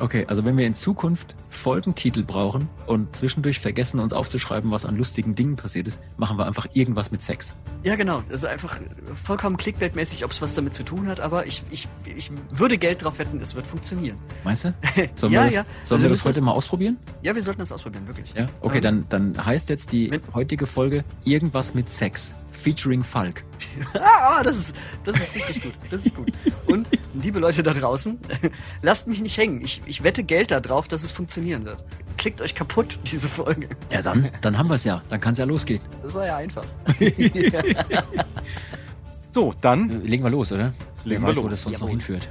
Okay, also wenn wir in Zukunft Folgentitel brauchen und zwischendurch vergessen, uns aufzuschreiben, was an lustigen Dingen passiert ist, machen wir einfach irgendwas mit Sex. Ja, genau. Das ist einfach vollkommen clickbait-mäßig, ob es was damit zu tun hat, aber ich, ich, ich würde Geld drauf wetten, es wird funktionieren. Meinst du? Sollen Ja, wir das, ja. sollen Also wir das heute mal ausprobieren? Ja, wir sollten das ausprobieren, wirklich. Ja? Okay, Ähm, dann, dann heißt jetzt die heutige Folge irgendwas mit Sex. Featuring Falk. Ah, das ist, das ist richtig gut. Das ist gut. Und liebe Leute da draußen, lasst mich nicht hängen. Ich, ich wette Geld da drauf, dass es funktionieren wird. Klickt euch kaputt, diese Folge. Ja, dann, dann haben wir es ja. Dann kann es ja losgehen. Das war ja einfach. So, dann Äh, Legen wir los, oder? Legen Wer wir weiß, wo los. das sonst noch Jawohl. hinführt.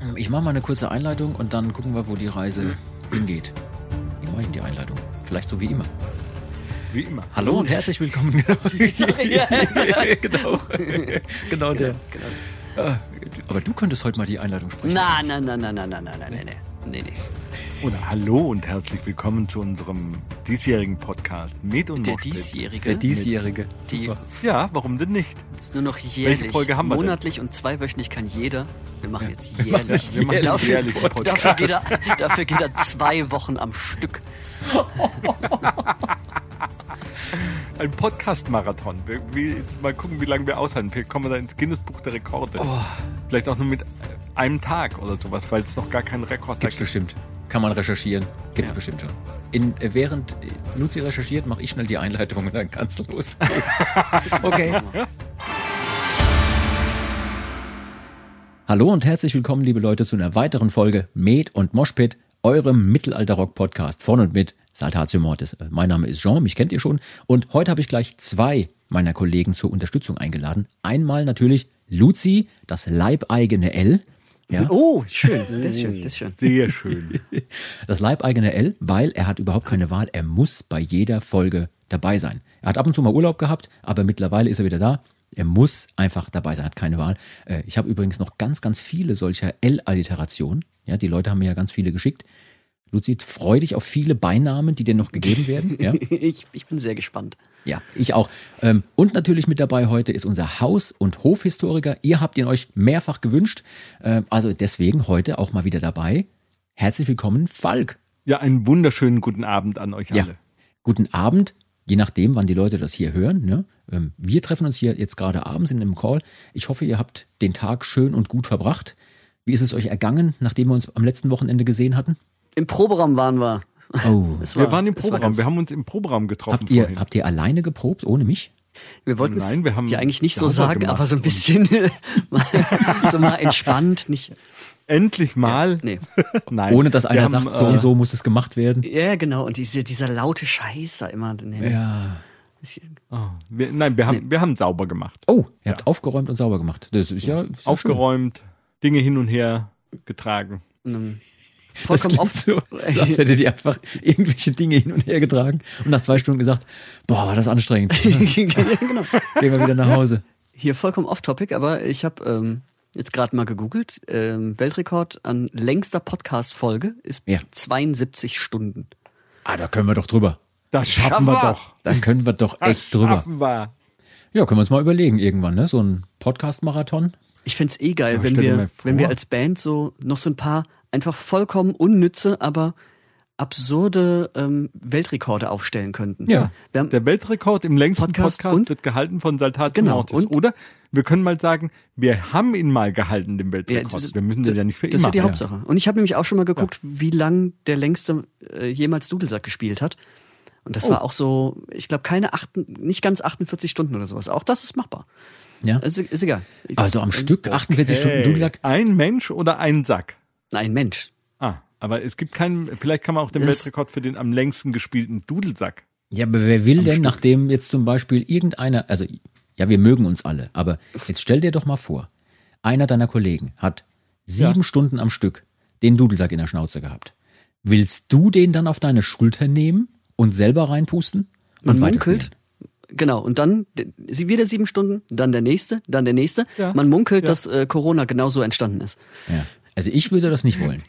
Ähm, Ich mache mal eine kurze Einleitung und dann gucken wir, wo die Reise hingeht. Wie mache ich denn die Einleitung? Vielleicht so wie immer. Wie immer. Hallo und herzlich willkommen. genau. genau der. Ah, Aber du könntest heute mal die Einleitung sprechen. Na, na, na, na, na, na, na, na, na, na. Nee, nee. Oder hallo und herzlich willkommen zu unserem diesjährigen Podcast Med und Der diesjährige. Der diesjährige. Die Ja, warum denn nicht? ist nur noch jährlich. Folge haben wir denn? Monatlich und zweiwöchentlich kann jeder. Wir machen jetzt jährlich. Wir machen dafür, jährlich dafür, geht er, dafür geht er zwei Wochen am Stück. Ein Podcast-Marathon. Wir, wir, mal gucken, wie lange wir aushalten. Vielleicht kommen wir da ins Guinness-Buch der Rekorde. Oh. Vielleicht auch nur mit einem Tag oder sowas, weil es noch gar keinen Rekord Gibt's gibt. bestimmt. Kann man recherchieren. Gibt's bestimmt schon. In, äh, während äh, Luzi recherchiert, mache ich schnell die Einleitung und dann kannst du los. okay. Hallo und herzlich willkommen, liebe Leute, zu einer weiteren Folge Med und Moshpit, eurem Mittelalter-Rock-Podcast von und mit Saltatio Mortis. Äh, Mein Name ist Jean, mich kennt ihr schon. Und heute habe ich gleich zwei meiner Kollegen zur Unterstützung eingeladen. Einmal natürlich Luzi, das leibeigene L. Ja, Oh, schön. Das ist schön. Das ist schön. Sehr schön. das leibeigene L, weil er hat überhaupt keine Wahl. Er muss bei jeder Folge dabei sein. Er hat ab und zu mal Urlaub gehabt, aber mittlerweile ist er wieder da. Er muss einfach dabei sein, hat keine Wahl. Äh, Ich habe übrigens noch ganz, ganz viele solcher L-Alliterationen. Ja, die Leute haben mir ja ganz viele geschickt. Luzi, freu dich auf viele Beinamen, die dir noch gegeben werden. Ja, Ich, ich bin sehr gespannt. ja ich auch. Ähm, Und natürlich mit dabei heute ist unser Haus- und Hofhistoriker. Ihr habt ihn euch mehrfach gewünscht. Ähm, Also deswegen heute auch mal wieder dabei. Herzlich willkommen, Falk. Ja, einen wunderschönen guten Abend an euch Ja. alle. Guten Abend, je nachdem, wann die Leute das hier hören. Ne? Ähm, Wir treffen uns hier jetzt gerade abends in einem Call. Ich hoffe, ihr habt den Tag schön und gut verbracht. Wie ist es euch ergangen, nachdem wir uns am letzten Wochenende gesehen hatten? Im Proberaum waren wir. Oh. Es Wir waren im war Proberaum. ganz- Wir haben uns im Proberaum getroffen Habt ihr, vorhin. habt ihr alleine geprobt, ohne mich? Wir wollten es Nein, wir haben ja eigentlich nicht so sagen, aber so ein bisschen so mal entspannt, nicht. Endlich mal. Nee. Nein. Ohne dass Wir einer haben, sagt, so äh, und so muss es gemacht werden. Ja, genau. Und diese, dieser laute Scheiß da immer. Nee, Ja. Oh, wir, nein, wir haben, wir haben sauber gemacht. Oh, ihr habt aufgeräumt und sauber gemacht. Das ist ja, ist ja Aufgeräumt, Dinge hin und her getragen. schön. Das vollkommen klingt oft. so, so, als hättet ihr einfach irgendwelche Dinge hin und her getragen und nach zwei Stunden gesagt, boah, war das anstrengend. Gehen genau. wir wieder nach Hause. Hier vollkommen off-topic, aber ich habe ähm, jetzt gerade mal gegoogelt. Ähm, Weltrekord an längster Podcast-Folge ist Ja. 72 Stunden. Ah, da können wir doch drüber. Das schaffen wir doch. Da können wir doch Das echt drüber. Schaffen wir. Ja, können wir uns mal überlegen irgendwann, ne? So ein Podcast-Marathon. Ich fänd's eh geil, wenn wir, wenn wir als Band so noch so ein paar einfach vollkommen unnütze, aber absurde ähm, Weltrekorde aufstellen könnten. Ja. Wir haben, Der Weltrekord im längsten Podcast Podcast, und- wird gehalten von Saltatio Genau, Mortis. und- Oder wir können mal sagen, wir haben ihn mal gehalten, den Weltrekord. das- wir müssen den ja nicht für das ist immer ja die. Hauptsache. Und ich habe nämlich auch schon mal geguckt, wie lang der längste äh, jemals Dudelsack gespielt hat. Und das Oh. war auch so, ich glaube, keine acht, nicht ganz 48 Stunden oder sowas. Auch das ist machbar. Ja. Ist, ist egal. Also am Stück 48 Stunden Hey, Dudelsack. Ein Mensch oder ein Sack? Ein Mensch. Ah, aber es gibt keinen, vielleicht kann man auch den Das- Weltrekord für den am längsten gespielten Dudelsack. Ja, aber wer will denn, nachdem jetzt zum Beispiel irgendeiner, also ja, wir mögen uns alle, aber jetzt stell dir doch mal vor, einer deiner Kollegen hat sieben Stunden am Stück den Dudelsack in der Schnauze gehabt. Willst du den dann auf deine Schulter nehmen und selber reinpusten? Man und munkelt. weiterspielen? Genau, und dann wieder sieben Stunden, dann der nächste, dann der nächste. Ja. Man munkelt, Ja. dass äh, Corona genauso entstanden ist. Ja. Also ich würde das nicht wollen.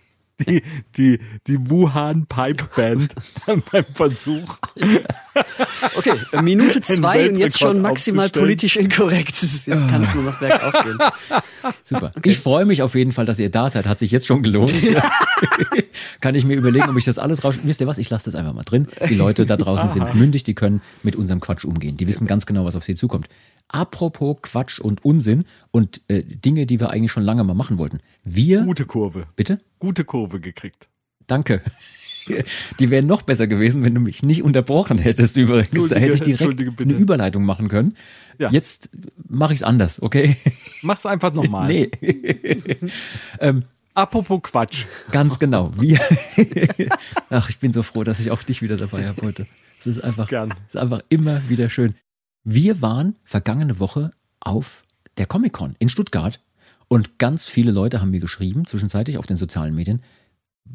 die, die, die Wuhan Pipe Band beim Versuch. Okay, äh, Minute zwei und jetzt schon maximal politisch inkorrekt. Jetzt kann es nur noch bergauf gehen. Super. Ich freue mich auf jeden Fall, dass ihr da seid. Hat sich jetzt schon gelohnt. Kann ich mir überlegen, ob ich das alles raus. Wisst ihr was? Ich lasse das einfach mal drin. Die Leute da draußen sind mündig, die können mit unserem Quatsch umgehen. Die wissen ganz genau, was auf sie zukommt. Apropos Quatsch und Unsinn und äh, Dinge, die wir eigentlich schon lange mal machen wollten. Wir. Gute Kurve. Bitte? Gute Kurve gekriegt. Danke. Die wären noch besser gewesen, wenn du mich nicht unterbrochen hättest übrigens. Da hätte ich direkt eine Überleitung machen können. Ja. Jetzt mache ich es anders, okay? Mach's einfach nochmal. Nee. Apropos Quatsch. Ganz genau. Wir. Ach, ich bin so froh, dass ich auch dich wieder dabei habe heute. Es ist einfach, Gern. es ist einfach immer wieder schön. Wir waren vergangene Woche auf der Comic-Con in Stuttgart und ganz viele Leute haben mir geschrieben, zwischenzeitlich auf den sozialen Medien,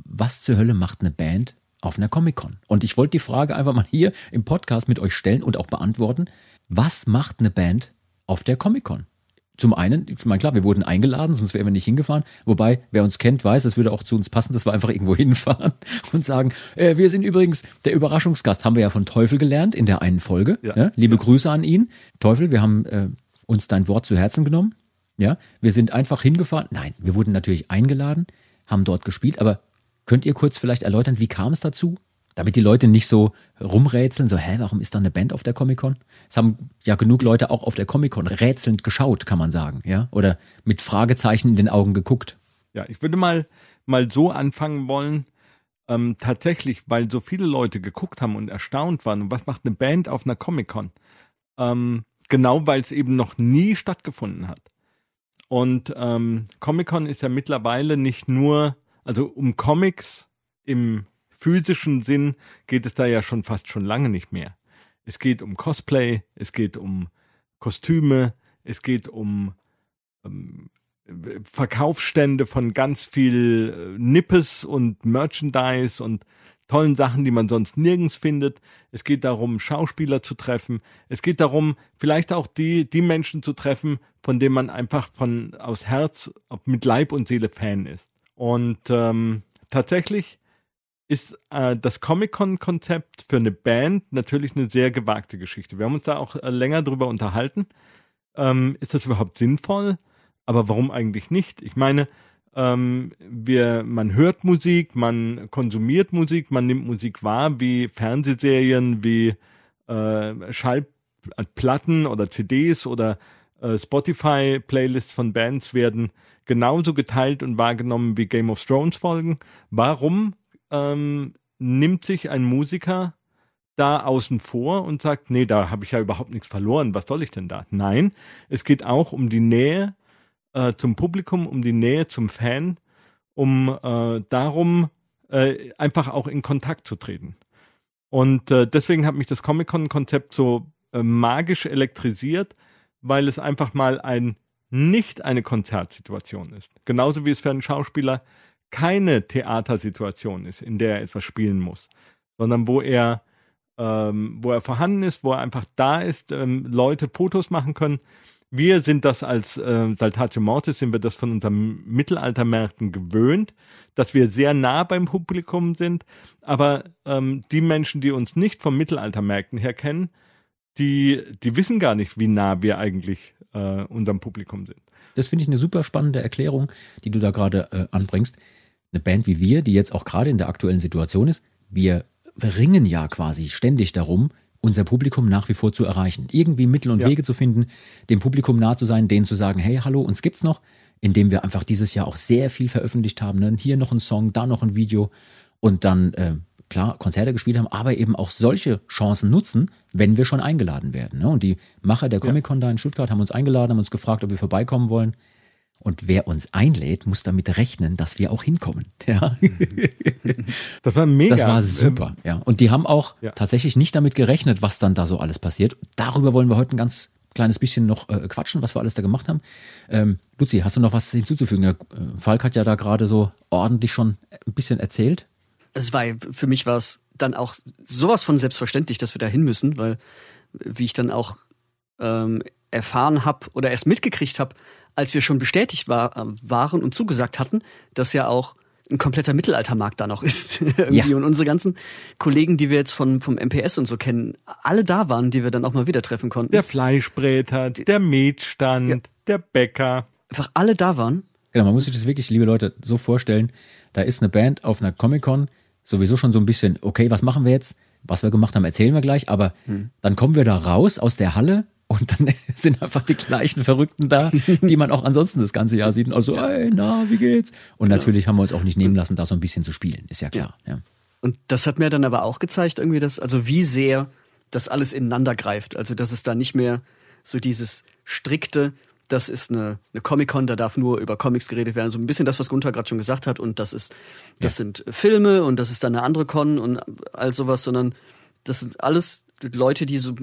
was zur Hölle macht eine Band auf einer Comic-Con? Und ich wollte die Frage einfach mal hier im Podcast mit euch stellen und auch beantworten. Was macht eine Band auf der Comic-Con? Zum einen, ich meine, klar, wir wurden eingeladen, sonst wären wir nicht hingefahren. Wobei, wer uns kennt, weiß, es würde auch zu uns passen, dass wir einfach irgendwo hinfahren und sagen, äh, wir sind übrigens der Überraschungsgast, haben wir ja von Teufel gelernt in der einen Folge. Ja. Ne? Liebe Grüße an ihn. Teufel, wir haben äh, uns dein Wort zu Herzen genommen. Ja, wir sind einfach hingefahren. Nein, wir wurden natürlich eingeladen, haben dort gespielt, aber könnt ihr kurz vielleicht erläutern, wie kam es dazu? Damit die Leute nicht so rumrätseln, so, hä, warum ist da eine Band auf der Comic-Con? Es haben ja genug Leute auch auf der Comic-Con rätselnd geschaut, kann man sagen, ja? Oder mit Fragezeichen in den Augen geguckt. Ja, ich würde mal, mal so anfangen wollen. Ähm, tatsächlich, weil so viele Leute geguckt haben und erstaunt waren. Was macht eine Band auf einer Comic-Con? Ähm, genau, weil es eben noch nie stattgefunden hat. Und ähm, Comic-Con ist ja mittlerweile nicht nur, also um Comics im physischen Sinn geht es da ja schon fast schon lange nicht mehr. Es geht um Cosplay, es geht um Kostüme, es geht um ähm, Verkaufsstände von ganz viel äh, Nippes und Merchandise und tollen Sachen, die man sonst nirgends findet. Es geht darum, Schauspieler zu treffen. Es geht darum, vielleicht auch die, die Menschen zu treffen, von denen man einfach von aus Herz mit Leib und Seele Fan ist. Und ähm, tatsächlich ist äh, das Comic-Con-Konzept für eine Band natürlich eine sehr gewagte Geschichte. Wir haben uns da auch äh, länger drüber unterhalten. Ähm, ist das überhaupt sinnvoll? Aber warum eigentlich nicht? Ich meine, ähm, wir, man hört Musik, man konsumiert Musik, man nimmt Musik wahr, wie Fernsehserien, wie äh, Schallplatten oder CDs oder äh, Spotify-Playlists von Bands werden genauso geteilt und wahrgenommen wie Game of Thrones Folgen. Warum ähm, nimmt sich ein Musiker da außen vor und sagt, nee, da habe ich ja überhaupt nichts verloren, was soll ich denn da? Nein, es geht auch um die Nähe äh, zum Publikum, um die Nähe zum Fan, um äh, darum, äh, einfach auch in Kontakt zu treten. Und äh, deswegen hat mich das Comic-Con-Konzept so äh, magisch elektrisiert, weil es einfach mal ein nicht eine Konzertsituation ist. Genauso wie es für einen Schauspieler keine Theatersituation ist, in der er etwas spielen muss, sondern wo er ähm, wo er vorhanden ist, wo er einfach da ist, ähm, Leute Fotos machen können. Wir sind das als äh, Saltatio Mortis, sind wir das von unseren Mittelaltermärkten gewöhnt, dass wir sehr nah beim Publikum sind. Aber ähm, die Menschen, die uns nicht vom Mittelaltermärkten her kennen, die, die wissen gar nicht, wie nah wir eigentlich äh, unserem Publikum sind. Das finde ich eine super spannende Erklärung, die du da gerade äh, anbringst. Eine Band wie wir, die jetzt auch gerade in der aktuellen Situation ist, wir ringen ja quasi ständig darum, unser Publikum nach wie vor zu erreichen. Irgendwie Mittel und Ja. Wege zu finden, dem Publikum nah zu sein, denen zu sagen, hey, hallo, uns gibt's noch, indem wir einfach dieses Jahr auch sehr viel veröffentlicht haben. Ne? Hier noch ein Song, da noch ein Video und dann, äh, klar, Konzerte gespielt haben, aber eben auch solche Chancen nutzen, wenn wir schon eingeladen werden. Ne? Und die Macher der Comic-Con da in Stuttgart haben uns eingeladen, haben uns gefragt, ob wir vorbeikommen wollen. Und wer uns einlädt, muss damit rechnen, dass wir auch hinkommen. Ja. Das war mega. Das war super, ja. Und die haben auch Ja. tatsächlich nicht damit gerechnet, was dann da so alles passiert. Darüber wollen wir heute ein ganz kleines bisschen noch äh, quatschen, was wir alles da gemacht haben. Ähm, Luzi, hast du noch was hinzuzufügen? Ja, Falk hat ja da gerade so ordentlich schon ein bisschen erzählt. Es war, für mich war es dann auch sowas von selbstverständlich, dass wir da hin müssen, weil, wie ich dann auch ähm, erfahren habe oder erst mitgekriegt habe, als wir schon bestätigt war, waren und zugesagt hatten, dass ja auch ein kompletter Mittelaltermarkt da noch ist. irgendwie. Ja. Und unsere ganzen Kollegen, die wir jetzt von, vom MPS und so kennen, alle da waren, die wir dann auch mal wieder treffen konnten. Der Fleischbräter, der Metstand, Ja. der Bäcker. Einfach alle da waren. Genau, man muss sich das wirklich, liebe Leute, so vorstellen. Da ist eine Band auf einer Comic-Con, sowieso schon so ein bisschen, okay, was machen wir jetzt? Was wir gemacht haben, erzählen wir gleich, aber dann kommen wir da raus aus der Halle und dann sind einfach die gleichen Verrückten da, die man auch ansonsten das ganze Jahr sieht. Und also, ey, na, wie geht's? Und natürlich haben wir uns auch nicht nehmen lassen, da so ein bisschen zu spielen, ist ja klar. Ja. Und das hat mir dann aber auch gezeigt, irgendwie, dass, also wie sehr das alles ineinander greift. Also, dass es da nicht mehr so dieses strikte, das ist eine, eine Comic-Con, da darf nur über Comics geredet werden. So ein bisschen das, was Gunther gerade schon gesagt hat. Und das ist, das sind Filme und das ist dann eine andere Con und all sowas, sondern das sind alles Leute, die so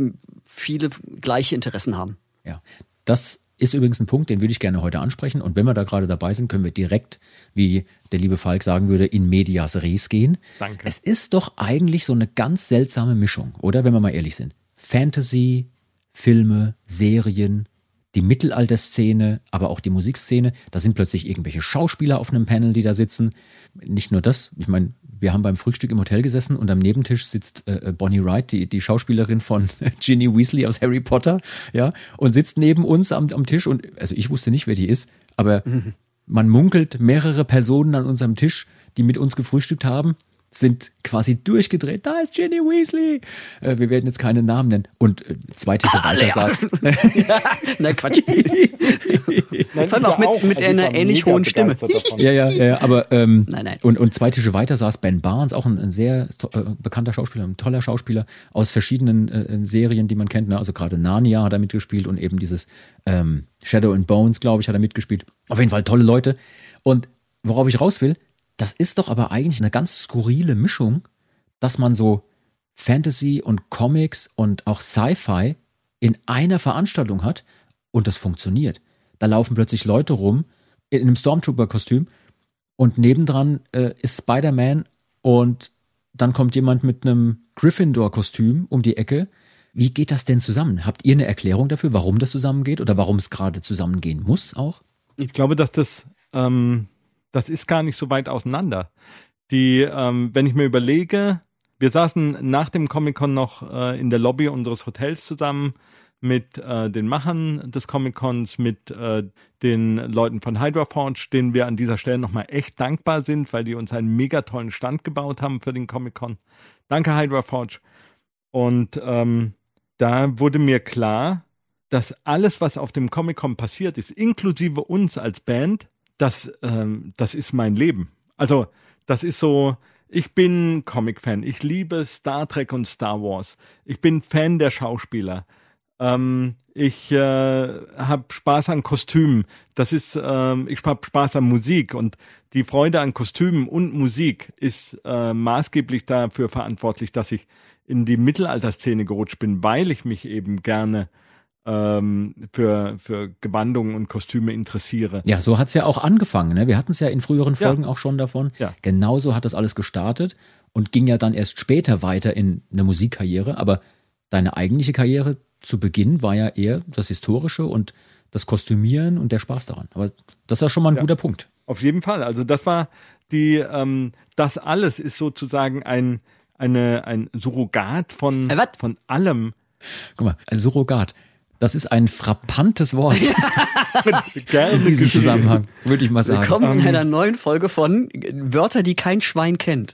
viele gleiche Interessen haben. Ja, das ist übrigens ein Punkt, den würde ich gerne heute ansprechen. Und wenn wir da gerade dabei sind, können wir direkt, wie der liebe Falk sagen würde, in medias res gehen. Danke. Es ist doch eigentlich so eine ganz seltsame Mischung, oder? Wenn wir mal ehrlich sind. Fantasy, Filme, Serien, die Mittelalterszene, aber auch die Musikszene. Da sind plötzlich irgendwelche Schauspieler auf einem Panel, die da sitzen. Nicht nur das, ich meine, wir haben beim Frühstück im Hotel gesessen und am Nebentisch sitzt äh, Bonnie Wright, die, die Schauspielerin von Ginny Weasley aus Harry Potter, ja, und sitzt neben uns am, am Tisch und, also ich wusste nicht, wer die ist, aber man munkelt, mehrere Personen an unserem Tisch, die mit uns gefrühstückt haben, sind quasi durchgedreht. Da ist Ginny Weasley. Äh, wir werden jetzt keine Namen nennen. Und äh, zwei Tische weiter saß. Na Quatsch. Vor allem auch mit, mit einer ähnlich hohen Stimme. Ja, ja, ja, ja, aber ähm, Nein, nein. Und, und zwei Tische weiter saß Ben Barnes, auch ein, ein sehr äh, bekannter Schauspieler, ein toller Schauspieler aus verschiedenen äh, Serien, die man kennt. Ne? Also gerade Narnia hat er mitgespielt und eben dieses ähm, Shadow and Bones, glaube ich, hat er mitgespielt. Auf jeden Fall tolle Leute. Und worauf ich raus will, das ist doch aber eigentlich eine ganz skurrile Mischung, dass man so Fantasy und Comics und auch Sci-Fi in einer Veranstaltung hat und das funktioniert. Da laufen plötzlich Leute rum in einem Stormtrooper-Kostüm und nebendran äh, ist Spider-Man und dann kommt jemand mit einem Gryffindor-Kostüm um die Ecke. Wie geht das denn zusammen? Habt ihr eine Erklärung dafür, warum das zusammengeht oder warum es gerade zusammengehen muss auch? Ich glaube, dass das, ähm, das ist gar nicht so weit auseinander. Die, ähm, wenn ich mir überlege, wir saßen nach dem Comic-Con noch äh, in der Lobby unseres Hotels zusammen mit äh, den Machern des Comic-Cons, mit äh, den Leuten von Hydra Forge, denen wir an dieser Stelle nochmal echt dankbar sind, weil die uns einen mega tollen Stand gebaut haben für den Comic-Con. Danke Hydra Forge. Und ähm, da wurde mir klar, dass alles, was auf dem Comic-Con passiert ist, inklusive uns als Band, das, ähm, das ist mein Leben. Also, das ist so, ich bin Comic-Fan, ich liebe Star Trek und Star Wars, ich bin Fan der Schauspieler, ähm, ich äh, habe Spaß an Kostümen, das ist, ähm, ich habe Spaß an Musik. Und die Freude an Kostümen und Musik ist äh, maßgeblich dafür verantwortlich, dass ich in die Mittelalterszene gerutscht bin, weil ich mich eben gerne ähm, für, für Gewandungen und Kostüme interessiere. Ja, so hat's ja auch angefangen. Ne? Wir hatten es ja in früheren Ja. Folgen auch schon davon. Ja. Genauso hat das alles gestartet und ging ja dann erst später weiter in eine Musikkarriere. Aber deine eigentliche Karriere zu Beginn war ja eher das Historische und das Kostümieren und der Spaß daran. Aber das ist ja schon mal ein guter Punkt. Auf jeden Fall. Also das war die, ähm, das alles ist sozusagen ein, eine, ein Surrogat von, Äh, von allem. Guck mal, also Surrogat. Das ist ein frappantes Wort Gerne in diesem. Zusammenhang, würde ich mal sagen. Willkommen in einer neuen Folge von Wörter, die kein Schwein kennt.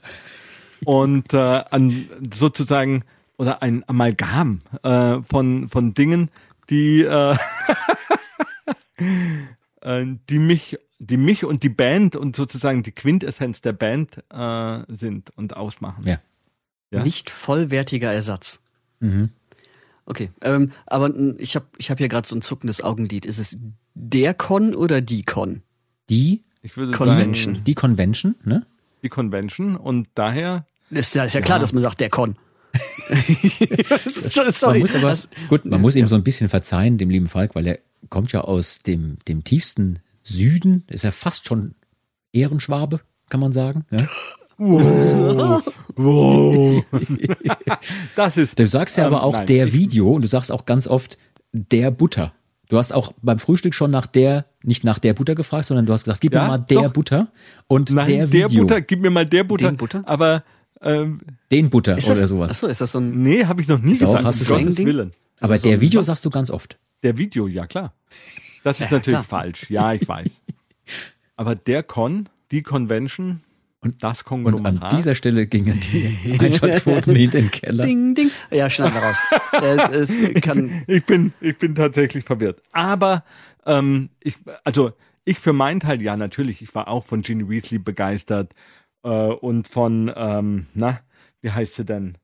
Und äh, an sozusagen oder ein Amalgam äh, von von Dingen, die äh, äh, die mich die mich und die Band und sozusagen die Quintessenz der Band äh, sind und ausmachen. Ja. Ja. Nicht vollwertiger Ersatz. Mhm. Okay, ähm, aber ich habe ich hab hier gerade so ein zuckendes Augenlid. Ist es der Con oder die Con? Die, Ich würde Convention. sagen die Convention, ne? die Convention und daher Ist ja, ist ja klar, dass man sagt, der Con. Sorry. Man muss aber, gut, man muss ihm so ein bisschen verzeihen, dem lieben Falk, weil er kommt ja aus dem, dem tiefsten Süden, ist ja fast schon Ehrenschwabe, kann man sagen. Ja? Wow. das ist Du sagst ja Ähm, aber auch nein, der Video und du sagst auch ganz oft der Butter. Du hast auch beim Frühstück schon nach der, nicht nach der Butter gefragt, sondern du hast gesagt, gib Ja, mir mal der doch. Butter und Nein, der der, Video. Butter, gib mir mal der Butter. Den Butter? Aber ähm, Den Butter Ist oder das, sowas. Achso, ist das so ein. nee, habe ich noch nie gesagt. hast du. Gottes Ding? Willen. Aber so der ein Video was? sagst du ganz oft. Der Video, ja klar. Das ist natürlich falsch. Ja, ich weiß. Aber der Con, die Convention und das Und Konglomerat. an dieser Stelle gingen die Einschaltquoten in den Keller. Ding, ding. Ja, schneiden wir raus. es, es kann. ich bin, ich bin tatsächlich verwirrt. Aber ähm, ich, also ich für meinen Teil, ja natürlich, ich war auch von Ginny Weasley begeistert äh, und von, ähm, na, wie heißt sie denn?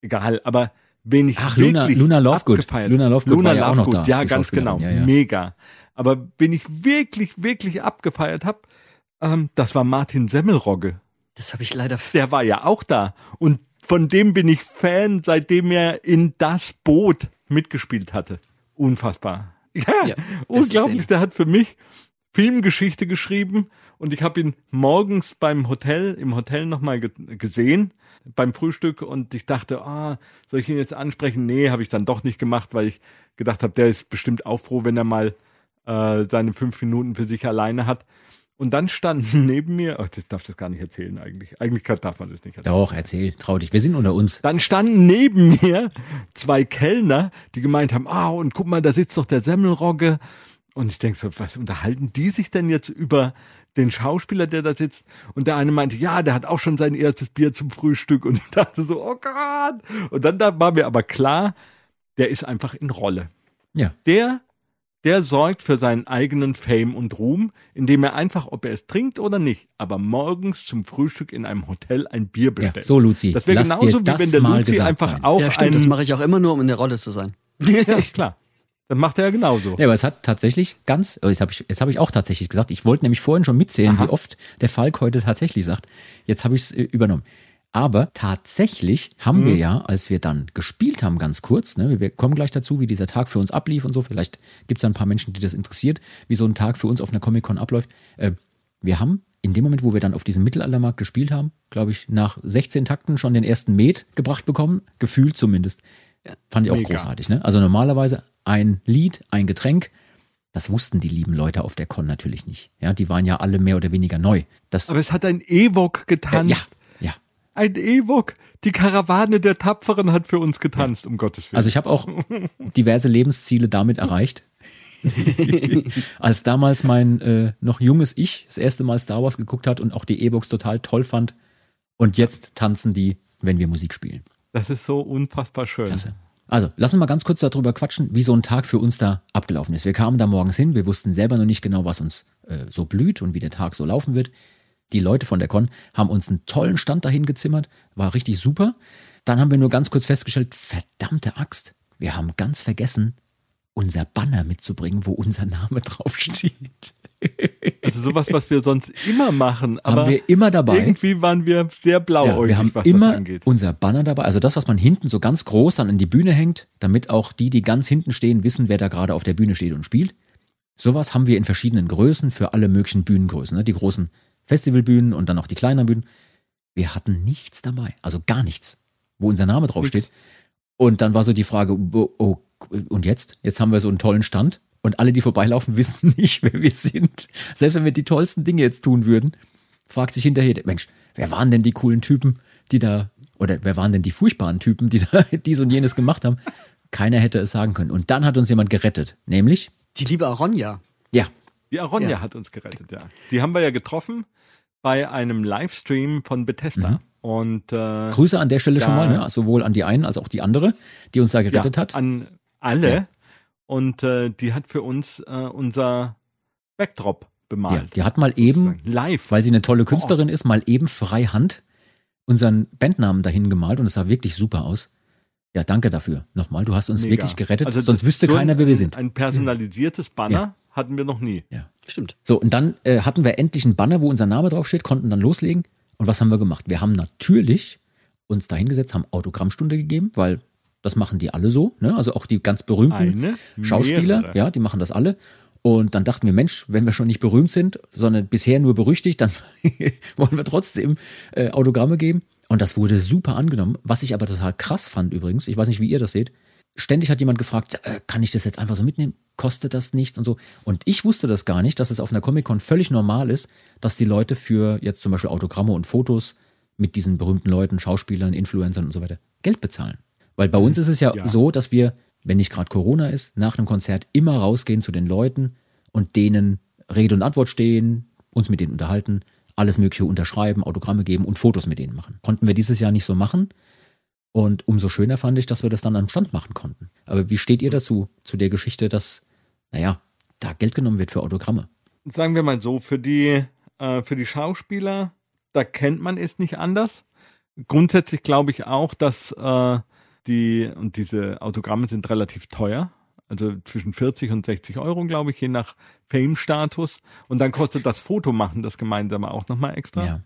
Egal, aber wen ich Ach, Luna- wirklich Luna Lovegood. abgefeiert- Luna Lovegood Luna war ja auch noch Lovegood, da, ja, ganz genau, ja, ja. mega. Aber bin ich wirklich, wirklich abgefeiert habe, ähm, das war Martin Semmelrogge. Das habe ich leider. Der war ja auch da und von dem bin ich Fan, seitdem er in das Boot mitgespielt hatte. Unfassbar. Ja, Ja, unglaublich. Der hat für mich Filmgeschichte geschrieben und ich habe ihn morgens beim Hotel, im Hotel nochmal ge gesehen, beim Frühstück und ich dachte, ah, soll ich ihn jetzt ansprechen? Nee, habe ich dann doch nicht gemacht, weil ich gedacht habe, der ist bestimmt auch froh, wenn er mal äh, seine fünf Minuten für sich alleine hat. Und dann standen neben mir, ach, das darf das gar nicht erzählen eigentlich. Eigentlich darf man das nicht erzählen. Doch, erzähl, trau dich. Wir sind unter uns. Dann standen neben mir zwei Kellner, die gemeint haben, ah, und guck mal, da sitzt doch der Semmelrogge. Und ich denke so, was unterhalten die sich denn jetzt über den Schauspieler, der da sitzt? Und der eine meinte, ja, der hat auch schon sein erstes Bier zum Frühstück. Und ich dachte so, oh Gott. Und dann da war mir aber klar, der ist einfach in Rolle. Ja. Der, der sorgt für seinen eigenen Fame und Ruhm, indem er einfach, ob er es trinkt oder nicht, aber morgens zum Frühstück in einem Hotel ein Bier Ja, bestellt. so Luzi. Das wäre genauso, wie das wenn der Luzi einfach sein. auch Ja, stimmt. Das einen, mache ich auch immer nur, um in der Rolle zu sein. ja, klar. Das macht er ja genauso. Ja, aber es hat tatsächlich ganz, oh, jetzt habe ich, jetzt habe ich auch tatsächlich gesagt, ich wollte nämlich vorhin schon mitzählen, wie oft der Falk heute tatsächlich sagt. Jetzt habe ich es äh, übernommen. Aber tatsächlich haben wir ja, als wir dann gespielt haben, ganz kurz, ne, wir kommen gleich dazu, wie dieser Tag für uns ablief und so, vielleicht gibt es ein paar Menschen, die das interessiert, wie so ein Tag für uns auf einer Comic-Con abläuft. Äh, wir haben in dem Moment, wo wir dann auf diesem Mittelaltermarkt gespielt haben, glaube ich, nach 16 Takten schon den ersten Met gebracht bekommen, gefühlt zumindest. Fand ich auch Mega. großartig. Ne? Also normalerweise ein Lied, ein Getränk. Das wussten die lieben Leute auf der Con natürlich nicht. Ja, die waren ja alle mehr oder weniger neu. Das, Aber es hat ein Ewok äh, getanzt. ja, ja. Ein Ewok. Die Karawane der Tapferen hat für uns getanzt, um Gottes Willen. Also ich habe auch diverse Lebensziele damit erreicht. Als damals mein äh, noch junges Ich das erste Mal Star Wars geguckt hat und auch die E-Books total toll fand. Und jetzt tanzen die, wenn wir Musik spielen. das ist so unfassbar schön. Klasse. Also, lass uns mal ganz kurz darüber quatschen, wie so ein Tag für uns da abgelaufen ist. Wir kamen da morgens hin, wir wussten selber noch nicht genau, was uns äh, so blüht und wie der Tag so laufen wird. Die Leute von der Con haben uns einen tollen Stand dahin gezimmert, war richtig super. Dann haben wir nur ganz kurz festgestellt, verdammte Axt, wir haben ganz vergessen, unser Banner mitzubringen, wo unser Name draufsteht. Also sowas, was wir sonst immer machen. Aber haben wir immer dabei. irgendwie waren wir sehr Ja, blauäugig, wir haben was immer das angeht. unser Banner dabei, also das, was man hinten so ganz groß dann in die Bühne hängt, damit auch die, die ganz hinten stehen, wissen, wer da gerade auf der Bühne steht und spielt. Sowas haben wir in verschiedenen Größen für alle möglichen Bühnengrößen, ne? die großen Festivalbühnen und dann auch die kleineren Bühnen. Wir hatten nichts dabei, also gar nichts, wo unser Name draufsteht. Und dann war so die Frage, oh, oh, und jetzt? Jetzt haben wir so einen tollen Stand und alle, die vorbeilaufen, wissen nicht, wer wir sind. Selbst wenn wir die tollsten Dinge jetzt tun würden, fragt sich hinterher, Mensch, wer waren denn die coolen Typen, die da, oder wer waren denn die furchtbaren Typen, die da dies und jenes gemacht haben? Keiner hätte es sagen können. Und dann hat uns jemand gerettet, nämlich, Die liebe Aronja. ja, Die Aronja Ja. hat uns gerettet, ja. Die haben wir ja getroffen bei einem Livestream von Bethesda. Mhm. Und äh, Grüße an der Stelle schon Da- mal, ne? sowohl an die einen als auch die andere, die uns da gerettet ja, hat. an alle. Ja. Und äh, die hat für uns äh, unser Backdrop Ja, bemalt. die hat mal eben. Live. weil sie eine tolle Künstlerin ist, mal eben freihand unseren Bandnamen dahin gemalt und es sah wirklich super aus. Ja, danke dafür. Nochmal, du hast uns Mega. wirklich gerettet, Also sonst wüsste so keiner, ein, wer wir sind. Ein personalisiertes Banner Ja. Hatten wir noch nie. Ja. Stimmt. So, und dann äh, hatten wir endlich einen Banner, wo unser Name draufsteht, konnten dann loslegen. Und was haben wir gemacht? Wir haben natürlich uns da hingesetzt, haben Autogrammstunde gegeben, weil das machen die alle so, ne? Also auch die ganz berühmten Eine, Schauspieler, mehrere. ja, die machen das alle. Und dann dachten wir, Mensch, wenn wir schon nicht berühmt sind, sondern bisher nur berüchtigt, dann wollen wir trotzdem äh, Autogramme geben. Und das wurde super angenommen. Was ich aber total krass fand übrigens, ich weiß nicht, wie ihr das seht, ständig hat jemand gefragt, äh, kann ich das jetzt einfach so mitnehmen? kostet das nichts und so. Und ich wusste das gar nicht, dass es auf einer Comic-Con völlig normal ist, dass die Leute für jetzt zum Beispiel Autogramme und Fotos mit diesen berühmten Leuten, Schauspielern, Influencern und so weiter Geld bezahlen. Weil bei uns ist es ja, Ja. so, dass wir, wenn nicht gerade Corona ist, nach einem Konzert immer rausgehen zu den Leuten und denen Rede und Antwort stehen, uns mit denen unterhalten, alles Mögliche unterschreiben, Autogramme geben und Fotos mit denen machen. Konnten wir dieses Jahr nicht so machen. Und umso schöner fand ich, dass wir das dann am Stand machen konnten. Aber wie steht ihr dazu, zu der Geschichte, dass, naja, da Geld genommen wird für Autogramme? sagen wir mal so, für die, äh, für die Schauspieler, da kennt man es nicht anders. Grundsätzlich glaube ich auch, dass äh, die, und diese Autogramme sind relativ teuer, also zwischen 40 und 60 Euro, glaube ich, je nach Fame-Status. Und dann kostet das Fotomachen das gemeinsame auch nochmal extra. Ja.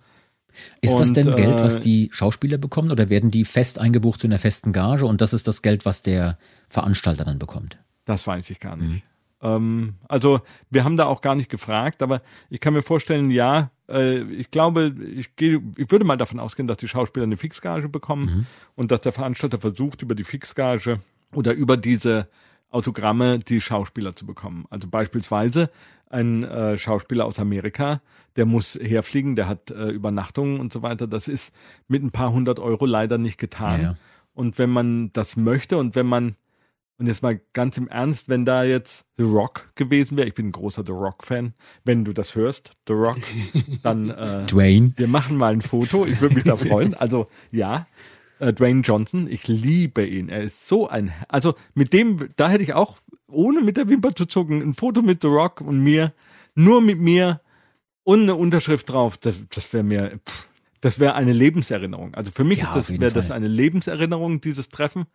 Ist das Und, denn Geld, äh, was die Schauspieler bekommen oder werden die fest eingebucht zu einer festen Gage und das ist das Geld, was der Veranstalter dann bekommt? Das weiß ich gar nicht. Ähm, also wir haben da auch gar nicht gefragt, aber ich kann mir vorstellen, ja, äh, ich glaube, ich gehe, ich würde mal davon ausgehen, dass die Schauspieler eine Fixgage bekommen und dass der Veranstalter versucht, über die Fixgage oder über diese Autogramme die Schauspieler zu bekommen. Also beispielsweise ein äh, Schauspieler aus Amerika, der muss herfliegen, der hat äh, Übernachtungen und so weiter. Das ist mit ein paar hundert Euro leider nicht getan. Ja, ja. Und wenn man das möchte und wenn man und jetzt mal ganz im Ernst, wenn da jetzt The Rock gewesen wäre, ich bin ein großer The Rock-Fan, wenn du das hörst, The Rock, dann äh, Dwayne? wir machen mal ein Foto, ich würde mich da freuen. Also ja, äh, Dwayne Johnson, ich liebe ihn. Er ist so ein, also mit dem, da hätte ich auch, ohne mit der Wimper zu zucken, ein Foto mit The Rock und mir, nur mit mir und eine Unterschrift drauf. Das, das wäre mir, pff, das wäre eine Lebenserinnerung. Also für mich Ja, wäre das eine Lebenserinnerung, dieses Treffen.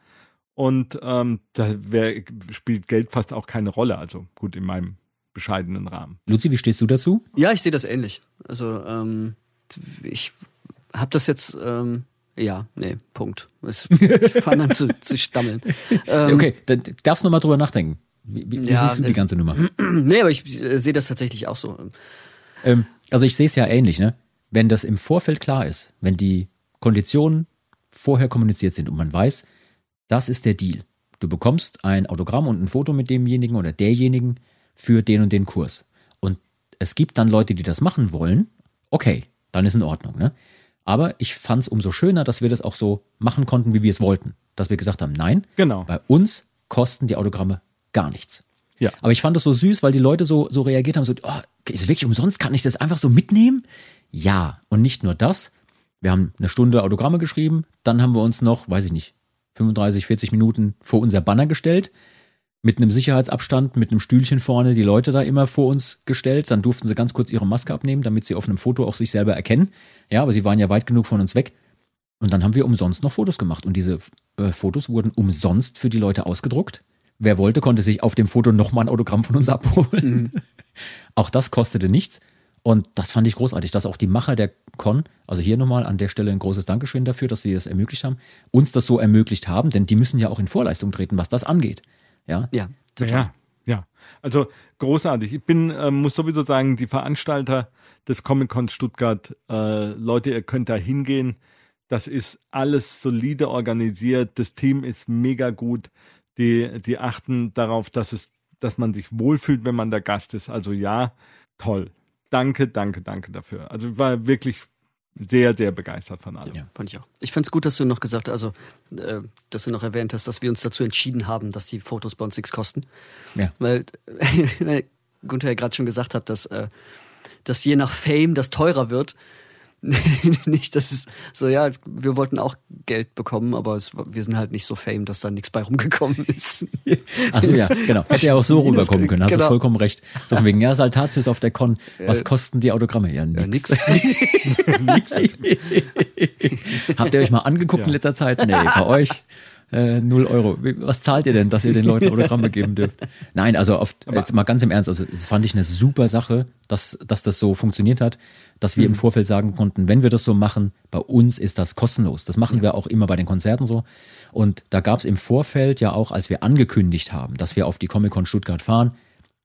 Und ähm, da wär, spielt Geld fast auch keine Rolle. Also gut, in meinem bescheidenen Rahmen. Luzi, wie stehst du dazu? Ja, ich sehe das ähnlich. Also ähm, ich habe das jetzt, ähm, ja, nee, Punkt. Es- Ich fange an zu, zu stammeln. Ähm, Okay, dann darfst du noch mal drüber nachdenken. Wie, wie, Ja, siehst du die ganze Nummer? Nee, aber ich äh, sehe das tatsächlich auch so. Ähm, also ich sehe es ja ähnlich, ne? Wenn das im Vorfeld klar ist, wenn die Konditionen vorher kommuniziert sind und man weiß, das ist der Deal. Du bekommst ein Autogramm und ein Foto mit demjenigen oder derjenigen für den und den Kurs. Und es gibt dann Leute, die das machen wollen, okay, dann ist in Ordnung, ne? Aber ich fand es umso schöner, dass wir das auch so machen konnten, wie wir es wollten. Dass wir gesagt haben, nein, Genau. bei uns kosten die Autogramme gar nichts. Ja. Aber ich fand es so süß, weil die Leute so, so reagiert haben, so, oh, ist es wirklich umsonst? Kann ich das einfach so mitnehmen? Ja. Und nicht nur das. Wir haben eine Stunde Autogramme geschrieben, dann haben wir uns noch, weiß ich nicht, 35, 40 Minuten vor unser Banner gestellt, mit einem Sicherheitsabstand, mit einem Stühlchen vorne, die Leute da immer vor uns gestellt. Dann durften sie ganz kurz ihre Maske abnehmen, damit sie auf einem Foto auch sich selber erkennen. Ja, aber sie waren ja weit genug von uns weg. Und dann haben wir umsonst noch Fotos gemacht. Und diese äh, Fotos wurden umsonst für die Leute ausgedruckt. Wer wollte, konnte sich auf dem Foto nochmal ein Autogramm von uns abholen. Auch das kostete nichts. Und das fand ich großartig, dass auch die Macher der Con, also hier nochmal an der Stelle ein großes Dankeschön dafür, dass sie das ermöglicht haben, uns das so ermöglicht haben, denn die müssen ja auch in Vorleistung treten, was das angeht. Ja, Ja, Ja, ja. Also großartig. Ich bin, äh, muss sowieso sagen, die Veranstalter des Comic Con Stuttgart, äh, Leute, ihr könnt da hingehen. Das ist alles solide organisiert. Das Team ist mega gut. Die, die achten darauf, dass es, dass man sich wohlfühlt, wenn man der Gast ist. Also ja, toll. Danke, danke, danke dafür. Also war wirklich sehr, sehr begeistert von allem. Ja. fand ich auch. Ich fand's gut, dass du noch gesagt hast, also, äh, dass du noch erwähnt hast, dass wir uns dazu entschieden haben, dass die Fotos bei uns nichts kosten. ja. Weil, weil Gunther ja gerade schon gesagt hat, dass, äh, dass je nach Fame das teurer wird. nicht, dass es so, ja, wir wollten auch Geld bekommen, aber es, wir sind halt nicht so fame, dass da nichts bei rumgekommen ist. Achso, ja, genau. Hätte ja auch so rüberkommen können. Hast du genau. vollkommen recht. So von wegen, ja, Saltatius auf der Con. Was kosten die Autogramme? Ja, Ja, nix. nix. Habt ihr euch mal angeguckt in letzter Zeit? Nee, bei euch äh, null Euro. Was zahlt ihr denn, dass ihr den Leuten Autogramme geben dürft? Nein, also auf, jetzt mal ganz im Ernst, also das fand ich eine super Sache, dass, dass das so funktioniert hat, dass wir im Vorfeld sagen konnten, wenn wir das so machen, bei uns ist das kostenlos. Das machen wir auch immer bei den Konzerten so. Und da gab es im Vorfeld ja auch, als wir angekündigt haben, dass wir auf die Comic-Con Stuttgart fahren,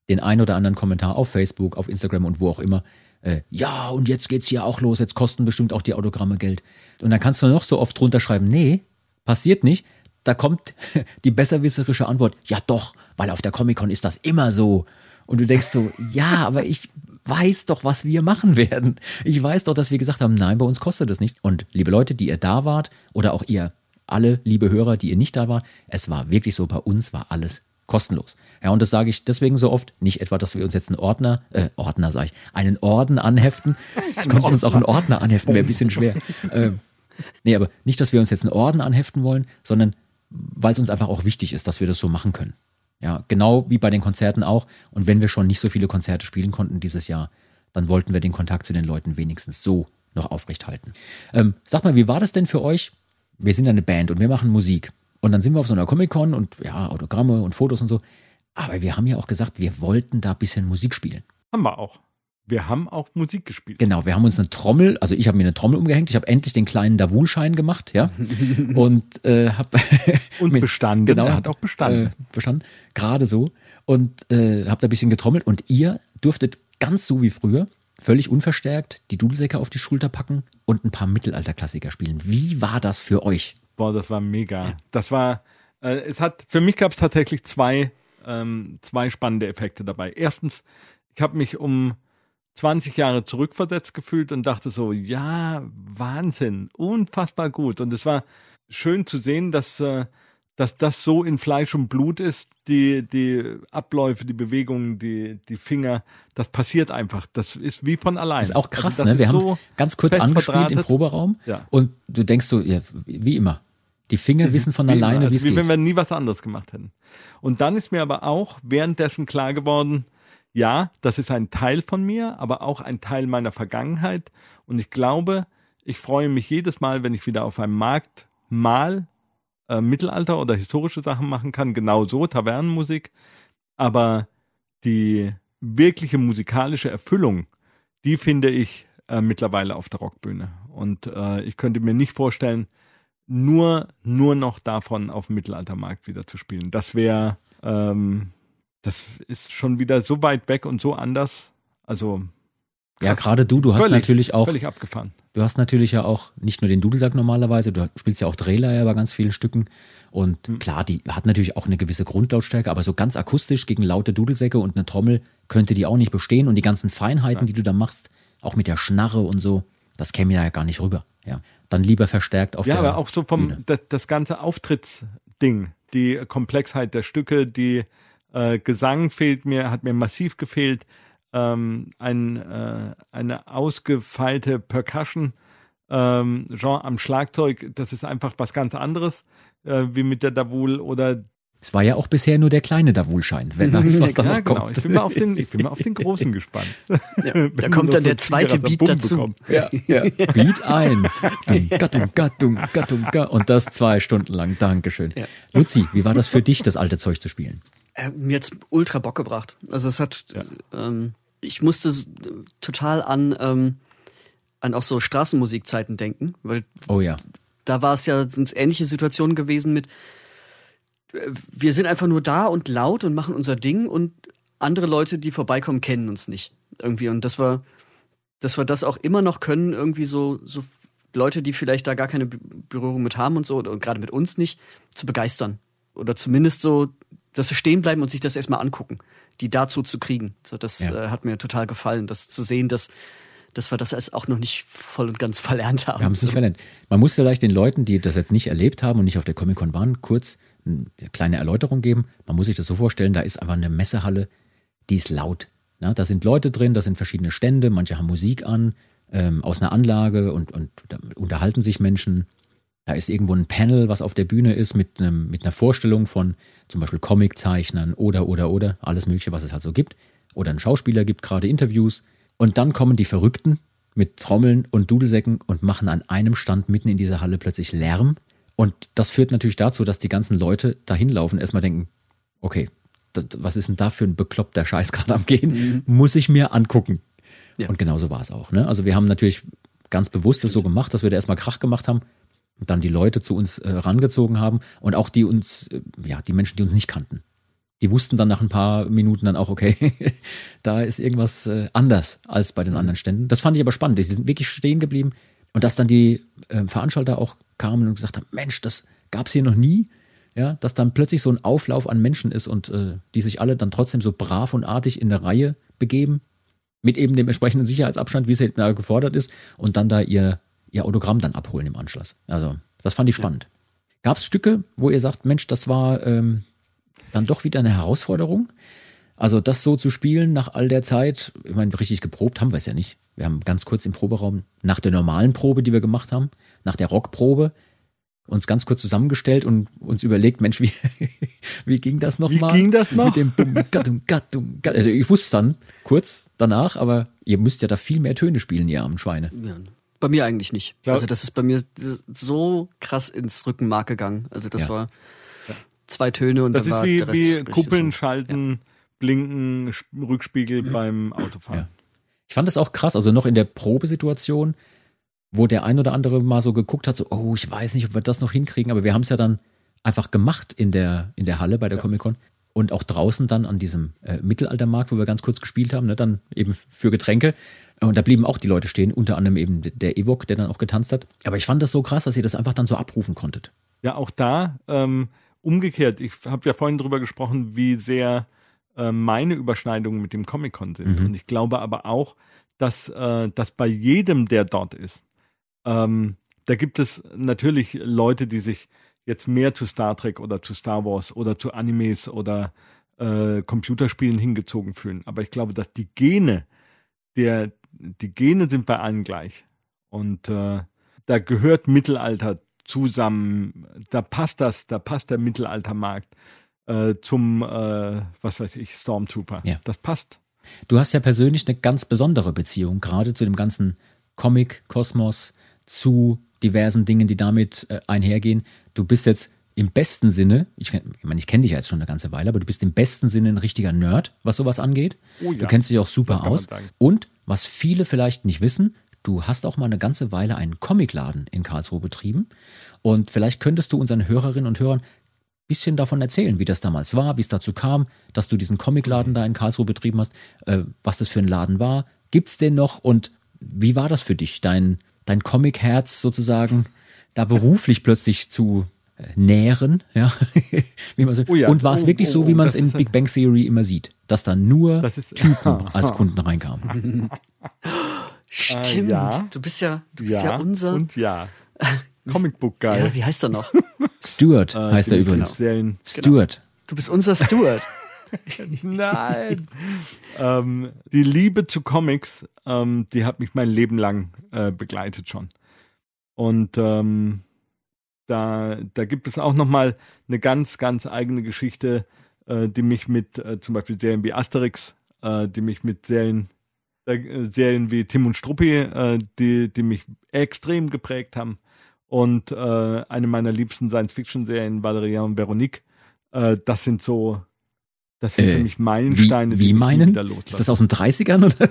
den ein oder anderen Kommentar auf Facebook, auf Instagram und wo auch immer. Äh, ja, und jetzt geht's hier auch los, jetzt kosten bestimmt auch die Autogramme Geld. Und dann kannst du noch so oft drunter schreiben, nee, passiert nicht. da kommt die besserwisserische Antwort, ja doch, weil auf der Comic-Con ist das immer so. Und du denkst so, ja, aber ich weiß doch, was wir machen werden. Ich weiß doch, dass wir gesagt haben, nein, bei uns kostet das nicht. Und liebe Leute, die ihr da wart oder auch ihr alle liebe Hörer, die ihr nicht da wart, es war wirklich so, bei uns war alles kostenlos. Ja, und das sage ich deswegen so oft, nicht etwa, dass wir uns jetzt einen Ordner, äh, Ordner sage ich, einen Orden anheften. Ich könnte uns auch einen Ordner anheften, wäre ein bisschen schwer. Ähm, nee, aber nicht, dass wir uns jetzt einen Orden anheften wollen, sondern weil es uns einfach auch wichtig ist, dass wir das so machen können. Ja, genau wie bei den Konzerten auch. Und wenn wir schon nicht so viele Konzerte spielen konnten dieses Jahr, dann wollten wir den Kontakt zu den Leuten wenigstens so noch aufrecht halten. Ähm, sag mal, wie war das denn für euch? Wir sind eine Band und wir machen Musik. Und dann sind wir auf so einer Comic-Con und ja, Autogramme und Fotos und so. Aber wir haben ja auch gesagt, wir wollten da ein bisschen Musik spielen. Haben wir auch. Wir haben auch Musik gespielt. Genau, wir haben uns eine Trommel, also ich habe mir eine Trommel umgehängt, ich habe endlich den kleinen Davul-Schein gemacht, ja. und äh, habe und bestanden. Genau, er hat auch bestanden. Äh, bestanden, gerade so. Und äh, habe da ein bisschen getrommelt und ihr durftet ganz so wie früher, völlig unverstärkt, die Dudelsäcke auf die Schulter packen und ein paar Mittelalterklassiker spielen. Wie war das für euch? Boah, das war mega. Ja. Das war, äh, es hat, für mich gab es tatsächlich zwei, ähm, zwei spannende Effekte dabei. Erstens, ich habe mich um 20 Jahre zurückversetzt gefühlt und dachte so, ja, Wahnsinn, unfassbar gut. Und es war schön zu sehen, dass, äh, dass das so in Fleisch und Blut ist, die, die Abläufe, die Bewegungen, die, die Finger, das passiert einfach. Das ist wie von allein. Das ist auch krass, also ne? Wir haben so ganz kurz angespielt im Proberaum ja. und du denkst so, ja, wie immer. Die Finger wissen von alleine, also wie es geht. Wie wenn wir nie was anderes gemacht hätten. Und dann ist mir aber auch währenddessen klar geworden, ja, das ist ein Teil von mir, aber auch ein Teil meiner Vergangenheit. Und ich glaube, ich freue mich jedes Mal, wenn ich wieder auf einem Markt mal äh, Mittelalter oder historische Sachen machen kann, genau so, Tavernenmusik. Aber die wirkliche musikalische Erfüllung, die finde ich äh, mittlerweile auf der Rockbühne. Und äh, ich könnte mir nicht vorstellen, nur, nur noch davon auf dem Mittelaltermarkt wieder zu spielen. Das wäre, ähm, das ist schon wieder so weit weg und so anders. Also Krass. Ja, gerade du, du hast völlig, natürlich auch. Völlig abgefahren. Du hast natürlich ja auch nicht nur den Dudelsack normalerweise, du spielst ja auch Drehleier bei ganz vielen Stücken. Und mhm. klar, die hat natürlich auch eine gewisse Grundlautstärke, aber so ganz akustisch gegen laute Dudelsäcke und eine Trommel könnte die auch nicht bestehen. Und die ganzen Feinheiten, ja. die du da machst, auch mit der Schnarre und so, das käme ja gar nicht rüber. Ja dann lieber verstärkt auf ja, der Ja, aber auch so vom das, das, ganze Auftrittsding, die Komplexheit der Stücke, die äh, Gesang fehlt mir, hat mir massiv gefehlt, ähm, ein, äh, eine ausgefeilte Percussion ähm, Genre am Schlagzeug, das ist einfach was ganz anderes äh, wie mit der Davul oder es war ja auch bisher nur der kleine Davulschein, wenn weiß, was da ja, genau. kommt. Ich bin, mal auf den, ich bin mal auf den großen gespannt. Ja, da kommt dann der zweite Beat dazu. Ja, ja. Beat 1. Gattung, Gattung, Gattung, Und das zwei Stunden lang. Dankeschön. Ja. Luzi, wie war das für dich, das alte Zeug zu spielen? Äh, mir hat's ultra Bock gebracht. Also es hat, ja. ähm, ich musste total an, ähm, an auch so Straßenmusikzeiten denken, weil oh ja. da war es ja, sind ähnliche Situationen gewesen mit, wir sind einfach nur da und laut und machen unser Ding und andere Leute, die vorbeikommen, kennen uns nicht. Irgendwie. Und das war, dass wir das auch immer noch können, irgendwie so, so Leute, die vielleicht da gar keine Berührung mit haben und so, oder gerade mit uns nicht, zu begeistern. Oder zumindest so, dass sie stehen bleiben und sich das erstmal angucken, die dazu zu kriegen. So, das ja. äh, hat mir total gefallen, das zu sehen, dass, dass wir das als auch noch nicht voll und ganz verlernt haben. Wir haben es nicht verlernt. Man muss vielleicht den Leuten, die das jetzt nicht erlebt haben und nicht auf der Comic-Con waren, kurz eine kleine Erläuterung geben. Man muss sich das so vorstellen, da ist einfach eine Messehalle, die ist laut. Ja, da sind Leute drin, da sind verschiedene Stände, manche haben Musik an, ähm, aus einer Anlage und, und da unterhalten sich Menschen. Da ist irgendwo ein Panel, was auf der Bühne ist, mit, einem, mit einer Vorstellung von zum Beispiel Comiczeichnern oder, oder, oder, alles Mögliche, was es halt so gibt. Oder ein Schauspieler gibt gerade Interviews. Und dann kommen die Verrückten mit Trommeln und Dudelsäcken und machen an einem Stand mitten in dieser Halle plötzlich Lärm und das führt natürlich dazu, dass die ganzen Leute da hinlaufen, erstmal denken, okay, das, was ist denn da für ein bekloppter Scheiß gerade am Gehen? Mhm. Muss ich mir angucken. Ja. Und genauso war es auch. Ne? Also wir haben natürlich ganz bewusst das so gemacht, dass wir da erstmal Krach gemacht haben dann die Leute zu uns äh, rangezogen haben und auch die uns, äh, ja, die Menschen, die uns nicht kannten. Die wussten dann nach ein paar Minuten dann auch, okay, da ist irgendwas äh, anders als bei den anderen Ständen. Das fand ich aber spannend. Die sind wirklich stehen geblieben und dass dann die äh, Veranstalter auch kamen und gesagt haben, Mensch, das gab es hier noch nie. ja, dass dann plötzlich so ein Auflauf an Menschen ist und äh, die sich alle dann trotzdem so brav und artig in der Reihe begeben, mit eben dem entsprechenden Sicherheitsabstand, wie es halt gefordert ist, und dann da ihr, ihr Autogramm dann abholen im Anschluss. Also, das fand ich spannend. Ja. Gab es Stücke, wo ihr sagt, Mensch, das war ähm, dann doch wieder eine Herausforderung? Also das so zu spielen nach all der Zeit, ich meine, richtig geprobt haben wir es ja nicht. Wir haben ganz kurz im Proberaum nach der normalen Probe, die wir gemacht haben, nach der Rockprobe, uns ganz kurz zusammengestellt und uns überlegt, Mensch, wie, wie ging das nochmal? Wie ging das noch? Mit dem Bum, Gattum, Gattum, Gattum. Also ich wusste dann kurz danach, aber ihr müsst ja da viel mehr Töne spielen, ihr armen Schweine. Ja, bei mir eigentlich nicht. Klar. Also das ist bei mir so krass ins Rückenmark gegangen. Also das ja. war zwei Töne und das dann ist war wie, der Rest wie Kuppeln schalten, ja. blinken, Rückspiegel beim Autofahren. Ich fand das auch krass. Also noch in der Probesituation wo der ein oder andere mal so geguckt hat, so, oh, ich weiß nicht, ob wir das noch hinkriegen, aber wir haben es ja dann einfach gemacht in der, in der Halle bei der ja. Comic-Con und auch draußen dann an diesem äh, Mittelaltermarkt, wo wir ganz kurz gespielt haben, ne, dann eben für Getränke. Und da blieben auch die Leute stehen, unter anderem eben der Evok, der dann auch getanzt hat. Aber ich fand das so krass, dass ihr das einfach dann so abrufen konntet. Ja, auch da ähm, umgekehrt. Ich habe ja vorhin drüber gesprochen, wie sehr äh, meine Überschneidungen mit dem Comic-Con sind. Mhm. Und ich glaube aber auch, dass, äh, dass bei jedem, der dort ist, ähm, da gibt es natürlich Leute, die sich jetzt mehr zu Star Trek oder zu Star Wars oder zu Animes oder äh, Computerspielen hingezogen fühlen. Aber ich glaube, dass die Gene, der, die Gene sind bei allen gleich. Und äh, da gehört Mittelalter zusammen. Da passt das, da passt der Mittelaltermarkt äh, zum, äh, was weiß ich, Stormtrooper. Ja. Das passt. Du hast ja persönlich eine ganz besondere Beziehung, gerade zu dem ganzen Comic-Kosmos, zu diversen Dingen, die damit äh, einhergehen. Du bist jetzt im besten Sinne, ich, ich meine, ich kenne dich ja jetzt schon eine ganze Weile, aber du bist im besten Sinne ein richtiger Nerd, was sowas angeht. Oh ja, du kennst dich auch super aus. Und was viele vielleicht nicht wissen, du hast auch mal eine ganze Weile einen Comicladen in Karlsruhe betrieben. Und vielleicht könntest du unseren Hörerinnen und Hörern ein bisschen davon erzählen, wie das damals war, wie es dazu kam, dass du diesen Comicladen da in Karlsruhe betrieben hast, äh, was das für ein Laden war. Gibt es den noch und wie war das für dich, dein dein Comic-Herz sozusagen da beruflich plötzlich zu nähren, ja, wie man so. Oh ja. Und war es oh, wirklich oh, so, wie man es in Big Bang Theory immer sieht, dass da nur ist, Typen als Kunden reinkamen. Stimmt. Äh, ja. Du bist ja, du bist ja, ja unser. Und ja. Comicbook Guy. Ja, wie heißt er noch? Stuart äh, heißt er übrigens. Genau. Stuart. Du bist unser Stuart. Nein. ähm, die Liebe zu Comics, ähm, die hat mich mein Leben lang äh, begleitet schon. Und ähm, da, da gibt es auch noch mal eine ganz, ganz eigene Geschichte, äh, die mich mit äh, zum Beispiel Serien wie Asterix, äh, die mich mit Serien, äh, Serien wie Tim und Struppi, äh, die, die mich extrem geprägt haben. Und äh, eine meiner liebsten Science-Fiction-Serien, Valerian und Veronique, das sind so das sind für mich Meilensteine, wie, wie die meinen? wieder loslassen. Ist das aus den 30ern oder?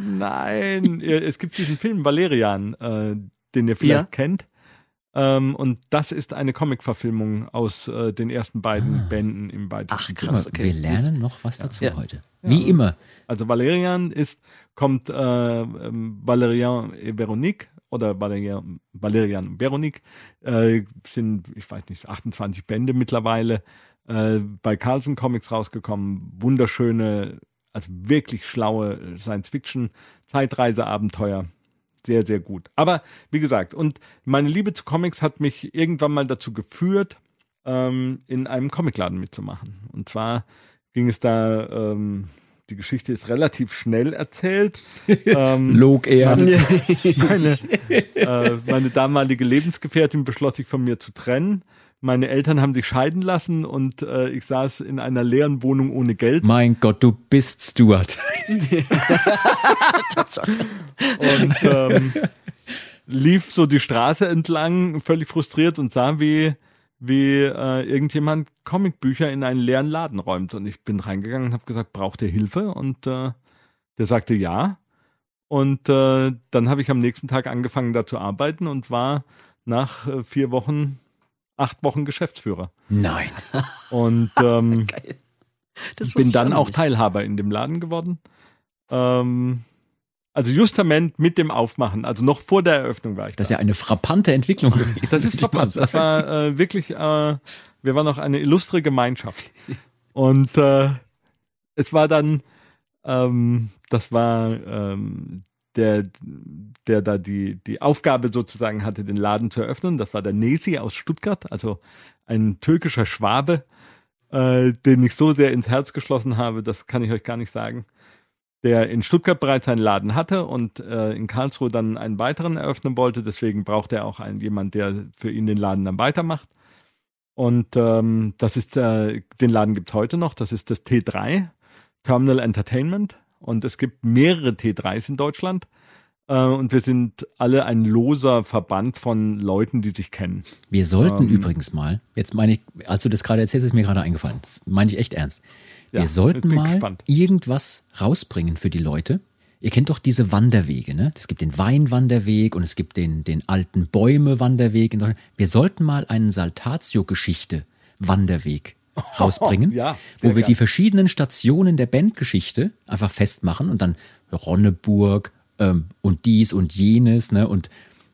Nein, es gibt diesen Film Valerian, den ihr vielleicht ja. kennt. Ähm, und das ist eine Comic-Verfilmung aus äh, den ersten beiden ah. Bänden im weitesten Ach krass, okay. Wir lernen noch was dazu ja. heute. Wie ja. immer. Also Valerian ist, kommt äh, ähm, Valerian et Veronique oder Valerian, Valerian und Veronique, äh, sind, ich weiß nicht, 28 Bände mittlerweile äh, bei Carlson Comics rausgekommen. Wunderschöne, also wirklich schlaue Science-Fiction, Zeitreise-Abenteuer. Sehr, sehr gut. Aber wie gesagt, und meine Liebe zu Comics hat mich irgendwann mal dazu geführt, ähm, in einem Comicladen mitzumachen. Und zwar ging es da, ähm, die Geschichte ist relativ schnell erzählt. ähm, Log eher. Meine, meine, äh, meine damalige Lebensgefährtin beschloss sich von mir zu trennen. Meine Eltern haben sich scheiden lassen und äh, ich saß in einer leeren Wohnung ohne Geld. Mein Gott, du bist Stuart. und ähm, lief so die Straße entlang, völlig frustriert und sah, wie wie äh, irgendjemand Comicbücher in einen leeren Laden räumt. Und ich bin reingegangen und habe gesagt, braucht ihr Hilfe? Und äh, der sagte ja. Und äh, dann habe ich am nächsten Tag angefangen, da zu arbeiten und war nach äh, vier Wochen acht Wochen Geschäftsführer. Nein. Und ähm, bin dann auch nicht. Teilhaber in dem Laden geworden. Ähm, Also justament mit dem Aufmachen, also noch vor der Eröffnung war ich Das ist da. ja eine frappante Entwicklung gewesen. Das ist verpasst. Das war äh, wirklich, äh, wir waren noch eine illustre Gemeinschaft. Und äh, es war dann, ähm, das war ähm, der, der da die, die Aufgabe sozusagen hatte, den Laden zu eröffnen. Das war der Nesi aus Stuttgart, also ein türkischer Schwabe, äh, den ich so sehr ins Herz geschlossen habe, das kann ich euch gar nicht sagen der in Stuttgart bereits einen Laden hatte und äh, in Karlsruhe dann einen weiteren eröffnen wollte. Deswegen braucht er auch einen jemand, der für ihn den Laden dann weitermacht. Und ähm, das ist äh, den Laden gibt's heute noch. Das ist das T3 Terminal Entertainment und es gibt mehrere T3s in Deutschland. Äh, und wir sind alle ein loser Verband von Leuten, die sich kennen. Wir sollten Ähm. übrigens mal, jetzt meine ich, als du das gerade erzählst, ist mir gerade eingefallen. Das meine ich echt ernst. Wir Ja, sollten mal gespannt. irgendwas rausbringen für die Leute. Ihr kennt doch diese Wanderwege, ne? Es gibt den Weinwanderweg und es gibt den, den alten Bäume-Wanderweg in Deutschland. Wir sollten mal einen Saltatio-Geschichte-Wanderweg rausbringen, ja, wo wir gern. die verschiedenen Stationen der Bandgeschichte einfach festmachen und dann Ronneburg ähm, und dies und jenes, ne? Und,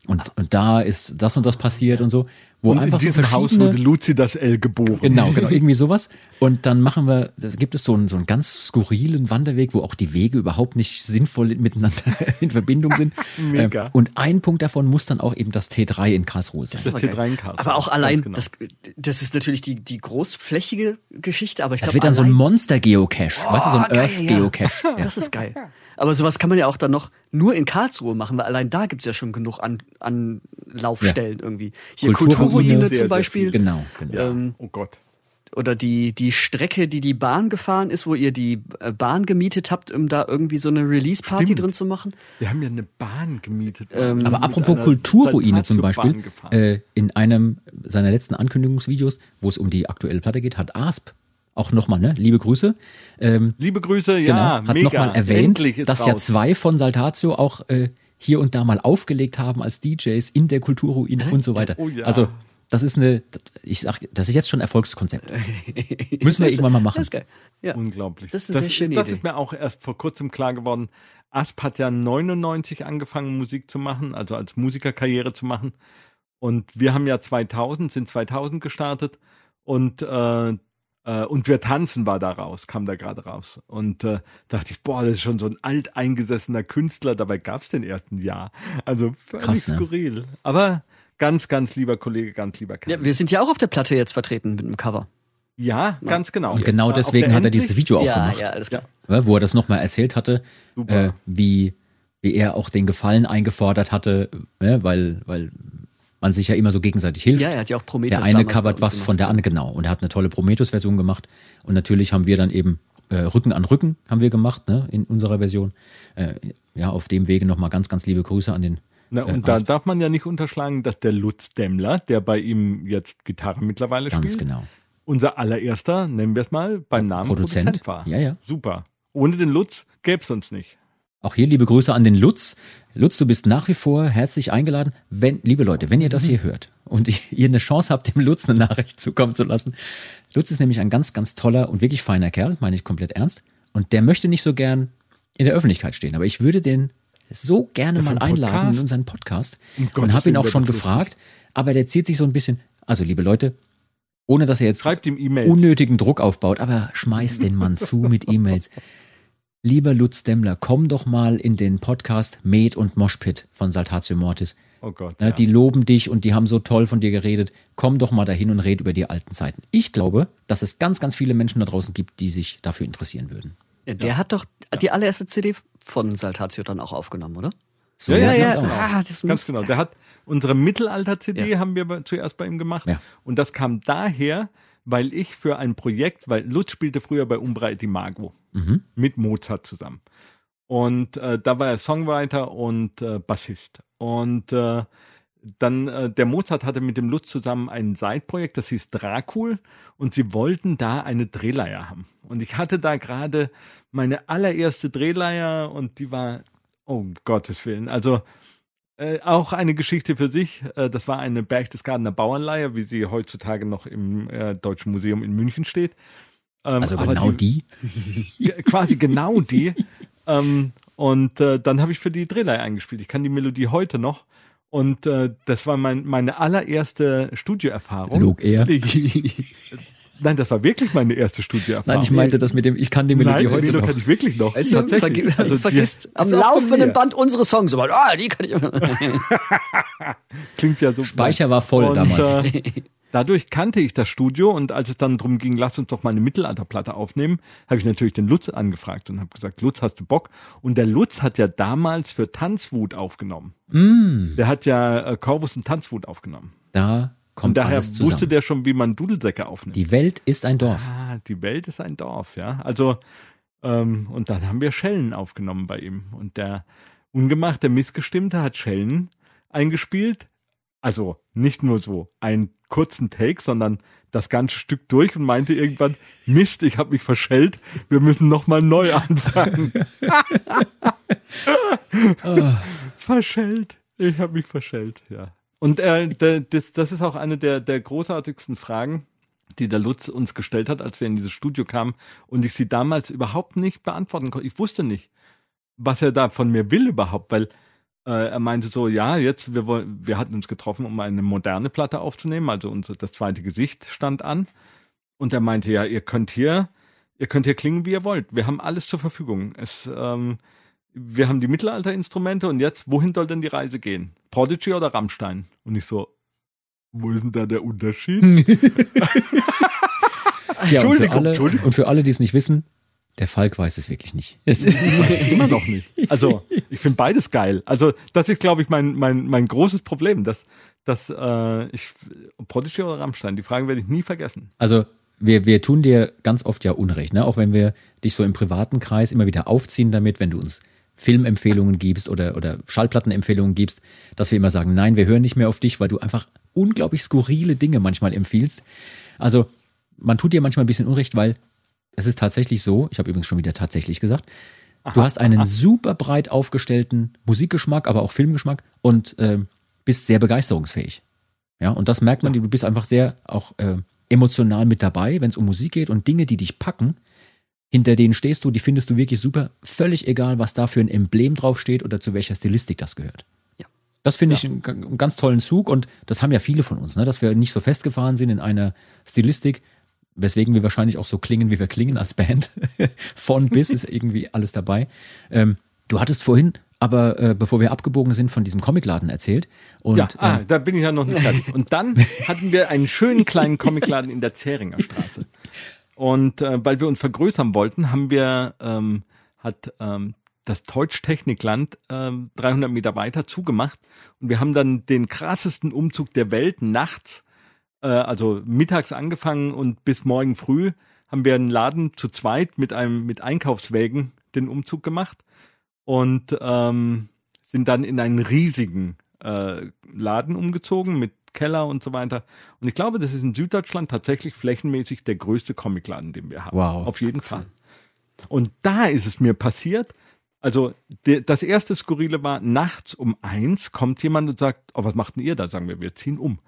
und, und da ist das und das passiert und so. Wo Und in einfach diesem so Haus wurde Luzi das L geboren. Genau, genau, irgendwie sowas. Und dann machen wir, da gibt es so einen, so einen ganz skurrilen Wanderweg, wo auch die Wege überhaupt nicht sinnvoll miteinander in Verbindung sind. Mega. Ähm, Und ein Punkt davon muss dann auch eben das T3 in Karlsruhe sein. Das aber T3 geil. in Karlsruhe. Aber auch allein, genau. das, das ist natürlich die, die großflächige Geschichte, aber ich Das glaube, wird dann so ein Monster-Geocache, weißt du, so ein Oh, Earth-Geocache. Ja. Das ist geil. Aber sowas kann man ja auch dann noch nur in Karlsruhe machen, weil allein da gibt's ja schon genug an, an Laufstellen irgendwie. Hier Kulturruine, sehr, zum sehr Beispiel. Genau, genau. Ähm, oh Gott. oder die, die Strecke, die die Bahn gefahren ist, wo ihr die äh, Bahn gemietet habt, um da irgendwie so eine Release-Party drin zu machen. Wir haben ja eine Bahn gemietet. Ähm, Aber apropos Kulturruine zum Beispiel, äh, in einem seiner letzten Ankündigungsvideos, wo es um die aktuelle Platte geht, hat Asp auch nochmal, ne, liebe Grüße, ähm, Liebe Grüße, genau, ja, hat mega. nochmal erwähnt, dass ja raus. zwei von Saltatio auch äh, hier und da mal aufgelegt haben als DJs in der Kulturruine und so weiter. Oh ja. Also das ist eine, ich sag, das ist jetzt schon ein Erfolgskonzept. Müssen wir Das- irgendwann mal machen. Das ist geil. Ja. Unglaublich. Das ist schöne das Idee. ist mir auch erst vor kurzem klar geworden. Asp hat ja 99 angefangen, Musik zu machen, also als Musikerkarriere zu machen. Und wir haben ja 2000, sind 2000 gestartet und äh, äh, und wir tanzen war da raus, kam da gerade raus. Und äh, dachte ich, boah, das ist schon so ein alteingesessener Künstler, dabei gab's den ersten Jahr. Also völlig Krass, ne? skurril. Aber ganz, ganz lieber Kollege, ganz lieber Kerl. Ja, wir sind ja auch auf der Platte jetzt vertreten mit einem Cover. Ja, ganz genau. Und genau deswegen hat er dieses Video auch ja, gemacht. ja, alles klar. Ja, wo er das nochmal erzählt hatte, äh, wie, wie er auch den Gefallen eingefordert hatte, ne, weil, weil man sich ja immer so gegenseitig hilft. Ja, er hat ja auch Prometheus Der eine covert was gemacht. von der anderen, genau. Und er hat eine tolle Prometheus-Version gemacht. Und natürlich haben wir dann eben äh, Rücken an Rücken haben wir gemacht, ne, in unserer Version. Äh, ja, auf dem Wege nochmal ganz, ganz liebe Grüße an den. Na, äh, und da Asp. darf man ja nicht unterschlagen, dass der Lutz Demmler, der bei ihm jetzt Gitarre mittlerweile Ganz spielt, genau. unser allererster, nennen wir es mal, beim Namen Produzent. Produzent, war. Ja, ja. Super. Ohne den Lutz gäb's uns nicht. Auch hier liebe Grüße an den Lutz. Lutz, du bist nach wie vor herzlich eingeladen. Wenn, liebe Leute, wenn ihr das hier hört und ihr eine Chance habt, dem Lutz eine Nachricht zukommen zu lassen. Lutz ist nämlich ein ganz, ganz toller und wirklich feiner Kerl, meine ich komplett ernst. Und der möchte nicht so gern in der Öffentlichkeit stehen. Aber ich würde den so gerne Ja, mal einladen Podcast? in unseren Podcast. Um und Gottes habe ihn auch schon gefragt. Aber der zieht sich so ein bisschen. Also, liebe Leute, ohne dass er jetzt unnötigen Druck aufbaut, aber schmeiß den Mann zu mit E-Mails. Lieber Lutz Demmler, komm doch mal in den Podcast Med und Moshpit von Saltatio Mortis. Oh Gott. Ja, Ja. Die loben dich und die haben so toll von dir geredet. Komm doch mal dahin und red über die alten Zeiten. Ich glaube, dass es ganz, ganz viele Menschen da draußen gibt, die sich dafür interessieren würden. Ja, der hat doch die allererste CD von Saltatio dann auch aufgenommen, oder? So ja, ja, ja. aus. Ah, das Ganz genau. Der hat unsere Mittelalter-CD Ja. haben wir zuerst bei ihm gemacht. Ja. Und das kam daher, weil ich für ein Projekt, weil Lutz spielte früher bei Umbra et Imago Mhm. mit Mozart zusammen. Und äh, da war er Songwriter und äh, Bassist. Und äh, dann, äh, der Mozart hatte mit dem Lutz zusammen ein Side-Projekt, das hieß Dracul, und sie wollten da eine Drehleier haben. Und ich hatte da gerade meine allererste Drehleier und die war, oh um Gottes Willen, also äh, auch eine Geschichte für sich. Äh, das war eine Berchtesgadener Bauernleier, wie sie heutzutage noch im äh, Deutschen Museum in München steht. Ähm, Also genau die. ja, quasi genau die. ähm, Und äh, dann habe ich für die Drehleihe eingespielt. Ich kann die Melodie heute noch. Und äh, das war mein, meine allererste Studioerfahrung. Log er. Nein, das war wirklich meine erste Studioerfahrung. Nein, ich meinte das mit dem, ich kann die Melodie Nein, heute Melo noch. kann ich wirklich noch. Tatsächlich. vergi Also die- vergisst am laufenden. Band unsere Songs. Aber, ah, die kann ich immer. Klingt ja so. Speicher war voll und, damals. Äh, dadurch kannte ich das Studio und als es dann drum ging, lass uns doch mal eine Mittelalterplatte aufnehmen, habe ich natürlich den Lutz angefragt und habe gesagt, Lutz, hast du Bock? Und der Lutz hat ja damals für Tanzwut aufgenommen. Mm, Der hat ja äh, Corvus und Tanzwut aufgenommen. da kommt und daher alles zusammen. wusste der schon, wie man Dudelsäcke aufnimmt. die Welt ist ein Dorf. Ah, die Welt ist ein Dorf, ja. Also, ähm, und dann haben wir Schellen aufgenommen bei ihm. Und der Ungemachte Missgestimmte hat Schellen eingespielt. Also nicht nur so einen kurzen Take, sondern das ganze Stück durch und meinte irgendwann, Mist, ich habe mich verschellt, wir müssen nochmal neu anfangen. verschellt. Ich habe mich verschellt, ja. Und äh, das, das ist auch eine der, der großartigsten Fragen, die der Lutz uns gestellt hat, als wir in dieses Studio kamen und ich sie damals überhaupt nicht beantworten konnte. Ich wusste nicht, was er da von mir will überhaupt, weil äh, er meinte so, ja, jetzt, wir, wir hatten uns getroffen, um eine moderne Platte aufzunehmen, also unser, das zweite Gesicht stand an. Und er meinte, ja, ihr könnt hier, ihr könnt hier klingen, wie ihr wollt. Wir haben alles zur Verfügung. Es, ähm, wir haben die Mittelalterinstrumente und jetzt, wohin soll denn die Reise gehen? Prodigy oder Rammstein? Und ich so, wo ist denn da der Unterschied? Ja, und für Entschuldigung, alle, Entschuldigung. und für alle, die es nicht wissen, der Falk weiß es wirklich nicht. Es ist, Immer noch nicht. Also ich finde beides geil. Also das ist, glaube ich, mein mein mein großes Problem, dass dass äh, ich Prodigy oder Rammstein. Die Frage werde ich nie vergessen. Also wir, wir tun dir ganz oft ja Unrecht, ne? auch wenn wir dich so im privaten Kreis immer wieder aufziehen damit, wenn du uns Filmempfehlungen gibst oder, oder Schallplattenempfehlungen gibst, dass wir immer sagen, nein, wir hören nicht mehr auf dich, weil du einfach unglaublich skurrile Dinge manchmal empfiehlst. Also man tut dir manchmal ein bisschen Unrecht, weil es ist tatsächlich so, ich habe übrigens schon wieder tatsächlich gesagt, du hast einen super breit aufgestellten Musikgeschmack, aber auch Filmgeschmack und ähm, bist sehr begeisterungsfähig. Ja, und das merkt man, du bist einfach sehr auch äh, emotional mit dabei, wenn es um Musik geht und Dinge, die dich packen, hinter denen stehst du, die findest du wirklich super, völlig egal, was da für ein Emblem draufsteht oder zu welcher Stilistik das gehört. Ja. Das finde ich einen, einen ganz tollen Zug und das haben ja viele von uns, ne? dass wir nicht so festgefahren sind in einer Stilistik, weswegen wir wahrscheinlich auch so klingen, wie wir klingen als Band. Von bis ist irgendwie alles dabei. Ähm, du hattest vorhin aber, äh, bevor wir abgebogen sind, von diesem Comicladen erzählt. Und, ja, ah, ähm, da bin ich ja noch nicht fertig. Und dann hatten wir einen schönen kleinen Comicladen in der Zähringer Straße. Und äh, weil wir uns vergrößern wollten, haben wir, ähm, hat ähm, das Deutsch Technikland ähm, 300 Meter weiter zugemacht. Und wir haben dann den krassesten Umzug der Welt nachts, äh, also mittags angefangen und bis morgen früh haben wir einen Laden zu zweit mit einem mit Einkaufswägen den Umzug gemacht und ähm, sind dann in einen riesigen äh, Laden umgezogen mit Keller und so weiter. Und ich glaube, das ist in Süddeutschland tatsächlich flächenmäßig der größte Comicladen, den wir haben. Wow. Auf jeden Fall. Und da ist es mir passiert. Also de, das erste Skurrile war, nachts um eins kommt jemand und sagt, oh, was macht denn ihr da? Sagen wir, wir ziehen um.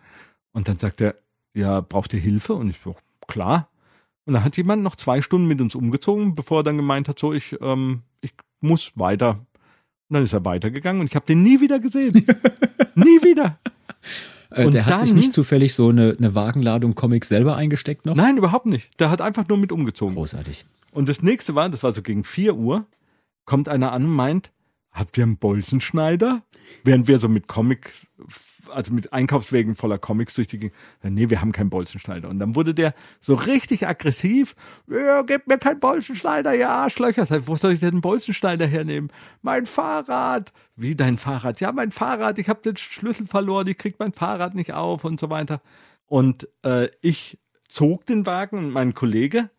Und dann sagt er, ja, braucht ihr Hilfe? Und ich so, klar. Und dann hat jemand noch zwei Stunden mit uns umgezogen, bevor er dann gemeint hat, so, ich, ähm, ich muss weiter. Und dann ist er weitergegangen und ich habe den nie wieder gesehen. nie wieder. Äh, der hat sich dann- nicht zufällig so eine, eine Wagenladung Comics selber eingesteckt noch? Nein, überhaupt nicht. Der hat einfach nur mit umgezogen. Großartig. Und das nächste war, das war so gegen 4 Uhr, kommt einer an und meint, habt ihr einen Bolzenschneider? Während wir so mit Comic, also mit Einkaufswegen voller Comics durch die Gegend, nee, wir haben keinen Bolzenschneider. Und dann wurde der so richtig aggressiv, ja, gebt mir keinen Bolzenschneider. Sag, ich, wo soll ich denn einen Bolzenschneider hernehmen? Mein Fahrrad. Wie dein Fahrrad? Ja, mein Fahrrad, ich habe den Schlüssel verloren, ich krieg mein Fahrrad nicht auf und so weiter. Und äh, ich zog den Wagen und mein Kollege,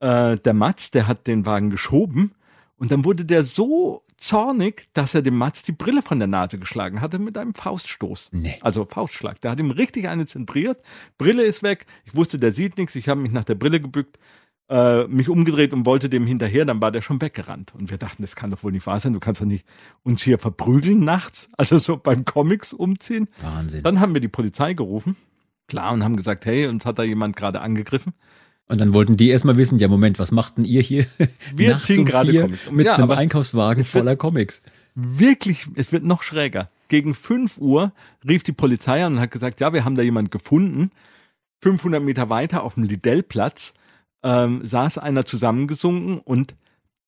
äh, der Mats, der hat den Wagen geschoben und dann wurde der so zornig, dass er dem Mats die Brille von der Nase geschlagen hatte mit einem Fauststoß. Nee. Also Faustschlag. Der hat ihm richtig eine zentriert. Brille ist weg. Ich wusste, der sieht nichts. Ich habe mich nach der Brille gebückt, äh, mich umgedreht und wollte dem hinterher. Dann war der schon weggerannt. Und wir dachten, das kann doch wohl nicht wahr sein. Du kannst doch nicht uns hier verprügeln nachts. Also so beim Comics umziehen. Wahnsinn. Dann haben wir die Polizei gerufen. Klar, und haben gesagt, hey, uns hat da jemand gerade angegriffen. Und dann wollten die erstmal wissen, ja Moment, was macht denn ihr hier Wir ziehen um gerade vier Comics. mit Ja, einem Einkaufswagen voller Comics? wirklich, es wird noch schräger. Gegen 5 Uhr rief die Polizei an und hat gesagt, ja, wir haben da jemand gefunden. 500 Meter weiter auf dem Lidellplatz ähm, saß einer zusammengesunken und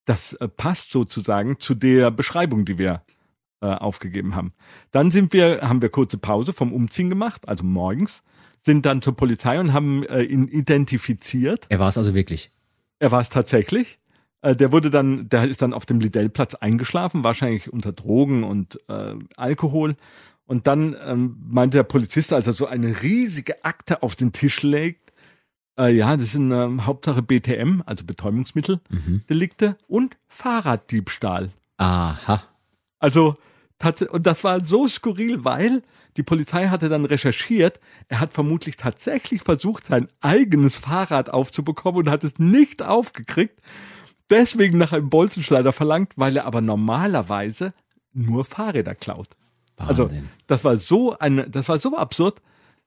das äh, passt sozusagen zu der Beschreibung, die wir äh, aufgegeben haben. Dann sind wir, haben wir kurze Pause vom Umziehen gemacht, also morgens, sind dann zur Polizei und haben äh, ihn identifiziert. Er war es also wirklich. Er war es tatsächlich. Äh, Der wurde dann, der ist dann auf dem Lidellplatz eingeschlafen, wahrscheinlich unter Drogen und äh, Alkohol. Und dann ähm, meinte der Polizist, als er so eine riesige Akte auf den Tisch legt, äh, ja, das sind ähm, Hauptsache BTM, also Betäubungsmitteldelikte und Fahrraddiebstahl. Aha. Also, und das war so skurril, weil die Polizei hatte dann recherchiert, er hat vermutlich tatsächlich versucht, sein eigenes Fahrrad aufzubekommen und hat es nicht aufgekriegt. Deswegen nach einem Bolzenschneider verlangt, weil er aber normalerweise nur Fahrräder klaut. Also, Wahnsinn. das war so eine, das war so absurd.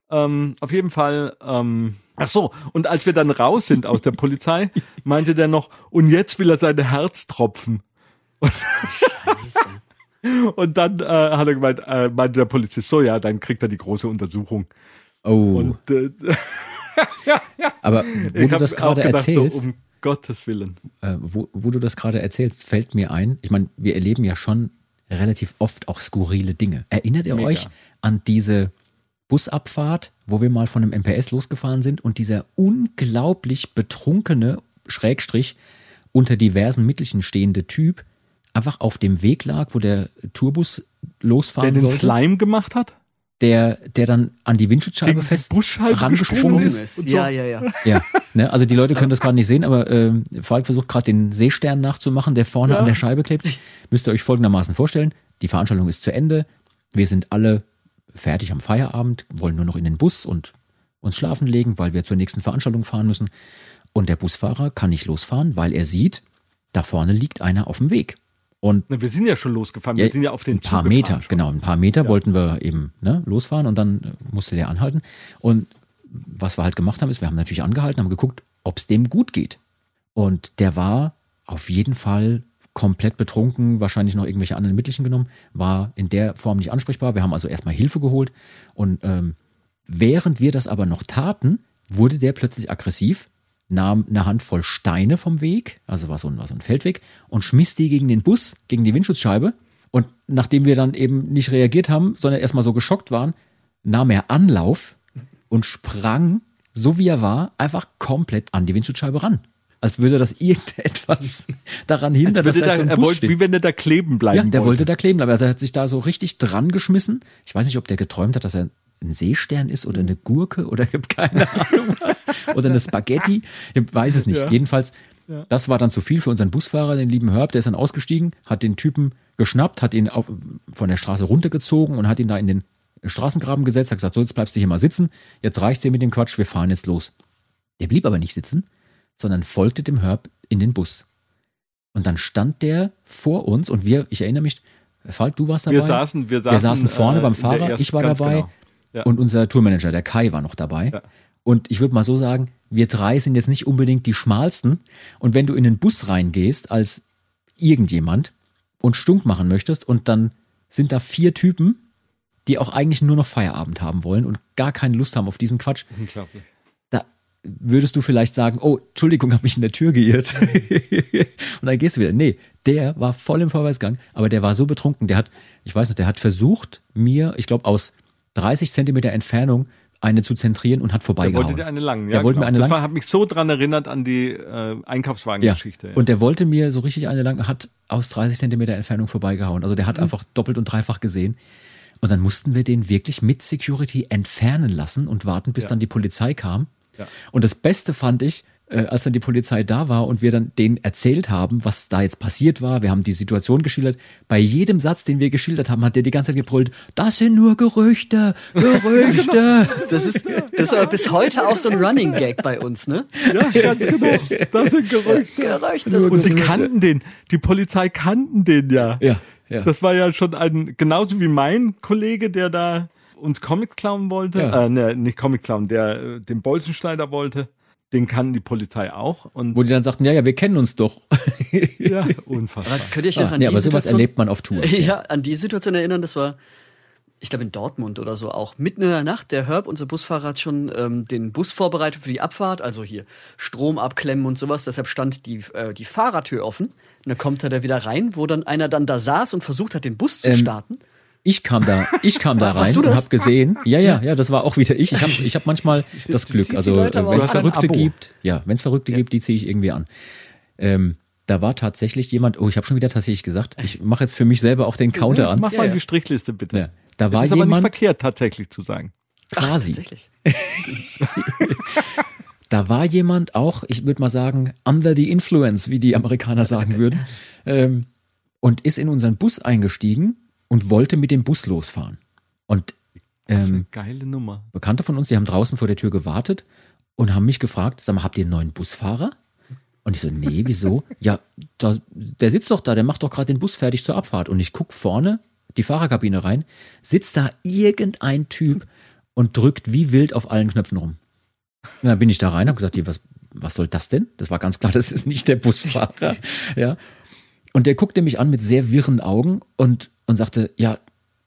Ähm, auf jeden Fall, ähm, ach so, und als wir dann raus sind aus der Polizei, meinte der noch, und jetzt will er seine Herztropfen. Und dann äh, hat er gemeint, äh, meinte der Polizist, so ja, dann kriegt er die große Untersuchung. oh. Und äh, Aber wo ich du das gerade erzählst, so, um Gottes Willen. äh, wo, wo du das gerade erzählst, fällt mir ein, ich meine, wir erleben ja schon relativ oft auch skurrile Dinge. Erinnert ihr Mega. euch an diese Busabfahrt, wo wir mal von einem MPS losgefahren sind und dieser unglaublich betrunkene, Schrägstrich, unter diversen Mittelchen stehende Typ einfach auf dem Weg lag, wo der Tourbus Der losfahren den sollte, Slime gemacht hat? der, der dann an die Windschutzscheibe Gegen die fest rangesprungen gesprungen ist. ist. und so. Ja, ja, ja. Ja, ne? also die Leute können das gerade nicht sehen, aber ähm, Falk versucht gerade den Seestern nachzumachen, der vorne Ja. an der Scheibe klebt. Müsst ihr euch folgendermaßen vorstellen, die Veranstaltung ist zu Ende, wir sind alle fertig am Feierabend, wollen nur noch in den Bus und uns schlafen legen, weil wir zur nächsten Veranstaltung fahren müssen. Und der Busfahrer kann nicht losfahren, weil er sieht, da vorne liegt einer auf dem Weg. Und Na, wir sind ja schon losgefahren. ja, wir sind ja auf den ein paar Zug Meter, gefahren schon. genau, ein paar Meter wollten wir eben ne, losfahren und dann äh, musste der anhalten. Und was wir halt gemacht haben, ist, wir haben natürlich angehalten, haben geguckt, ob es dem gut geht. Und der war auf jeden Fall komplett betrunken, wahrscheinlich noch irgendwelche anderen Mittelchen genommen, war in der Form nicht ansprechbar. Wir haben also erstmal Hilfe geholt und ähm, während wir das aber noch taten, wurde der plötzlich aggressiv, nahm eine Handvoll Steine vom Weg, also war so ein, war so ein Feldweg, und schmiss die gegen den Bus, gegen die Windschutzscheibe. Und nachdem wir dann eben nicht reagiert haben, sondern erstmal so geschockt waren, nahm er Anlauf und sprang, so wie er war, einfach komplett an die Windschutzscheibe ran. Als würde das irgendetwas daran hindern, dass Würde da da, so ein er Bus wollte, steht. wie wenn er da kleben bleiben Ja, der wollte wollte. da kleben bleiben. Also er hat sich da so richtig dran geschmissen. Ich weiß nicht, ob der geträumt hat, dass er ein Seestern ist oder eine Gurke oder ich habe keine Ahnung was. Oder eine Spaghetti. Ich weiß es nicht. Ja. Jedenfalls, das war dann zu viel für unseren Busfahrer, den lieben Herb. Der ist dann ausgestiegen, hat den Typen geschnappt, hat ihn auf, von der Straße runtergezogen und hat ihn da in den Straßengraben gesetzt, hat gesagt, so, jetzt bleibst du hier mal sitzen. Jetzt reicht's dir mit dem Quatsch, wir fahren jetzt los. Der blieb aber nicht sitzen, sondern folgte dem Herb in den Bus. Und dann stand der vor uns und wir, ich erinnere mich, Falk, du warst dabei. Wir saßen, wir saßen, wir saßen vorne äh, beim Fahrer, ersten- ich war dabei genau. Ja. und unser Tourmanager, der Kai, war noch dabei. Ja. Und ich würde mal so sagen, wir drei sind jetzt nicht unbedingt die schmalsten. Und wenn du in den Bus reingehst als irgendjemand und stunk machen möchtest und dann sind da vier Typen, die auch eigentlich nur noch Feierabend haben wollen und gar keine Lust haben auf diesen Quatsch, Unglaublich. da würdest du vielleicht sagen, oh, Entschuldigung, habe mich in der Tür geirrt. und dann gehst du wieder. Nee, der war voll im Vorwärtsgang, aber der war so betrunken, der hat, ich weiß noch, der hat versucht, mir, ich glaube, aus 30 Zentimeter Entfernung eine zu zentrieren und hat Der vorbeigehauen. wollte dir eine langen, Der ja. wollte genau. mir eine das lang- hat mich so dran erinnert an die äh, ja. Einkaufswagengeschichte. Und der wollte mir so richtig eine lang, hat aus 30 Zentimeter Entfernung vorbeigehauen. Also der Mhm. hat einfach doppelt und dreifach gesehen. Und dann mussten wir den wirklich mit Security entfernen lassen und warten, bis Ja. dann die Polizei kam. Ja. Und das Beste fand ich, äh, als dann die Polizei da war und wir dann denen erzählt haben, was da jetzt passiert war. Wir haben die Situation geschildert. Bei jedem Satz, den wir geschildert haben, hat der die ganze Zeit gebrüllt, das sind nur Gerüchte, Gerüchte. Das ist, das ist aber bis heute auch so ein Running Gag bei uns, ne? ja, ganz genau. Das sind Gerüchte. Gerüchte. Das Und die ist kannten den. Die Polizei kannten den ja. ja, ja. Das war ja schon ein, genauso wie mein Kollege, der da uns Comics klauen wollte. Ja. Äh, ne, nicht Comic klauen, der äh, den Bolzenschneider wollte. Den kann die Polizei auch. Und Wo die dann sagten, ja, ja, wir kennen uns doch. ja, unfassbar. Könnt ihr euch noch Ah, an nee, die aber sowas Situation, erlebt man auf Tour. Ja, an die Situation erinnern, das war, ich glaube in Dortmund oder so auch. Mitten in der Nacht, der Herb, unser Busfahrer, hat schon ähm, den Bus vorbereitet für die Abfahrt, also hier Strom abklemmen und sowas. Deshalb stand die, äh, die Fahrertür offen. Und dann kommt er da wieder rein, wo dann einer dann da saß und versucht hat, den Bus zu Ähm, starten. Ich kam da, ich kam da rein und habe gesehen, ja, ja, ja, das war auch wieder ich. Ich habe ich hab manchmal das Glück. Also wenn es. Verrückte gibt, ja, wenn es Verrückte gibt, die ziehe ich irgendwie an. Ähm, da war tatsächlich jemand, oh, ich habe schon wieder tatsächlich gesagt, ich mache jetzt für mich selber auch den Counter an. Mach Ja, mal ja. die Strichliste bitte. Ja, da Das war ist aber nicht jemand, verkehrt, tatsächlich zu sagen. quasi, Tatsächlich. da war jemand auch, ich würde mal sagen, under the influence, wie die Amerikaner sagen würden, ähm, und ist in unseren Bus eingestiegen und wollte mit dem Bus losfahren. Und ähm, geile Nummer. Bekannte von uns, die haben draußen vor der Tür gewartet und haben mich gefragt, sag mal, habt ihr einen neuen Busfahrer? Und ich so, nee, wieso? ja, da, der sitzt doch da, der macht doch gerade den Bus fertig zur Abfahrt. Und ich guck vorne die Fahrerkabine rein, sitzt da irgendein Typ und drückt wie wild auf allen Knöpfen rum. Und dann bin ich da rein, habe gesagt, hier, was, was soll das denn? Das war ganz klar, das ist nicht der Busfahrer. Ja. Und der guckte mich an mit sehr wirren Augen und, und sagte, ja,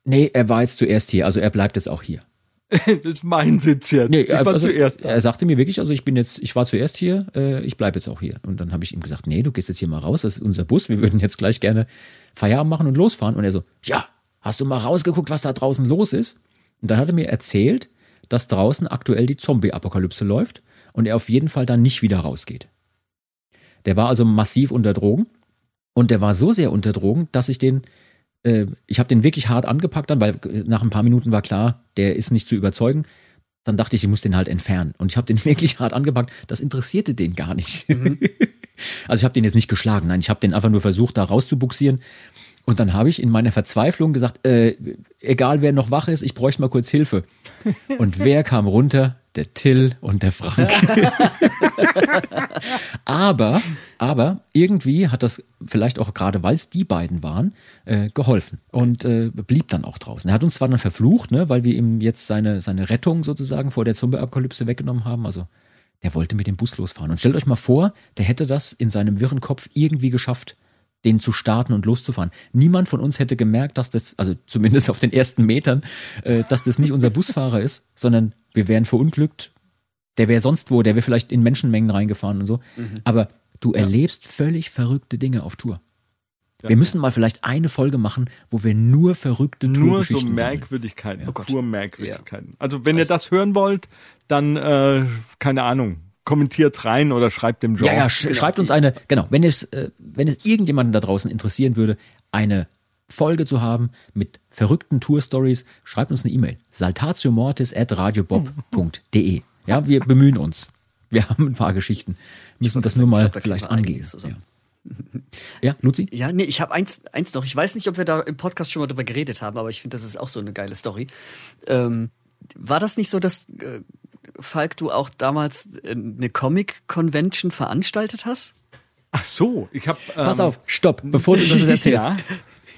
nee, er war jetzt zuerst hier, also er bleibt jetzt auch hier. Das ist mein Sitz jetzt. Nee, ich war also, zuerst da. Er sagte mir wirklich, also ich bin jetzt, ich war zuerst hier, äh, ich bleibe jetzt auch hier. Und dann habe ich ihm gesagt, nee, du gehst jetzt hier mal raus, das ist unser Bus, wir würden jetzt gleich gerne Feierabend machen und losfahren. Und er so, ja, hast du mal rausgeguckt, was da draußen los ist? Und dann hat er mir erzählt, dass draußen aktuell die Zombie-Apokalypse läuft und er auf jeden Fall dann nicht wieder rausgeht. Der war also massiv unter Drogen und der war so sehr unter Drogen, dass ich den, äh, ich habe den wirklich hart angepackt dann, weil nach ein paar Minuten war klar, der ist nicht zu überzeugen. Dann dachte ich, ich muss den halt entfernen. Und ich habe den wirklich hart angepackt. Das interessierte den gar nicht. also ich habe den jetzt nicht geschlagen. Nein, ich habe den einfach nur versucht, da rauszubuxieren. Und dann habe ich in meiner Verzweiflung gesagt, äh, egal wer noch wach ist, ich bräuchte mal kurz Hilfe. Und wer kam runter? Der Till und der Frank. aber, aber irgendwie hat das vielleicht auch gerade, weil es die beiden waren, äh, geholfen und äh, blieb dann auch draußen. Er hat uns zwar dann verflucht, ne, weil wir ihm jetzt seine, seine Rettung sozusagen vor der Zombie-Apokalypse weggenommen haben. Also der wollte mit dem Bus losfahren. Und stellt euch mal vor, der hätte das in seinem wirren Kopf irgendwie geschafft, den zu starten und loszufahren. Niemand von uns hätte gemerkt, dass das, also zumindest auf den ersten Metern, äh, dass das nicht unser Busfahrer ist, sondern wir wären verunglückt. Der wäre sonst wo, der wäre vielleicht in Menschenmengen reingefahren und so. Aber du erlebst völlig verrückte Dinge auf Tour. Wir müssen mal vielleicht eine Folge machen, wo wir nur verrückte Nur so. Merkwürdigkeiten, Oh Gott. pur Merkwürdigkeiten. Also wenn ihr das hören wollt, dann äh, keine Ahnung, kommentiert's rein oder schreibt dem Genre. Ja, ja, sch schreibt uns eine, genau, wenn es, äh, wenn es irgendjemanden da draußen interessieren würde, eine Folge zu haben mit verrückten Tour-Stories, schreibt uns eine E-Mail. saltatiomortis at radiobob.de. Ja, wir bemühen uns. Wir haben ein paar Geschichten. Müssen das nur mal glaub, da kriegen vielleicht angehen. zusammen. Ja, ja Luzi? Ja, nee, ich habe eins, eins noch. Ich weiß nicht, ob wir da im Podcast schon mal drüber geredet haben, aber ich finde, das ist auch so eine geile Story. Ähm, war das nicht so, dass äh, Falk, du auch damals äh, eine Comic-Convention veranstaltet hast? Ach so, ich habe ähm, Pass auf, stopp, bevor du das erzählst. Ja.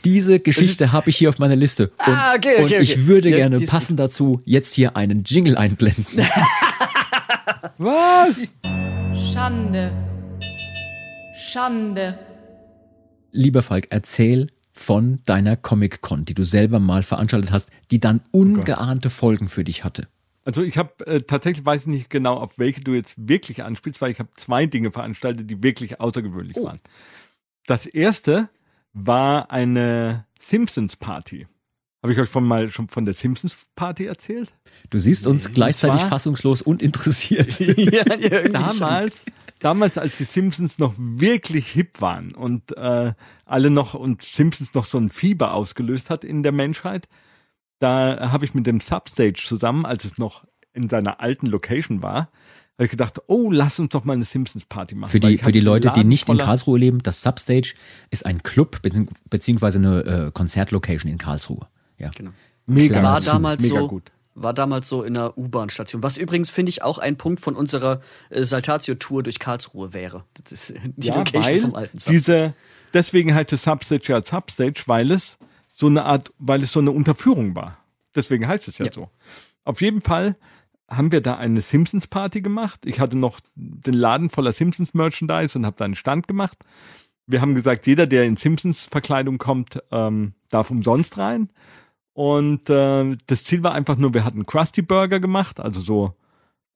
Diese Geschichte habe ich hier auf meiner Liste. Und, Ah, okay, okay, und ich okay. würde Ja, gerne passend dazu jetzt hier einen Jingle einblenden. Was? Schande. Schande. Lieber Falk, erzähl von deiner Comic-Con, die du selber mal veranstaltet hast, die dann ungeahnte Folgen für dich hatte. Also ich habe äh, tatsächlich weiß ich nicht genau, auf welche du jetzt wirklich anspielst, weil ich habe zwei Dinge veranstaltet, die wirklich außergewöhnlich Oh. waren. Das erste war eine Simpsons Party. Habe ich euch von mal schon von der Simpsons Party erzählt? Du siehst uns gleichzeitig zwar- fassungslos und interessiert. ja, damals, damals, als die Simpsons noch wirklich hip waren und äh, alle noch und Simpsons noch so ein Fieber ausgelöst hat in der Menschheit, da habe ich mit dem Substage zusammen, als es noch in seiner alten Location war, habe ich gedacht, oh, lass uns doch mal eine Simpsons Party machen. Für die, für die Leute, die nicht in Karlsruhe leben, das Substage ist ein Club bezieh- beziehungsweise eine äh, Konzertlocation in Karlsruhe. Ja. Genau. Mega, war damals mega so, gut. war damals so in einer U-Bahn-Station. Was übrigens, finde ich, auch ein Punkt von unserer äh, Saltatio-Tour durch Karlsruhe wäre. Das ist die Ja, Location weil vom alten Substage. diese, deswegen heißt es Substage ja Substage, weil es so eine Art, weil es so eine Unterführung war. Deswegen heißt es ja, Ja. so. Auf jeden Fall haben wir da eine Simpsons Party gemacht. Ich hatte noch den Laden voller Simpsons Merchandise und habe da einen Stand gemacht. Wir haben gesagt, jeder, der in Simpsons Verkleidung kommt, ähm, darf umsonst rein. Und äh, das Ziel war einfach nur, wir hatten Krusty Burger gemacht, also so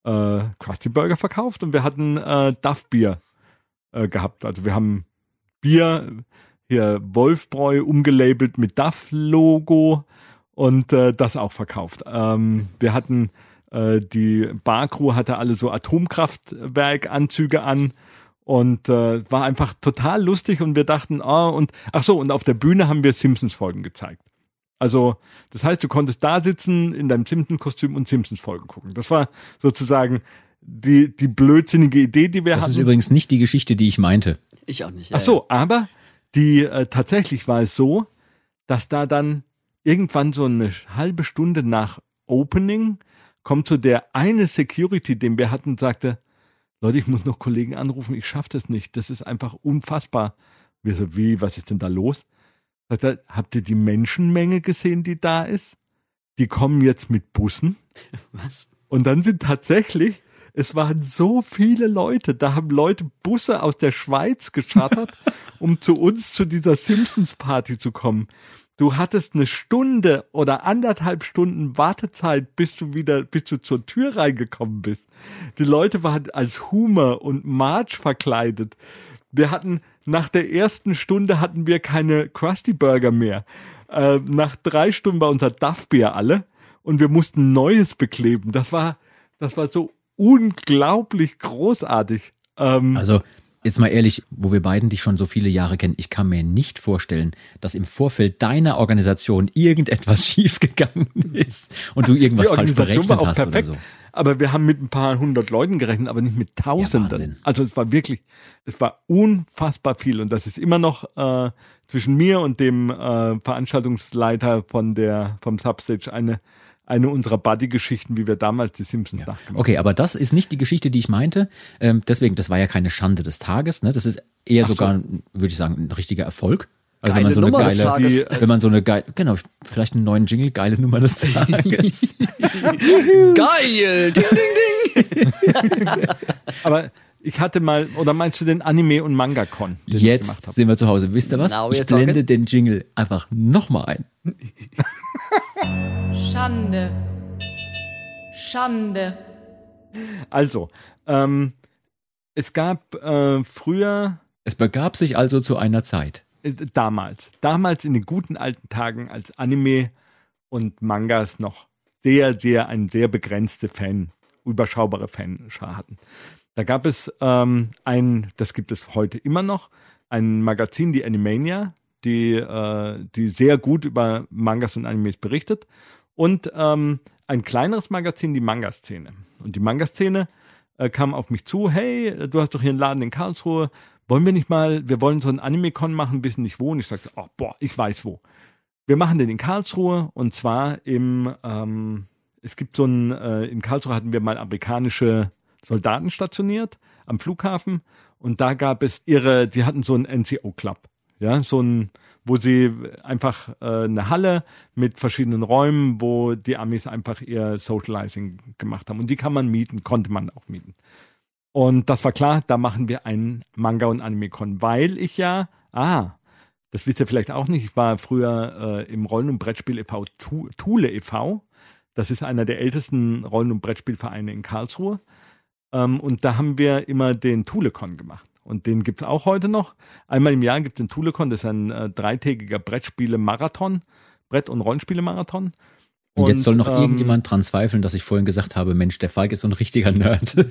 äh, Krusty Burger verkauft und wir hatten äh, Duff Bier äh, gehabt. Also wir haben Bier hier Wolfbräu umgelabelt mit Duff Logo und äh, das auch verkauft. Ähm, wir hatten äh, die Barcrew hatte alle so Atomkraftwerkanzüge an und äh, war einfach total lustig und wir dachten, ah oh, und ach so und auf der Bühne haben wir Simpsons Folgen gezeigt. Also, das heißt, du konntest da sitzen in deinem Simpsons-Kostüm und Simpsons-Folgen gucken. Das war sozusagen die, die blödsinnige Idee, die wir Das hatten. ist übrigens nicht die Geschichte, die ich meinte. Ich auch nicht. Ja, Ach so, aber die äh, tatsächlich war es so, dass da dann irgendwann so eine halbe Stunde nach Opening kommt so der eine Security, den wir hatten, sagte, Leute, ich muss noch Kollegen anrufen, ich schaff das nicht. Das ist einfach unfassbar. Wir so, wie, was ist denn da los? Sagt er, habt ihr die Menschenmenge gesehen, die da ist? Die kommen jetzt mit Bussen. Was? Und dann sind tatsächlich, es waren so viele Leute, da haben Leute Busse aus der Schweiz geschartert, um zu uns zu dieser Simpsons Party zu kommen. Du hattest eine Stunde oder anderthalb Stunden Wartezeit, bis du wieder, bis du zur Tür reingekommen bist. Die Leute waren als Humor und Marge verkleidet. Wir hatten nach der ersten Stunde hatten wir keine Krusty Burger mehr. Äh, nach drei Stunden war unser Duff Bier alle und wir mussten Neues bekleben. Das war, das war so unglaublich großartig. Ähm, Also, jetzt mal ehrlich, wo wir beiden dich schon so viele Jahre kennen, ich kann mir nicht vorstellen, dass im Vorfeld deiner Organisation irgendetwas schiefgegangen ist und du irgendwas falsch berechnet war auch hast perfekt. oder so. Aber wir haben mit ein paar hundert Leuten gerechnet, aber nicht mit Tausenden. Wahnsinn. also es war wirklich, es war unfassbar viel und das ist immer noch äh, zwischen mir und dem äh, Veranstaltungsleiter von der vom Substage eine eine unserer Buddy-Geschichten, wie wir damals die Simpsons nachgemacht haben. Okay, aber das ist nicht die Geschichte, die ich meinte. Ähm, deswegen, das war ja keine Schande des Tages. Ne? Das ist eher so. sogar, würde ich sagen, ein richtiger Erfolg. Also Geile wenn man so eine Nummer des geile, Tages. wenn man so eine geile, genau, vielleicht einen neuen Jingle, geile Nummer des Tages. Geil! Ding, ding, ding. Aber ich hatte mal, oder meinst du den Anime- und Manga-Con? Jetzt sind wir zu Hause. Wisst ihr was? Now Ich we're talking. blende den Jingle einfach nochmal ein. Schande. Schande. Also, ähm, es gab äh, früher Es begab sich also zu einer Zeit. äh, damals, damals in den guten alten Tagen, als Anime und Mangas noch sehr, sehr, ein sehr begrenzte Fan, überschaubare Fanschar hatten. Da gab es ähm, ein, das gibt es heute immer noch, ein Magazin, die Animania, die, äh, die sehr gut über Mangas und Animes berichtet und ähm, ein kleineres Magazin, die Manga-Szene. Und die Manga-Szene äh, kam auf mich zu, hey, du hast doch hier einen Laden in Karlsruhe, wollen wir nicht mal, wir wollen so einen Anime-Con machen, ein bisschen nicht wo. Und ich sagte, oh, boah, ich weiß wo. Wir machen den in Karlsruhe und zwar im, ähm, es gibt so ein, äh, in Karlsruhe hatten wir mal amerikanische Soldaten stationiert am Flughafen und da gab es ihre, die hatten so einen NCO-Club, ja, so ein, wo sie einfach äh, eine Halle mit verschiedenen Räumen, wo die Amis einfach ihr Socializing gemacht haben und die kann man mieten, konnte man auch mieten. Und das war klar, da machen wir einen Manga- und Anime-Con, weil ich ja, ah, das wisst ihr vielleicht auch nicht, ich war früher äh, im Rollen- und Brettspiel e.V. Thule e.V., das ist einer der ältesten Rollen- und Brettspielvereine in Karlsruhe. Ähm, und da haben wir immer den Thulecon gemacht. Und den gibt's auch heute noch. Einmal im Jahr gibt's den Thulecon, das ist ein äh, dreitägiger Brettspiele-Marathon, Brett- und Rollenspiele-Marathon. Und, jetzt soll noch ähm, irgendjemand dran zweifeln, dass ich vorhin gesagt habe, Mensch, der Falk ist so ein richtiger Nerd.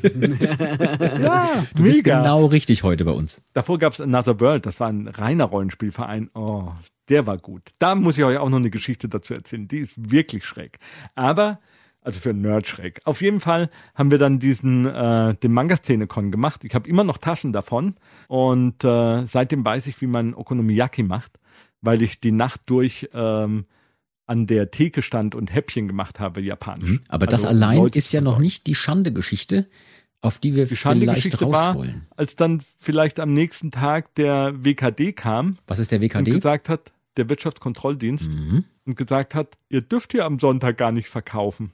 Ja, Du bist genau richtig heute bei uns. Davor gab's Another World, das war ein reiner Rollenspielverein. Oh, der war gut. Da muss ich euch auch noch eine Geschichte dazu erzählen. Die ist wirklich schräg. Aber, also für einen Nerd schräg. Auf jeden Fall haben wir dann diesen, äh, den Manga-Szene-Con gemacht. Ich habe immer noch Taschen davon. Und äh, seitdem weiß ich, wie man Okonomiyaki macht, weil ich die Nacht durch ähm, an der Theke stand und Häppchen gemacht habe, japanisch. Mhm. Aber das Also, allein Leute ist ja noch nicht die Schande-Geschichte, auf die wir Die vielleicht Schande-Geschichte war, rauswollen. als dann vielleicht am nächsten Tag der WKD kam Was ist der und WKD? gesagt hat, der Wirtschaftskontrolldienst, Mhm. und gesagt hat, ihr dürft hier am Sonntag gar nicht verkaufen.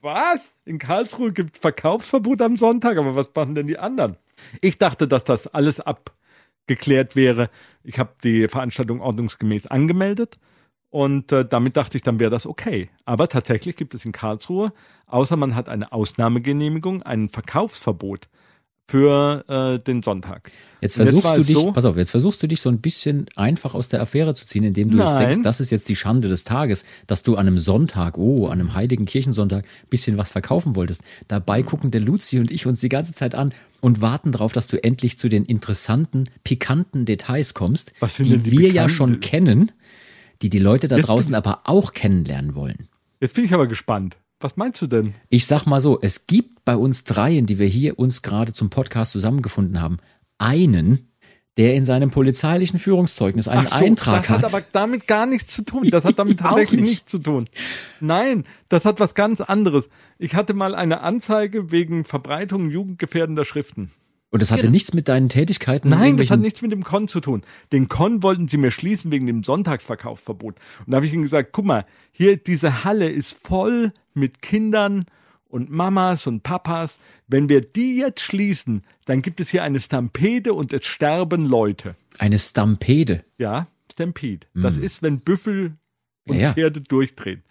Was? In Karlsruhe gibt Verkaufsverbot am Sonntag, aber was machen denn die anderen? Ich dachte, dass das alles abgeklärt wäre. Ich habe die Veranstaltung ordnungsgemäß angemeldet und äh, damit dachte ich, dann wäre das okay. Aber tatsächlich gibt es in Karlsruhe, außer man hat eine Ausnahmegenehmigung, ein Verkaufsverbot für äh, den Sonntag. Jetzt versuchst war du dich, so, pass auf, jetzt versuchst du dich so ein bisschen einfach aus der Affäre zu ziehen, indem du jetzt Nein. denkst, das ist jetzt die Schande des Tages, dass du an einem Sonntag, oh, an einem heiligen Kirchensonntag, bisschen was verkaufen wolltest. Dabei gucken der Luzi und ich uns die ganze Zeit an und warten darauf, dass du endlich zu den interessanten, pikanten Details kommst, die, die wir ja pikanten? schon kennen, die die Leute da Jetzt draußen aber auch kennenlernen wollen. Jetzt bin ich aber gespannt. Was meinst du denn? Ich sag mal so, es gibt bei uns dreien, die wir hier uns gerade zum Podcast zusammengefunden haben, einen, der in seinem polizeilichen Führungszeugnis einen so, Eintrag das hat, hat. aber damit gar nichts zu tun. Das hat damit tatsächlich nicht. nichts zu tun. Nein, das hat was ganz anderes. Ich hatte mal eine Anzeige wegen Verbreitung jugendgefährdender Schriften. Und das hatte nichts mit deinen Tätigkeiten. Nein, das hat nichts mit dem Con zu tun. Den Con wollten sie mir schließen wegen dem Sonntagsverkaufsverbot. Und da habe ich ihnen gesagt, guck mal, hier diese Halle ist voll mit Kindern und Mamas und Papas. Wenn wir die jetzt schließen, dann gibt es hier eine Stampede und es sterben Leute. Eine Stampede. Ja, Stampede. Das ist, wenn Büffel und Hm. Ja, ja. Pferde durchdrehen.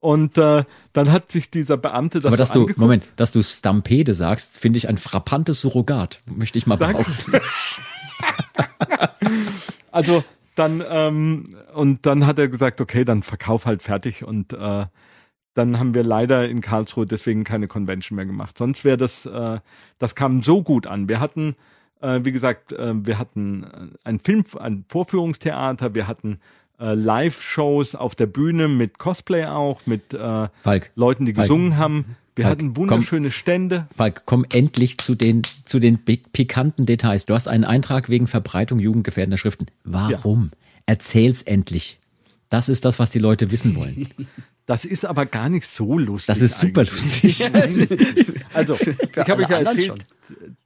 Und äh, dann hat sich dieser Beamte das Aber so dass du, angeguckt. Moment, dass du Stampede sagst, finde ich ein frappantes Surrogat. Möchte ich mal behaupten. Also dann ähm, und dann hat er gesagt, okay, dann verkauf halt fertig und äh, dann haben wir leider in Karlsruhe deswegen keine Convention mehr gemacht. Sonst wäre das, äh, das kam so gut an. Wir hatten, äh, wie gesagt, äh, wir hatten ein Film, ein Vorführungstheater, wir hatten äh, Live-Shows auf der Bühne mit Cosplay auch, mit äh, Falk, Leuten, die Falk. gesungen haben. Wir Falk, hatten komm. wunderschöne Stände. Falk, komm endlich zu den, zu den pi- pikanten Details. Du hast einen Eintrag wegen Verbreitung jugendgefährdender Schriften. Warum? Erzähl's endlich. Das ist das, was die Leute wissen wollen. Das ist aber gar nicht so lustig. Das ist super eigentlich. lustig. Also, ich habe euch ja erzählt,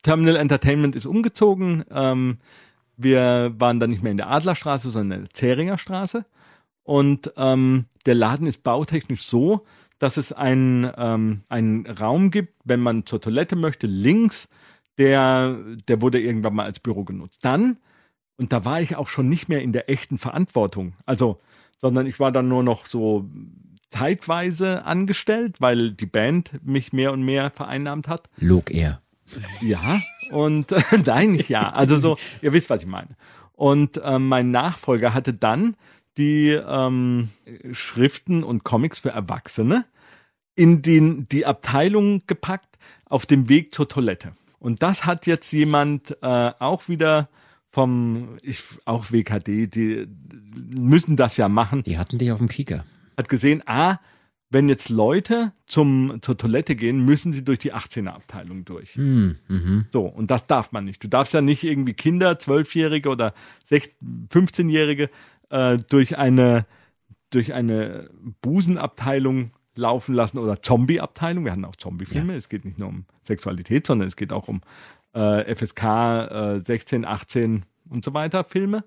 Terminal Entertainment ist umgezogen. Ähm, wir waren dann nicht mehr in der Adlerstraße, sondern in der Zähringer Straße. Und ähm, der Laden ist bautechnisch so, dass es einen, ähm, einen Raum gibt, wenn man zur Toilette möchte, links, der, der wurde irgendwann mal als Büro genutzt. Dann, und da war ich auch schon nicht mehr in der echten Verantwortung, also, sondern ich war dann nur noch so zeitweise angestellt, weil die Band mich mehr und mehr vereinnahmt hat. Log er. Ja, und äh, nein, nicht ja. Also so, ihr wisst, was ich meine. Und ähm, mein Nachfolger hatte dann die ähm, Schriften und Comics für Erwachsene in den, die Abteilung gepackt auf dem Weg zur Toilette. Und das hat jetzt jemand äh, auch wieder vom, ich, auch WKD, die müssen das ja machen, Die hatten dich auf dem Kieker. hat gesehen, ah, wenn jetzt Leute zum, zur Toilette gehen, müssen sie durch die 18er Abteilung durch. Mhm. So, und das darf man nicht. Du darfst ja nicht irgendwie Kinder, Zwölfjährige oder 16, 15-Jährige äh, durch eine durch eine Busenabteilung laufen lassen oder Zombie-Abteilung. Wir hatten auch Zombie-Filme. Es geht nicht nur um Sexualität, sondern es geht auch um äh, FSK äh, 16, 18 und so weiter Filme.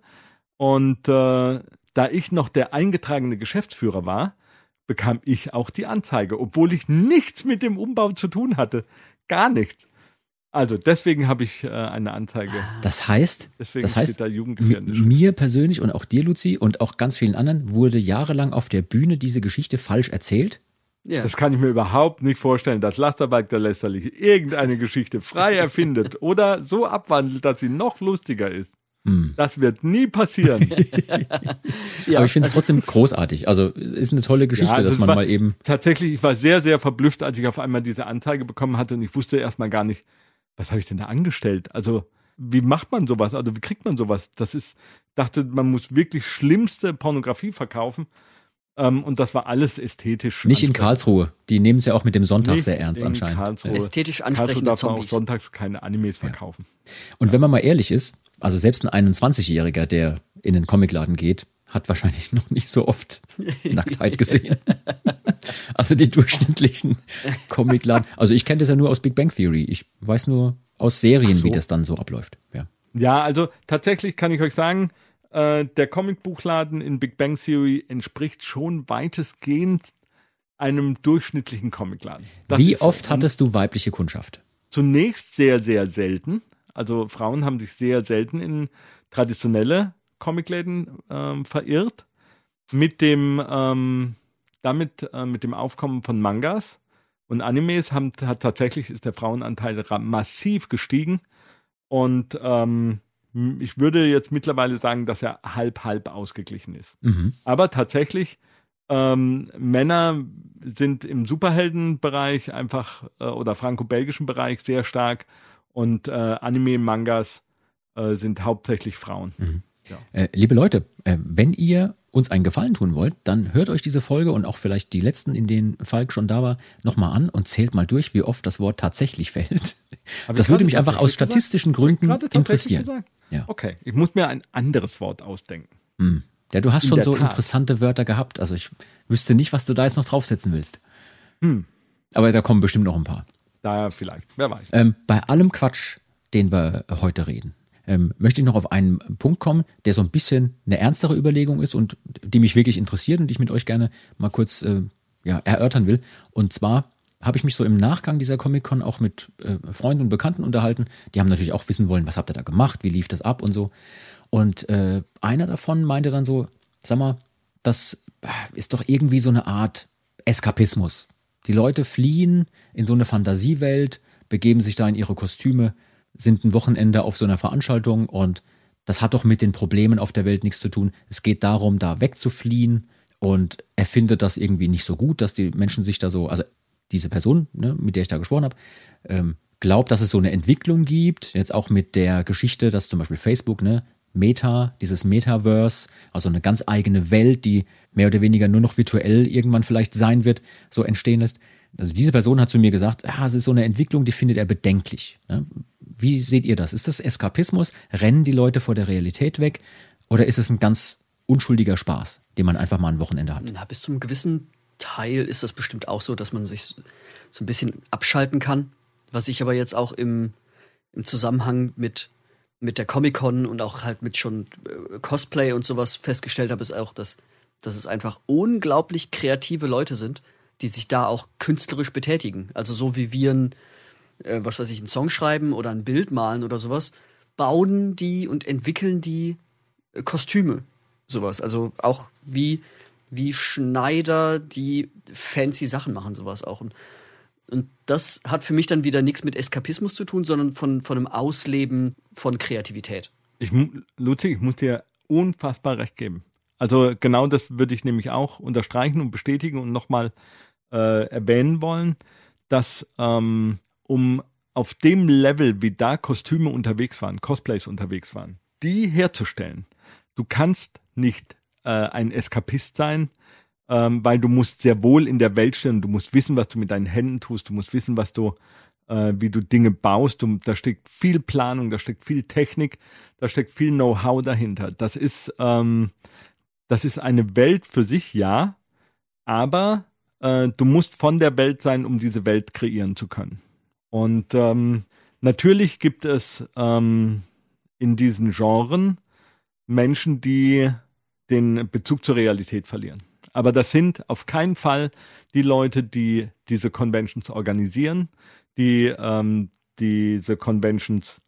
Und äh, da ich noch der eingetragene Geschäftsführer war, bekam ich auch die Anzeige, obwohl ich nichts mit dem Umbau zu tun hatte. Gar nichts. Also deswegen habe ich äh, eine Anzeige. Das heißt, Deswegen das heißt, steht da mir persönlich und auch dir, Luzi, und auch ganz vielen anderen wurde jahrelang auf der Bühne diese Geschichte falsch erzählt. Ja. Das kann ich mir überhaupt nicht vorstellen, dass Lasterberg der Lästerliche irgendeine Geschichte frei erfindet oder so abwandelt, dass sie noch lustiger ist. Hm. Das wird nie passieren. ja. Aber ich finde es trotzdem großartig. Also ist eine tolle Geschichte, Ja, also dass man war- mal eben. Tatsächlich, ich war sehr, sehr verblüfft, als ich auf einmal diese Anzeige bekommen hatte und ich wusste erstmal gar nicht, was habe ich denn da angestellt? Also, wie macht man sowas? Also, wie kriegt man sowas? Das ist, dachte, man muss wirklich schlimmste Pornografie verkaufen. Ähm, und das war alles ästhetisch. Nicht in. Karlsruhe. Die nehmen es ja auch mit dem Sonntag Nicht sehr ernst in anscheinend. Karlsruhe. Ästhetisch Karlsruhe ansprechende darf man auch sonntags keine Animes verkaufen. Und wenn man mal ehrlich ist, also selbst ein 21-Jähriger, der in den Comicladen geht, hat wahrscheinlich noch nicht so oft Nacktheit gesehen. also die durchschnittlichen Comicladen. Also ich kenne das ja nur aus Big Bang Theory. Ich weiß nur aus Serien, so. wie das dann so abläuft. Ja. Ja, also tatsächlich kann ich euch sagen, äh, der Comicbuchladen in Big Bang Theory entspricht schon weitestgehend einem durchschnittlichen Comicladen. Das Wie ist so. oft hattest du weibliche Kundschaft? Zunächst sehr, sehr selten. Also Frauen haben sich sehr selten in traditionelle Comicläden ähm, verirrt. Mit dem, ähm, damit, äh, mit dem Aufkommen von Mangas und Animes haben, hat tatsächlich ist der Frauenanteil ra- massiv gestiegen. Und ähm, ich würde jetzt mittlerweile sagen, dass er halb halb ausgeglichen ist. Mhm. Aber tatsächlich, ähm, Männer sind im Superheldenbereich einfach äh, oder franco-belgischen Bereich sehr stark und äh, Anime-Mangas äh, sind hauptsächlich Frauen. Äh, liebe Leute, äh, wenn ihr uns einen Gefallen tun wollt, dann hört euch diese Folge und auch vielleicht die letzten, in denen Falk schon da war, nochmal an und zählt mal durch, wie oft das Wort tatsächlich fällt. Hab Das würde mich einfach aus tatsächlich gesagt? statistischen Gründen interessieren. Ja. Okay, ich muss mir ein anderes Wort ausdenken. Ja, du hast In schon so Tat. interessante Wörter gehabt. Also ich wüsste nicht, was du da jetzt noch draufsetzen willst. Hm. Aber da kommen bestimmt noch ein paar. Da vielleicht, wer weiß. Ähm, bei allem Quatsch, den wir heute reden, ähm, möchte ich noch auf einen Punkt kommen, der so ein bisschen eine ernstere Überlegung ist und die mich wirklich interessiert und die ich mit euch gerne mal kurz äh, ja, erörtern will. Und zwar habe ich mich so im Nachgang dieser Comic-Con auch mit äh, Freunden und Bekannten unterhalten. Die haben natürlich auch wissen wollen, was habt ihr da gemacht, wie lief das ab und so. Und äh, einer davon meinte dann so, sag mal, das ist doch irgendwie so eine Art Eskapismus. Die Leute fliehen in so eine Fantasiewelt, begeben sich da in ihre Kostüme, sind ein Wochenende auf so einer Veranstaltung und das hat doch mit den Problemen auf der Welt nichts zu tun. Es geht darum, da wegzufliehen und er findet das irgendwie nicht so gut, dass die Menschen sich da so, also diese Person, ne, mit der ich da gesprochen habe, ähm, glaubt, dass es so eine Entwicklung gibt, jetzt auch mit der Geschichte, dass zum Beispiel Facebook, ne, Meta, dieses Metaverse, also eine ganz eigene Welt, die mehr oder weniger nur noch virtuell irgendwann vielleicht sein wird, so entstehen lässt. Also diese Person hat zu mir gesagt, ah, es ist so eine Entwicklung, die findet er bedenklich. Ne? Wie seht ihr das? Ist das Eskapismus? Rennen die Leute vor der Realität weg? Oder ist es ein ganz unschuldiger Spaß, den man einfach mal ein Wochenende hat? Na, bis zum gewissen Teil ist das bestimmt auch so, dass man sich so ein bisschen abschalten kann. Was ich aber jetzt auch im, im Zusammenhang mit, mit der Comic-Con und auch halt mit schon äh, Cosplay und sowas festgestellt habe, ist auch, dass, dass es einfach unglaublich kreative Leute sind, die sich da auch künstlerisch betätigen. Also so wie wir ein, äh, was weiß ich, einen Song schreiben oder ein Bild malen oder sowas, bauen die und entwickeln die äh, Kostüme. Sowas. Also auch wie, wie Schneider, die fancy Sachen machen, sowas auch. Und, und das hat für mich dann wieder nichts mit Eskapismus zu tun, sondern von, von einem Ausleben von Kreativität. Ich, Ludwig, ich muss dir unfassbar recht geben. Also genau das würde ich nämlich auch unterstreichen und bestätigen und nochmal äh, erwähnen wollen, dass ähm, um auf dem Level, wie da Kostüme unterwegs waren, Cosplays unterwegs waren, die herzustellen, du kannst nicht äh, ein Eskapist sein, ähm, weil du musst sehr wohl in der Welt stehen, du musst wissen, was du mit deinen Händen tust, du musst wissen, was du, äh, wie du Dinge baust, du, da steckt viel Planung, da steckt viel Technik, da steckt viel Know-how dahinter. Das ist, ähm, das ist eine Welt für sich, ja, aber äh, du musst von der Welt sein, um diese Welt kreieren zu können. Und ähm, natürlich gibt es ähm, in diesen Genren Menschen, die den Bezug zur Realität verlieren. Aber das sind auf keinen Fall die Leute, die diese Conventions organisieren, die ähm, diese Conventions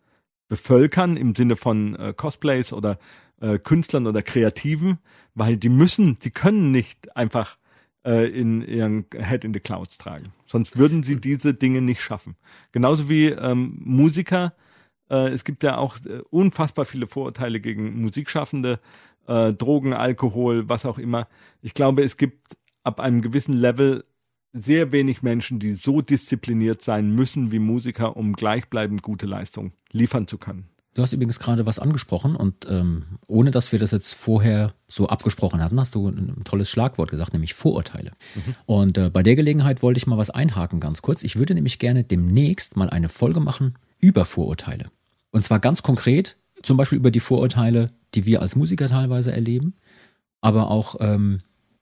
bevölkern im Sinne von äh, Cosplays oder äh, Künstlern oder Kreativen, weil die müssen, die können nicht einfach äh, in ihren Head in the Clouds tragen. Sonst würden sie diese Dinge nicht schaffen. Genauso wie ähm, Musiker. Äh, es gibt ja auch äh, unfassbar viele Vorurteile gegen Musikschaffende, äh, Drogen, Alkohol, was auch immer. Ich glaube, es gibt ab einem gewissen Level sehr wenig Menschen, die so diszipliniert sein müssen wie Musiker, um gleichbleibend gute Leistung liefern zu können. Du hast übrigens gerade was angesprochen und ähm, ohne dass wir das jetzt vorher so abgesprochen hatten, hast du ein, tolles Schlagwort gesagt, nämlich Vorurteile. Und äh, bei der Gelegenheit wollte ich mal was einhaken, ganz kurz. Ich würde nämlich gerne demnächst mal eine Folge machen über Vorurteile. Und zwar ganz konkret, zum Beispiel über die Vorurteile, die wir als Musiker teilweise erleben, aber auch ähm,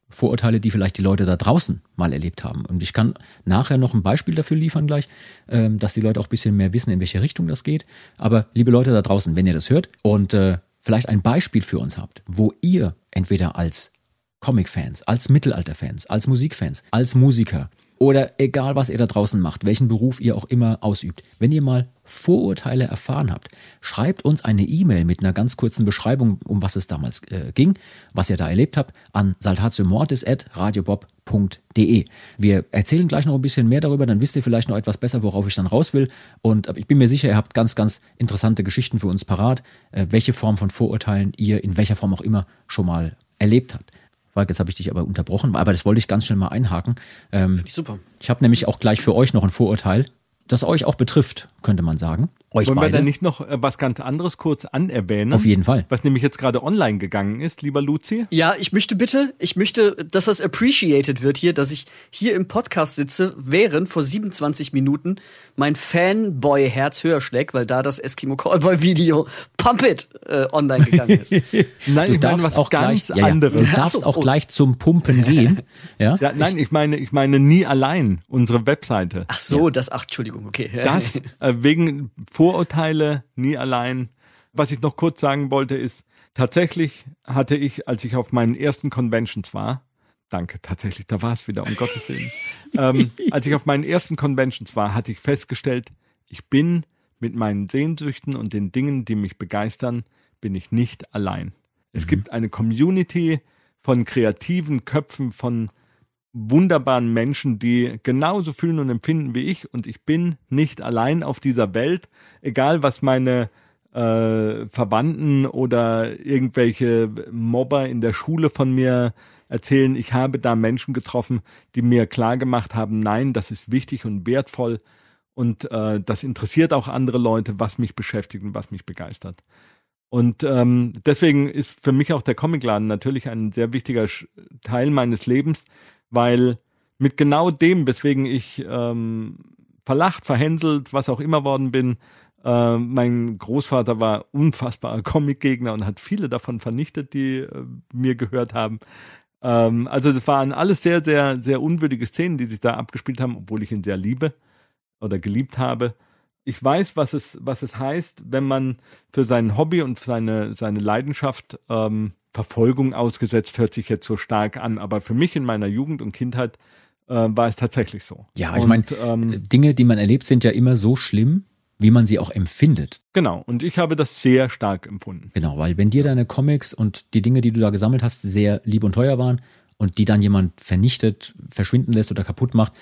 Vorurteile, die vielleicht die Leute da draußen mal erlebt haben. Und ich kann nachher noch ein Beispiel dafür liefern gleich, ähm, dass die Leute auch ein bisschen mehr wissen, in welche Richtung das geht. Aber liebe Leute da draußen, wenn ihr das hört und äh, vielleicht ein Beispiel für uns habt, wo ihr entweder als Comic-Fans, als Mittelalter-Fans, als Musikfans, als Musiker oder egal, was ihr da draußen macht, welchen Beruf ihr auch immer ausübt, wenn ihr mal Vorurteile erfahren habt, schreibt uns eine E-Mail mit einer ganz kurzen Beschreibung, um was es damals äh, ging, was ihr da erlebt habt, an saltatiomortis.radiobob.de. Wir erzählen gleich noch ein bisschen mehr darüber, dann wisst ihr vielleicht noch etwas besser, worauf ich dann raus will. Und ich bin mir sicher, ihr habt ganz, ganz interessante Geschichten für uns parat, äh, welche Form von Vorurteilen ihr in welcher Form auch immer schon mal erlebt habt. Falk, jetzt habe ich dich aber unterbrochen, aber das wollte ich ganz schnell mal einhaken. Ähm, ich super. Ich habe nämlich auch gleich für euch noch ein Vorurteil, das euch auch betrifft, könnte man sagen. Euch Wollen beide. wir da nicht noch äh, was ganz anderes kurz anerwähnen? Auf jeden Fall. Was nämlich jetzt gerade online gegangen ist, lieber Luzi. Ja, ich möchte bitte, ich möchte, dass das appreciated wird hier, dass ich hier im Podcast sitze, während vor 27 Minuten mein Fanboy-Herz höher schlägt, weil da das Eskimo Callboy-Video Pump It äh, online gegangen ist. Nein, Du ich meine darfst was auch ganz gleich, ja, ja, anderes. du darfst so, auch oh. gleich zum Pumpen gehen. Ja? Ja, nein, ich meine, ich meine nie allein unsere Webseite. Ach so, das, ach, Entschuldigung, okay. Das äh, wegen Vorurteile nie allein. Was ich noch kurz sagen wollte ist, tatsächlich hatte ich, als ich auf meinen ersten Conventions war, danke, tatsächlich, da war es wieder, um Gottes Willen. ähm, als ich auf meinen ersten Conventions war, hatte ich festgestellt, ich bin mit meinen Sehnsüchten und den Dingen, die mich begeistern, bin ich nicht allein. Es gibt eine Community von kreativen Köpfen, von wunderbaren Menschen, die genauso fühlen und empfinden wie ich und ich bin nicht allein auf dieser Welt, egal was meine äh, Verwandten oder irgendwelche Mobber in der Schule von mir erzählen. Ich habe da Menschen getroffen, die mir klar gemacht haben, nein, das ist wichtig und wertvoll und äh, das interessiert auch andere Leute, was mich beschäftigt und was mich begeistert. Und ähm, deswegen ist für mich auch der Comicladen natürlich ein sehr wichtiger Teil meines Lebens, weil mit genau dem, weswegen ich ähm, verlacht, verhänselt, was auch immer worden bin, äh, mein Großvater war unfassbarer Comicgegner und hat viele davon vernichtet, die äh, mir gehört haben. Ähm, also das waren alles sehr, sehr, sehr unwürdige Szenen, die sich da abgespielt haben, obwohl ich ihn sehr liebe oder geliebt habe. Ich weiß, was es, was es heißt, wenn man für sein Hobby und seine, seine Leidenschaft ähm, Verfolgung ausgesetzt, hört sich jetzt so stark an. Aber für mich in meiner Jugend und Kindheit äh, war es tatsächlich so. Ja, ich meine, ähm, Dinge, die man erlebt, sind ja immer so schlimm, wie man sie auch empfindet. genau. Und ich habe das sehr stark empfunden. Genau, weil wenn dir deine Comics und die Dinge, die du da gesammelt hast, sehr lieb und teuer waren und die dann jemand vernichtet, verschwinden lässt oder kaputt macht,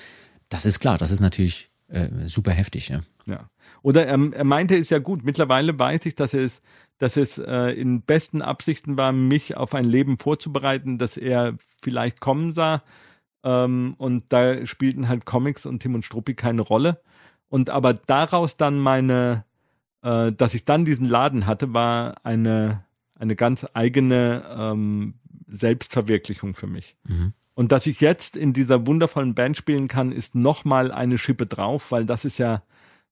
das ist klar, das ist natürlich äh, super heftig. Ja. Ja. Oder er, er meinte es ja gut. Mittlerweile weiß ich, dass es, dass es äh, in besten Absichten war, mich auf ein Leben vorzubereiten, das er vielleicht kommen sah. Ähm, und da spielten halt Comics und Tim und Struppi keine Rolle. Und aber daraus dann meine, äh, dass ich dann diesen Laden hatte, war eine, eine ganz eigene ähm, Selbstverwirklichung für mich. Und dass ich jetzt in dieser wundervollen Band spielen kann, ist nochmal eine Schippe drauf, weil das ist ja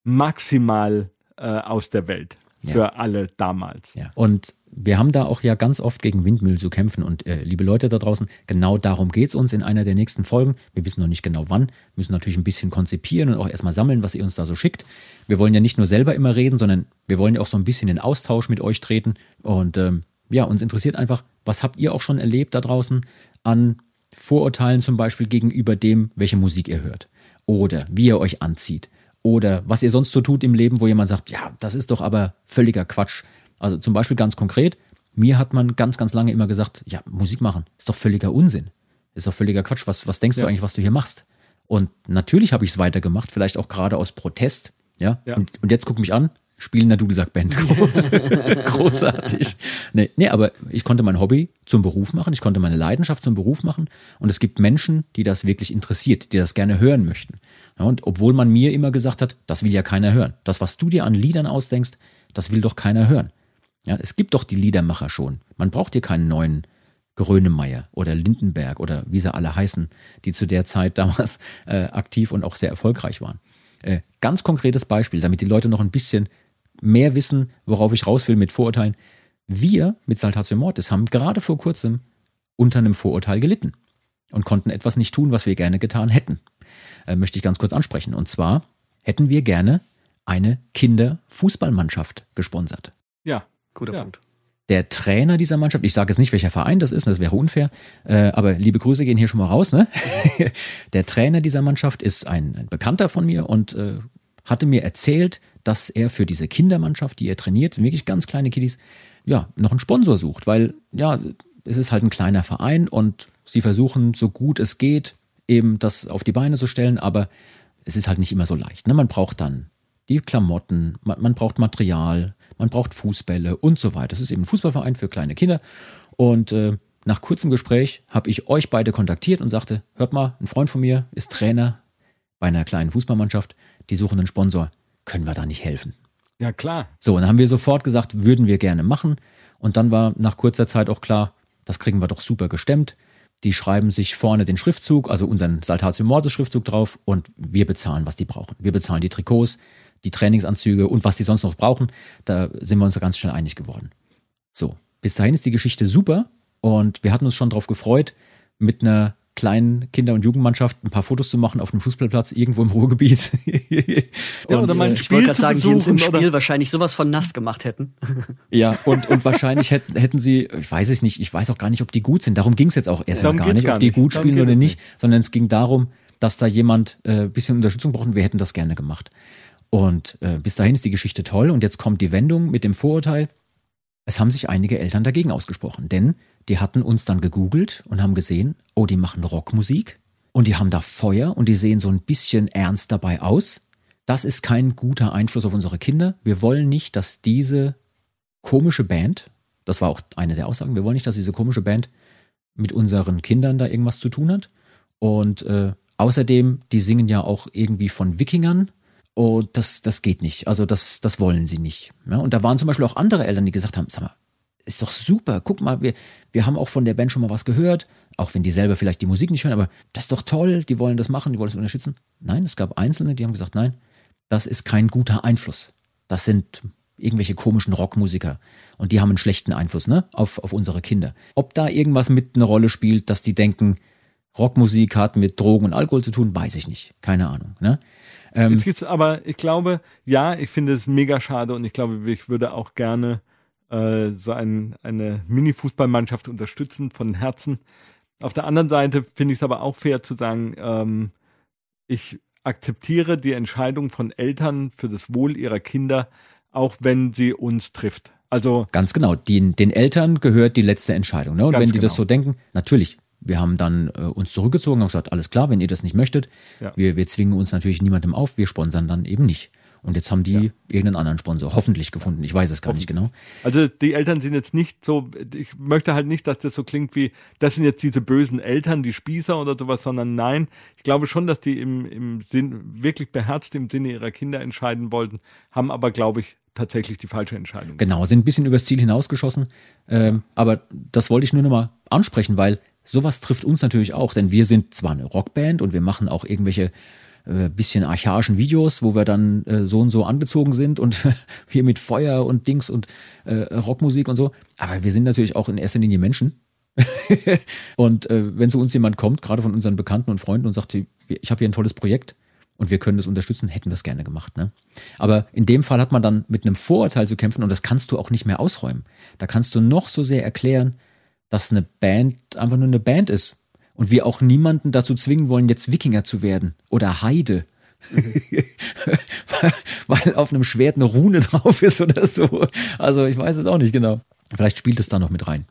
maximal äh, aus der Welt Ja. für alle damals. Ja. Und wir haben da auch ja ganz oft gegen Windmühlen zu kämpfen. Und äh, liebe Leute da draußen, genau darum geht's uns in einer der nächsten Folgen. Wir wissen noch nicht genau wann, müssen natürlich ein bisschen konzipieren und auch erstmal sammeln, was ihr uns da so schickt. Wir wollen ja nicht nur selber immer reden, sondern wir wollen ja auch so ein bisschen in Austausch mit euch treten. Und ähm, ja, uns interessiert einfach, was habt ihr auch schon erlebt da draußen an Vorurteilen zum Beispiel gegenüber dem, welche Musik ihr hört. Oder wie ihr euch anzieht. Oder was ihr sonst so tut im Leben, wo jemand sagt, ja, das ist doch aber völliger Quatsch. Also zum Beispiel ganz konkret, mir hat man ganz, ganz lange immer gesagt, ja, Musik machen ist doch völliger Unsinn. Ist doch völliger Quatsch. Was, was denkst du eigentlich, was du hier machst? Und natürlich habe ich es weitergemacht, vielleicht auch gerade aus Protest. Ja. Ja. Und, und jetzt guck mich an, spielen der Dudelsack-Band. Großartig. Nee, nee, aber ich konnte mein Hobby zum Beruf machen, ich konnte meine Leidenschaft zum Beruf machen und es gibt Menschen, die das wirklich interessiert, die das gerne hören möchten. Ja, und obwohl man mir immer gesagt hat, das will ja keiner hören. Das, was du dir an Liedern ausdenkst, das will doch keiner hören. Ja, es gibt doch die Liedermacher schon. Man braucht hier keinen neuen Grönemeyer oder Lindenberg oder wie sie alle heißen, die zu der Zeit damals äh, aktiv und auch sehr erfolgreich waren. Äh, ganz konkretes Beispiel, damit die Leute noch ein bisschen mehr wissen, worauf ich raus will mit Vorurteilen. Wir mit Saltatio Mortis haben gerade vor kurzem unter einem Vorurteil gelitten und konnten etwas nicht tun, was wir gerne getan hätten. Äh, möchte ich ganz kurz ansprechen. Und zwar hätten wir gerne eine Kinderfußballmannschaft gesponsert. Ja. Guter Ja. Punkt. der Trainer dieser Mannschaft, ich sage jetzt nicht, welcher Verein das ist, das wäre unfair, äh, aber liebe Grüße gehen hier schon mal raus. Ne? der Trainer dieser Mannschaft ist ein, ein Bekannter von mir und äh, hatte mir erzählt, dass er für diese Kindermannschaft, die er trainiert, wirklich ganz kleine Kiddies, ja, noch einen Sponsor sucht, weil ja, es ist halt ein kleiner Verein und sie versuchen, so gut es geht, eben das auf die Beine zu stellen, aber es ist halt nicht immer so leicht. Ne? Man braucht dann die Klamotten, man, man braucht Material, man braucht Fußbälle und so weiter. Das ist eben ein Fußballverein für kleine Kinder. Und äh, nach kurzem Gespräch habe ich euch beide kontaktiert und sagte, hört mal, ein Freund von mir ist Trainer bei einer kleinen Fußballmannschaft, die suchen einen Sponsor. Können wir da nicht helfen? Ja, klar. So, und dann haben wir sofort gesagt, würden wir gerne machen. Und dann war nach kurzer Zeit auch klar, das kriegen wir doch super gestemmt. Die schreiben sich vorne den Schriftzug, also unseren Saltatio Mortis Schriftzug drauf und wir bezahlen, was die brauchen. Wir bezahlen die Trikots, die Trainingsanzüge und was die sonst noch brauchen, da sind wir uns ganz schnell einig geworden. So, bis dahin ist die Geschichte super und wir hatten uns schon darauf gefreut, mit einer kleinen Kinder- und Jugendmannschaft ein paar Fotos zu machen auf einem Fußballplatz irgendwo im Ruhrgebiet. ja, und, oder mein äh, ich wollte gerade sagen, die uns im Spiel oder? wahrscheinlich sowas von nass gemacht hätten. ja, und, und wahrscheinlich hätten, hätten sie, ich weiß es nicht, ich weiß auch gar nicht, ob die gut sind. Darum ging es jetzt auch erstmal gar nicht, ob die gut spielen oder nicht, sondern es ging darum, dass da jemand äh, bisschen Unterstützung braucht und wir hätten das gerne gemacht. Und äh, bis dahin ist die Geschichte toll und jetzt kommt die Wendung mit dem Vorurteil. Es haben sich einige Eltern dagegen ausgesprochen, denn die hatten uns dann gegoogelt und haben gesehen, oh, die machen Rockmusik und die haben da Feuer und die sehen so ein bisschen ernst dabei aus. Das ist kein guter Einfluss auf unsere Kinder. Wir wollen nicht, dass diese komische Band, das war auch eine der Aussagen, wir wollen nicht, dass diese komische Band mit unseren Kindern da irgendwas zu tun hat. Und äh, außerdem, die singen ja auch irgendwie von Wikingern und oh, das, das geht nicht. Also das, das wollen sie nicht. Ja, und da waren zum Beispiel auch andere Eltern, die gesagt haben, sag mal, ist doch super. Guck mal, wir, wir haben auch von der Band schon mal was gehört, auch wenn die selber vielleicht die Musik nicht hören, aber das ist doch toll, die wollen das machen, die wollen es unterstützen. Nein, es gab Einzelne, die haben gesagt, nein, das ist kein guter Einfluss. Das sind irgendwelche komischen Rockmusiker und die haben einen schlechten Einfluss ne, auf, auf unsere Kinder. Ob da irgendwas mit eine Rolle spielt, dass die denken, Rockmusik hat mit Drogen und Alkohol zu tun, weiß ich nicht. Keine Ahnung. Ne? Ähm, Jetzt gibt's aber, ich glaube, ja, ich finde es mega schade und ich glaube, ich würde auch gerne äh, so ein, eine Mini-Fußballmannschaft unterstützen von Herzen. Auf der anderen Seite finde ich es aber auch fair zu sagen, ähm, ich akzeptiere die Entscheidung von Eltern für das Wohl ihrer Kinder, auch wenn sie uns trifft. Also ganz genau, den, den Eltern gehört die letzte Entscheidung. Ne? Und wenn die genau. das so denken, natürlich, wir haben dann äh, uns zurückgezogen und gesagt, alles klar, wenn ihr das nicht möchtet, ja. wir, wir zwingen uns natürlich niemandem auf, wir sponsern dann eben nicht. Und jetzt haben die ja. irgendeinen anderen Sponsor hoffentlich gefunden. Ich weiß es gar nicht genau. Also die Eltern sind jetzt nicht so, ich möchte halt nicht, dass das so klingt wie, das sind jetzt diese bösen Eltern, die Spießer oder sowas, sondern nein, ich glaube schon, dass die im, im Sinn, wirklich beherzt im Sinne ihrer Kinder entscheiden wollten, haben aber, glaube ich, tatsächlich die falsche Entscheidung. Genau, sind ein bisschen übers Ziel hinausgeschossen. Ähm, aber das wollte ich nur nochmal ansprechen, weil sowas trifft uns natürlich auch, denn wir sind zwar eine Rockband und wir machen auch irgendwelche äh, bisschen archaischen Videos, wo wir dann äh, so und so angezogen sind und hier mit Feuer und Dings und äh, Rockmusik und so. Aber wir sind natürlich auch in erster Linie Menschen. und äh, wenn zu uns jemand kommt, gerade von unseren Bekannten und Freunden und sagt, ich habe hier ein tolles Projekt und wir können das unterstützen, hätten wir es gerne gemacht. Ne? Aber in dem Fall hat man dann mit einem Vorurteil zu kämpfen und das kannst du auch nicht mehr ausräumen. Da kannst du noch so sehr erklären, dass eine Band einfach nur eine Band ist. Und wir auch niemanden dazu zwingen wollen, jetzt Wikinger zu werden oder Heide. weil auf einem Schwert eine Rune drauf ist oder so. Also ich weiß es auch nicht genau. Vielleicht spielt es da noch mit rein.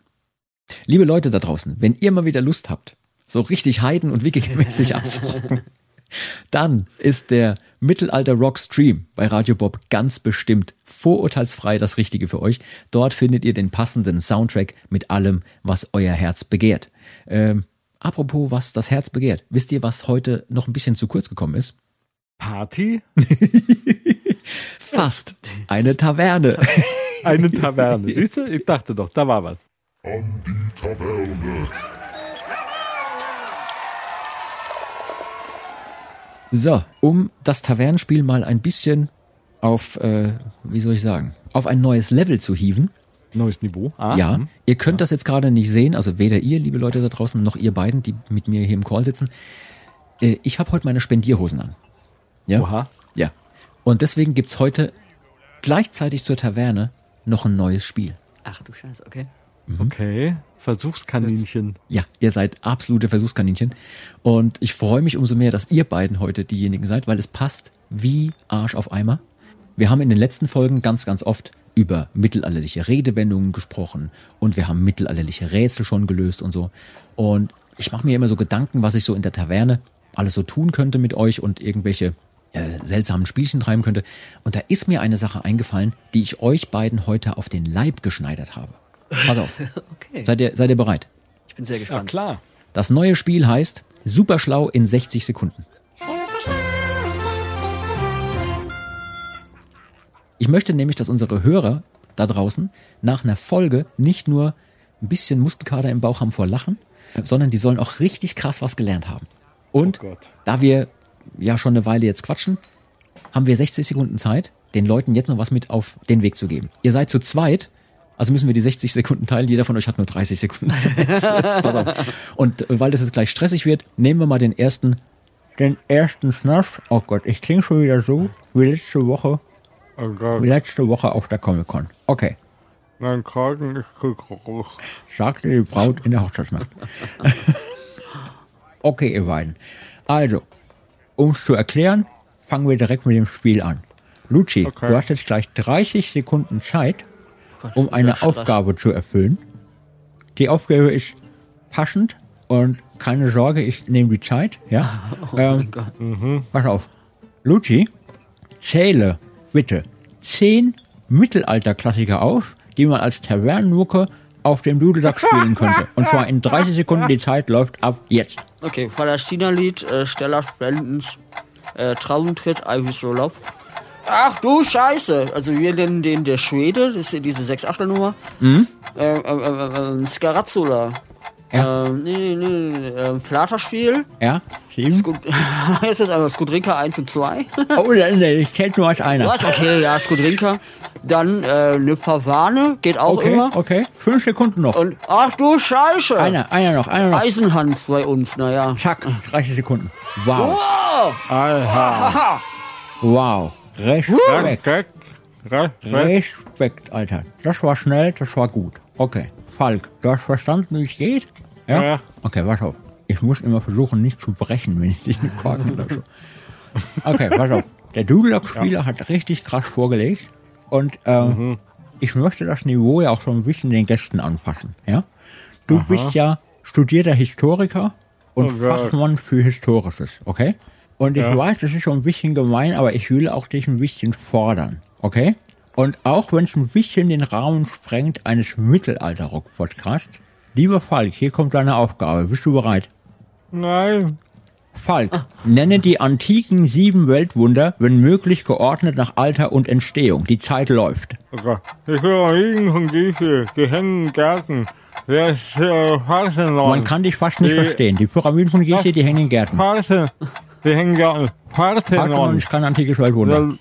Liebe Leute da draußen, wenn ihr mal wieder Lust habt, so richtig Heiden- und Wikinger-mäßig abzurocken, dann ist der Mittelalter Rock Stream bei Radio Bob ganz bestimmt vorurteilsfrei das Richtige für euch. Dort findet ihr den passenden Soundtrack mit allem, was euer Herz begehrt. Ähm, apropos, was das Herz begehrt. Wisst ihr, was heute noch ein bisschen zu kurz gekommen ist? Party? Fast. Eine Taverne. Eine Taverne. Siehst du? Ich dachte doch, da war was. An die Taverne. So, um das Tavernenspiel mal ein bisschen auf, äh, wie soll ich sagen, auf ein neues Level zu hieven. Neues Niveau. Ah. Ja, mhm. ihr könnt ja. das jetzt gerade nicht sehen, also weder ihr, liebe Leute da draußen, noch ihr beiden, die mit mir hier im Call sitzen. Äh, ich habe heute meine Spendierhosen an. Ja? Oha. Ja. Und deswegen gibt's heute gleichzeitig zur Taverne noch ein neues Spiel. Ach du Scheiße, okay. Okay. Versuchskaninchen. Ja, ihr seid absolute Versuchskaninchen. Und ich freue mich umso mehr, dass ihr beiden heute diejenigen seid, weil es passt wie Arsch auf Eimer. Wir haben in den letzten Folgen ganz, ganz oft über mittelalterliche Redewendungen gesprochen und wir haben mittelalterliche Rätsel schon gelöst und so. Und ich mache mir immer so Gedanken, was ich so in der Taverne alles so tun könnte mit euch und irgendwelche äh, seltsamen Spielchen treiben könnte. Und da ist mir eine Sache eingefallen, die ich euch beiden heute auf den Leib geschneidert habe. Pass auf. Okay. Seid ihr, seid ihr bereit? Ich bin sehr Ja, gespannt. klar. Das neue Spiel heißt Superschlau in 60 Sekunden. Ich möchte nämlich, dass unsere Hörer da draußen nach einer Folge nicht nur ein bisschen Muskelkater im Bauch haben vor Lachen, sondern die sollen auch richtig krass was gelernt haben. Und Oh da wir ja schon eine Weile jetzt quatschen, haben wir 60 Sekunden Zeit, den Leuten jetzt noch was mit auf den Weg zu geben. Ihr seid zu zweit, also müssen wir die 60 Sekunden teilen. Jeder von euch hat nur 30 Sekunden Zeit. Und äh, weil das jetzt gleich stressig wird, nehmen wir mal den ersten, den ersten Snuff. Oh Gott, ich klinge schon wieder so wie letzte Woche, Oh letzte Woche auf der Comic Con. Okay, Mein Kragen ist zu groß. sagte die Braut in der Hochzeitsnacht. okay, ihr beiden. Also, um es zu erklären, fangen wir direkt mit dem Spiel an. Luci, Okay. du hast jetzt gleich 30 Sekunden Zeit, um eine Stress. Aufgabe zu erfüllen. Die Aufgabe ist passend und keine Sorge, ich nehme die Zeit. Ja? ähm, Pass auf. Luci, zähle bitte zehn Mittelalterklassiker auf, die man als Tavernenmucke auf dem Dudelsack spielen könnte. Und zwar in 30 Sekunden. Die Zeit läuft ab jetzt. Okay, Palästina-Lied, äh, Stella Spendens, äh, Traumtritt, Ivy's Urlaub. Ach du Scheiße! Also wir nennen den der Schwede, das ist ja diese 6 8 nummer Mhm. Äh, äh, äh, äh, Skarazzula. Ja. Ähm, nee, nee, nee, nee, äh, Platerspiel. Ja? Sieben? Skut Jetzt ist aber Skudrinka 1 und 2. Oh, nee, nee, ich zähle nur als einer. Was? Okay, ja, Skudrinka. Dann äh, eine Pavane, geht auch Okay, immer. okay. Fünf Sekunden noch. Und ach du Scheiße! Einer, einer noch, einer noch. Eisenhans bei uns, naja. Zack, 30 Sekunden. Wow. Oh! Alter. Aha! Wow. Respekt. Respekt. Respekt, Alter. Das war schnell, das war gut. Okay. Falk, du hast verstanden, wie es geht? Ja? Ja. Okay, warte auf. Ich muss immer versuchen, nicht zu brechen, wenn ich diesen Korken lösche. Okay, pass auf. Der Doodle-Spieler hat richtig krass vorgelegt. Und ähm, ich möchte das Niveau ja auch so ein bisschen den Gästen anpassen. Ja? Du bist ja studierter Historiker und Oh. Fachmann für Historisches, okay? Und ich Ja. weiß, das ist schon ein bisschen gemein, aber ich will auch dich ein bisschen fordern, okay? Und auch wenn es ein bisschen den Rahmen sprengt eines Mittelalter-Rock-Podcasts, lieber Falk, hier kommt deine Aufgabe. Bist du bereit? Nein. Falk, nenne die antiken sieben Weltwunder, wenn möglich geordnet nach Alter und Entstehung. Die Zeit läuft. Die Pyramiden von Gizeh, die hängen Gärten. Ist äh, Parthenon. Man kann dich fast nicht Die- verstehen. Die Pyramiden von Gizeh, die hängen in Gärten. Parthen. Die hängen Gärten. Parthenon Parthenon. ist kein antikes Weltwunder. Der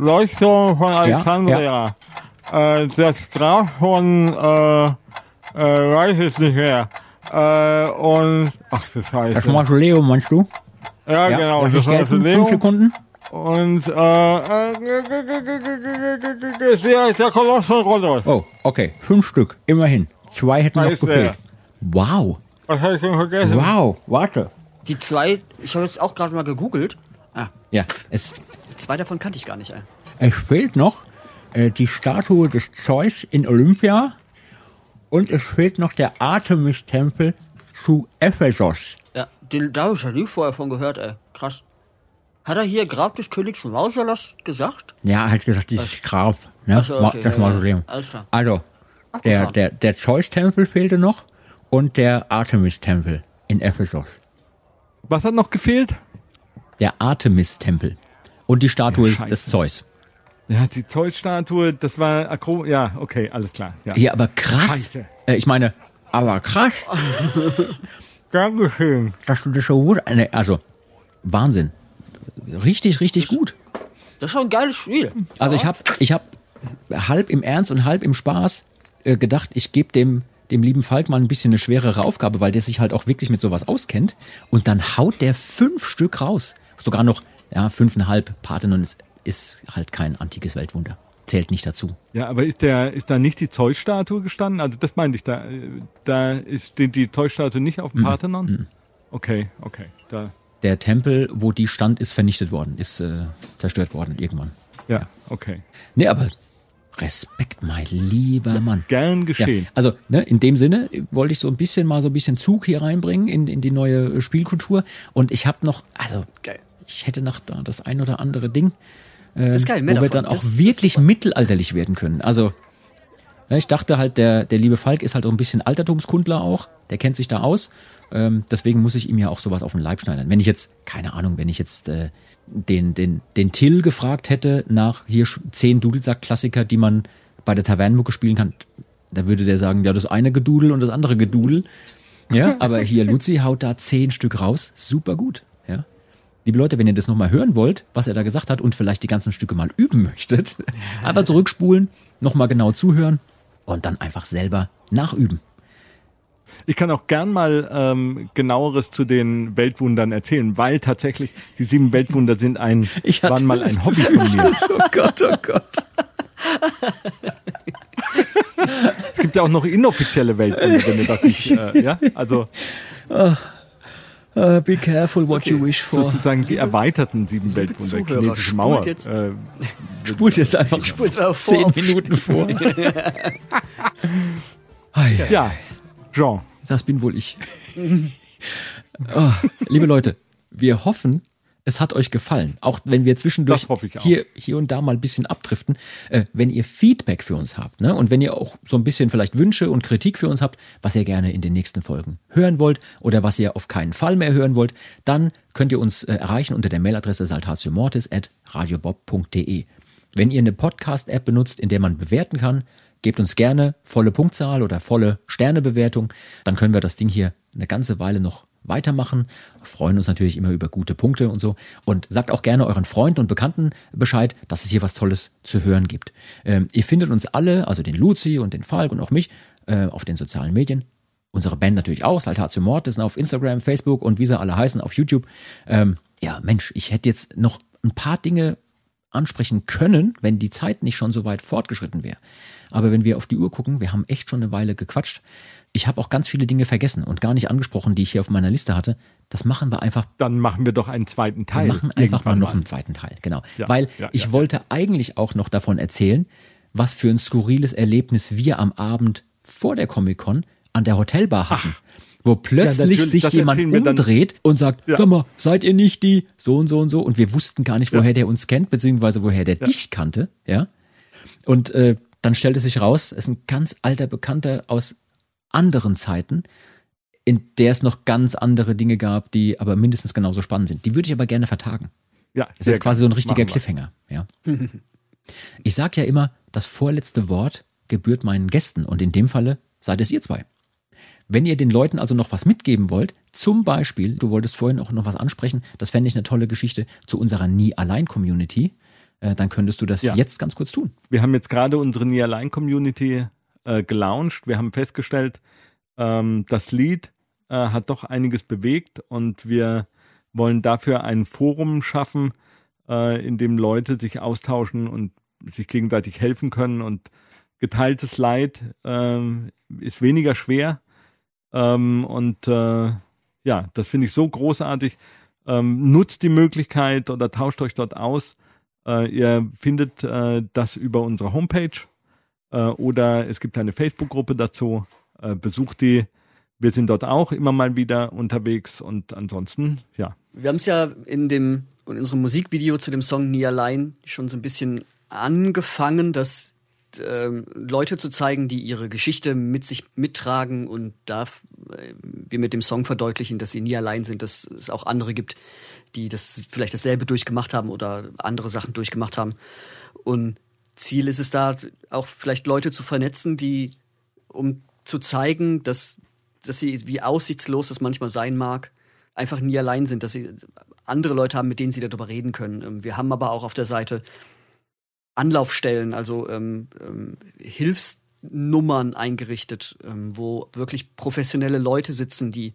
Leuchtturm von Alexandria. Äh, das Grab von, äh, äh, weiß ich nicht mehr. Äh, und, ach du Scheiße. Das Mausoleum, meinst du? ja, Ja, genau, das gelten. Fünf Mausoleum. Sekunden. Und, äh, äh, der, der Koloss von Rhodos. Oh, okay. Fünf Stück. Immerhin. Zwei hätten noch gefehlt. Wow. Was habe ich denn vergessen? Wow. Warte. Die zwei, ich habe jetzt auch gerade mal gegoogelt. Ja, es, zwei davon kannte ich gar nicht, ey. es fehlt noch äh, die Statue des Zeus in Olympia und es fehlt noch der Artemis-Tempel zu Ephesos. Ja, den, da habe ich ja nie vorher von gehört, ey. Krass. Hat er hier Grab des Königs Mausolas gesagt? Ja, er hat gesagt, dieses Grab, ne? Ach so, okay, das ja, ja. Mausoleum. Alles klar. Also, der, Interessant. der, der Zeus-Tempel fehlte noch und der Artemis-Tempel in Ephesos. Was hat noch gefehlt? Der Artemis-Tempel. Und die Statue Ja, ist des. Zeus. Ja, die Zollstatue, das war Akro, ja, okay, alles klar. Ja. Ja, aber krass. Scheiße. Äh, ich meine, aber krass, Dankeschön. dass du das so gut. ne, Also, Wahnsinn. Richtig, richtig gut. Das ist schon ein geiles Spiel. Also ich habe ich hab halb im Ernst und halb im Spaß äh, gedacht, ich gebe dem, dem lieben Falk mal ein bisschen eine schwerere Aufgabe, weil der sich halt auch wirklich mit sowas auskennt. Und dann haut der fünf Stück raus. Sogar noch, ja, fünfeinhalb Parthenon ist, ist halt kein antikes Weltwunder. zählt nicht dazu. Ja, aber ist der, ist da nicht die Zeus-Statue gestanden? Also das meinte ich, da, da ist die, die Zeus-Statue nicht auf dem Parthenon? Okay, okay. Da, Der Tempel, wo die stand, ist vernichtet worden, ist äh, zerstört worden irgendwann. ja, okay. Nee, aber Respekt, mein lieber Mann. Gern Ja, geschehen. also ne, in dem Sinne wollte ich so ein bisschen mal so ein bisschen Zug hier reinbringen in, in die neue Spielkultur. Und ich habe noch, also Geil. Ich hätte noch da das ein oder andere Ding, äh, ist geil, wo wir dann auch Das- das wirklich super. mittelalterlich werden können. Also ja, ich dachte halt, der, der liebe Falk ist halt auch ein bisschen Altertumskundler auch. Der kennt sich da aus. Ähm, deswegen muss ich ihm ja auch sowas auf den Leib schneidern. Wenn ich jetzt, keine Ahnung, wenn ich jetzt äh, den, den, den Till gefragt hätte nach hier zehn Dudelsack-Klassiker, die man bei der Tavernenmucke spielen kann, da würde der sagen, ja, das eine Gedudel und das andere Gedudel. Ja, aber hier Luzi haut da zehn Stück raus. Super gut. Liebe Leute, wenn ihr das nochmal hören wollt, was er da gesagt hat und vielleicht die ganzen Stücke mal üben möchtet, einfach zurückspulen, nochmal genau zuhören und dann einfach selber nachüben. Ich kann auch gern mal ähm, genaueres zu den Weltwundern erzählen, weil tatsächlich die sieben Weltwunder sind ein, Ich waren mal ein Hobby von mir. Oh Gott, oh Gott. Es gibt ja auch noch inoffizielle Weltwunder, wenn ihr das nicht, äh, ja, also Uh, be careful what you wish for. sozusagen die erweiterten sieben Weltwunder, Zuhörer, chinesische spult Mauer. jetzt- Äh, Spult jetzt einfach Spult zehn auf- Minuten vor. Ja, Jean, Das bin wohl ich. oh, liebe Leute, wir hoffen, es hat euch gefallen. Auch wenn wir zwischendurch hier, hier und da mal ein bisschen abdriften. Äh, wenn ihr Feedback für uns habt ne? und wenn ihr auch so ein bisschen vielleicht Wünsche und Kritik für uns habt, was ihr gerne in den nächsten Folgen hören wollt oder was ihr auf keinen Fall mehr hören wollt, dann könnt ihr uns äh, erreichen unter der Mailadresse saltatiomortis.radiobob.de. Wenn ihr eine Podcast-App benutzt, in der man bewerten kann, gebt uns gerne volle Punktzahl oder volle Sternebewertung. Dann können wir das Ding hier eine ganze Weile noch weitermachen. Freuen uns natürlich immer über gute Punkte und so. Und sagt auch gerne euren Freunden und Bekannten Bescheid, dass es hier was Tolles zu hören gibt. Ähm, ihr findet uns alle, also den Luzi und den Falk und auch mich, äh, auf den sozialen Medien. Unsere Band natürlich auch, Saltatio Mortis, auf Instagram, Facebook und wie sie alle heißen, auf YouTube. Ähm, ja, Mensch, ich hätte jetzt noch ein paar Dinge ansprechen können, wenn die Zeit nicht schon so weit fortgeschritten wäre. Aber wenn wir auf die Uhr gucken, wir haben echt schon eine Weile gequatscht. Ich habe auch ganz viele Dinge vergessen und gar nicht angesprochen, die ich hier auf meiner Liste hatte. Das machen wir einfach dann machen wir doch einen zweiten wir Teil. machen einfach mal noch einen zweiten Teil, genau. Ja, Weil ja, ich ja, wollte eigentlich auch noch davon erzählen, was für ein skurriles Erlebnis wir am Abend vor der Comic-Con an der Hotelbar hatten. Wo plötzlich natürlich, sich jemand wir umdreht und sagt, Ja. sag mal, seid ihr nicht die so und so und so? Und wir wussten gar nicht, woher der uns kennt, beziehungsweise woher der dich kannte, ja. Und äh, dann stellte sich raus, es ist ein ganz alter Bekannter aus anderen Zeiten, in der es noch ganz andere Dinge gab, die aber mindestens genauso spannend sind. Die würde ich aber gerne vertagen. Ja, Das ist quasi so ein richtiger. Cliffhanger. Ja. Ich sag ja immer, das vorletzte Wort gebührt meinen Gästen und in dem Falle seid es ihr zwei. Wenn ihr den Leuten also noch was mitgeben wollt, zum Beispiel, du wolltest vorhin auch noch was ansprechen, das fände ich eine tolle Geschichte zu unserer Nie-Allein-Community, äh, dann könntest du das Ja. jetzt ganz kurz tun. Wir haben jetzt gerade unsere Nie Allein Community äh, gelauncht. Wir haben festgestellt, ähm, das Lied äh, hat doch einiges bewegt und wir wollen dafür ein Forum schaffen, äh, in dem Leute sich austauschen und sich gegenseitig helfen können und geteiltes Leid ähm, ist weniger schwer ähm, und äh, ja, das finde ich so großartig. Ähm, nutzt die Möglichkeit oder tauscht euch dort aus. Äh, ihr findet äh, das über unsere Homepage äh, oder es gibt eine Facebook-Gruppe dazu. Äh, besucht die. Wir sind dort auch immer mal wieder unterwegs und ansonsten, ja. Wir haben es ja in dem in unserem Musikvideo zu dem Song Nie allein schon so ein bisschen angefangen, dass ähm, Leute zu zeigen, die ihre Geschichte mit sich mittragen und da äh, wir mit dem Song verdeutlichen, dass sie nie allein sind, dass es auch andere gibt, die das vielleicht dasselbe durchgemacht haben oder andere Sachen durchgemacht haben. Und Ziel ist es da auch vielleicht Leute zu vernetzen, die um zu zeigen, dass dass sie wie aussichtslos es manchmal sein mag, einfach nie allein sind, dass sie andere Leute haben, mit denen sie darüber reden können. Ähm, Wir haben aber auch auf der Seite Anlaufstellen, also ähm, ähm, Hilfsnummern eingerichtet, ähm, wo wirklich professionelle Leute sitzen, die,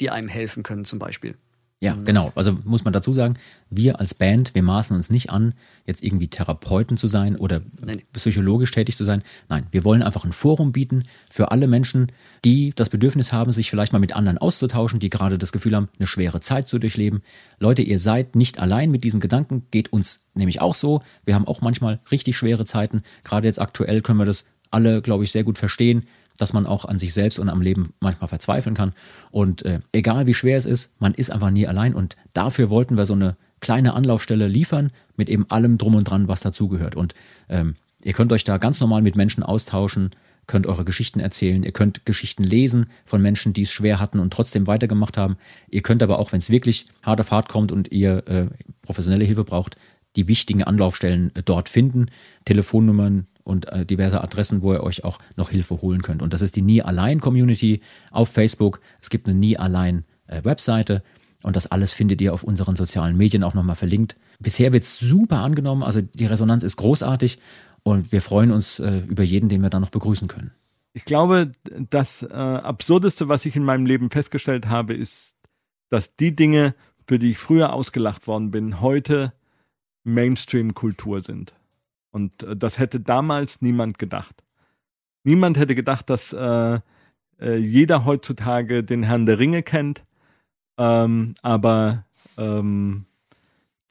die einem helfen können, zum Beispiel. Ja, genau. Also muss man dazu sagen, wir als Band, wir maßen uns nicht an, jetzt irgendwie Therapeuten zu sein oder Nein. psychologisch tätig zu sein. Nein, wir wollen einfach ein Forum bieten für alle Menschen, die das Bedürfnis haben, sich vielleicht mal mit anderen auszutauschen, die gerade das Gefühl haben, eine schwere Zeit zu durchleben. Leute, ihr seid nicht allein mit diesen Gedanken, geht uns nämlich auch so. Wir haben auch manchmal richtig schwere Zeiten. Gerade jetzt aktuell können wir das alle, glaube ich, sehr gut verstehen dass man auch an sich selbst und am Leben manchmal verzweifeln kann. Und äh, egal wie schwer es ist, man ist einfach nie allein. Und dafür wollten wir so eine kleine Anlaufstelle liefern mit eben allem drum und dran, was dazugehört. Und ähm, ihr könnt euch da ganz normal mit Menschen austauschen, könnt eure Geschichten erzählen, ihr könnt Geschichten lesen von Menschen, die es schwer hatten und trotzdem weitergemacht haben. Ihr könnt aber auch, wenn es wirklich hart auf hart kommt und ihr äh, professionelle Hilfe braucht, die wichtigen Anlaufstellen äh, dort finden. Telefonnummern, und äh, diverse Adressen, wo ihr euch auch noch Hilfe holen könnt. Und das ist die Nie Allein Community auf Facebook. Es gibt eine Nie Allein äh, Webseite und das alles findet ihr auf unseren sozialen Medien auch nochmal verlinkt. Bisher wird es super angenommen, also die Resonanz ist großartig und wir freuen uns äh, über jeden, den wir da noch begrüßen können. Ich glaube, das äh, Absurdeste, was ich in meinem Leben festgestellt habe, ist, dass die Dinge, für die ich früher ausgelacht worden bin, heute Mainstream-Kultur sind. Und äh, das hätte damals niemand gedacht. Niemand hätte gedacht, dass äh, äh, jeder heutzutage den Herrn der Ringe kennt, ähm, aber ähm,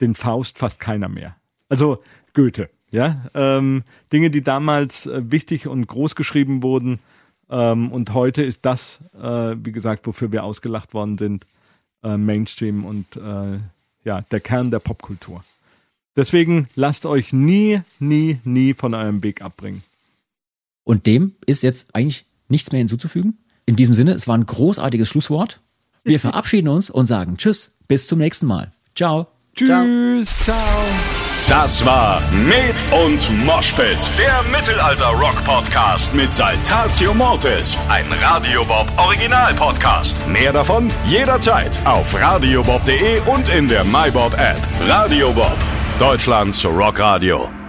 den Faust fast keiner mehr. Also Goethe, ja. Ähm, Dinge, die damals äh, wichtig und groß geschrieben wurden. Ähm, und heute ist das, äh, wie gesagt, wofür wir ausgelacht worden sind, äh, Mainstream und äh, ja, der Kern der Popkultur. Deswegen lasst euch nie, nie, nie von eurem Weg abbringen. Und dem ist jetzt eigentlich nichts mehr hinzuzufügen. In diesem Sinne, es war ein großartiges Schlusswort. Wir verabschieden uns und sagen Tschüss, bis zum nächsten Mal. Ciao. Tschüss, ciao. Das war Med und Moshpit, der Mittelalter-Rock-Podcast mit Saltatio Mortis, ein Radiobob Original-Podcast. Mehr davon jederzeit auf radiobob.de und in der MyBob-App. Radio Bob, Deutschlands Rockradio.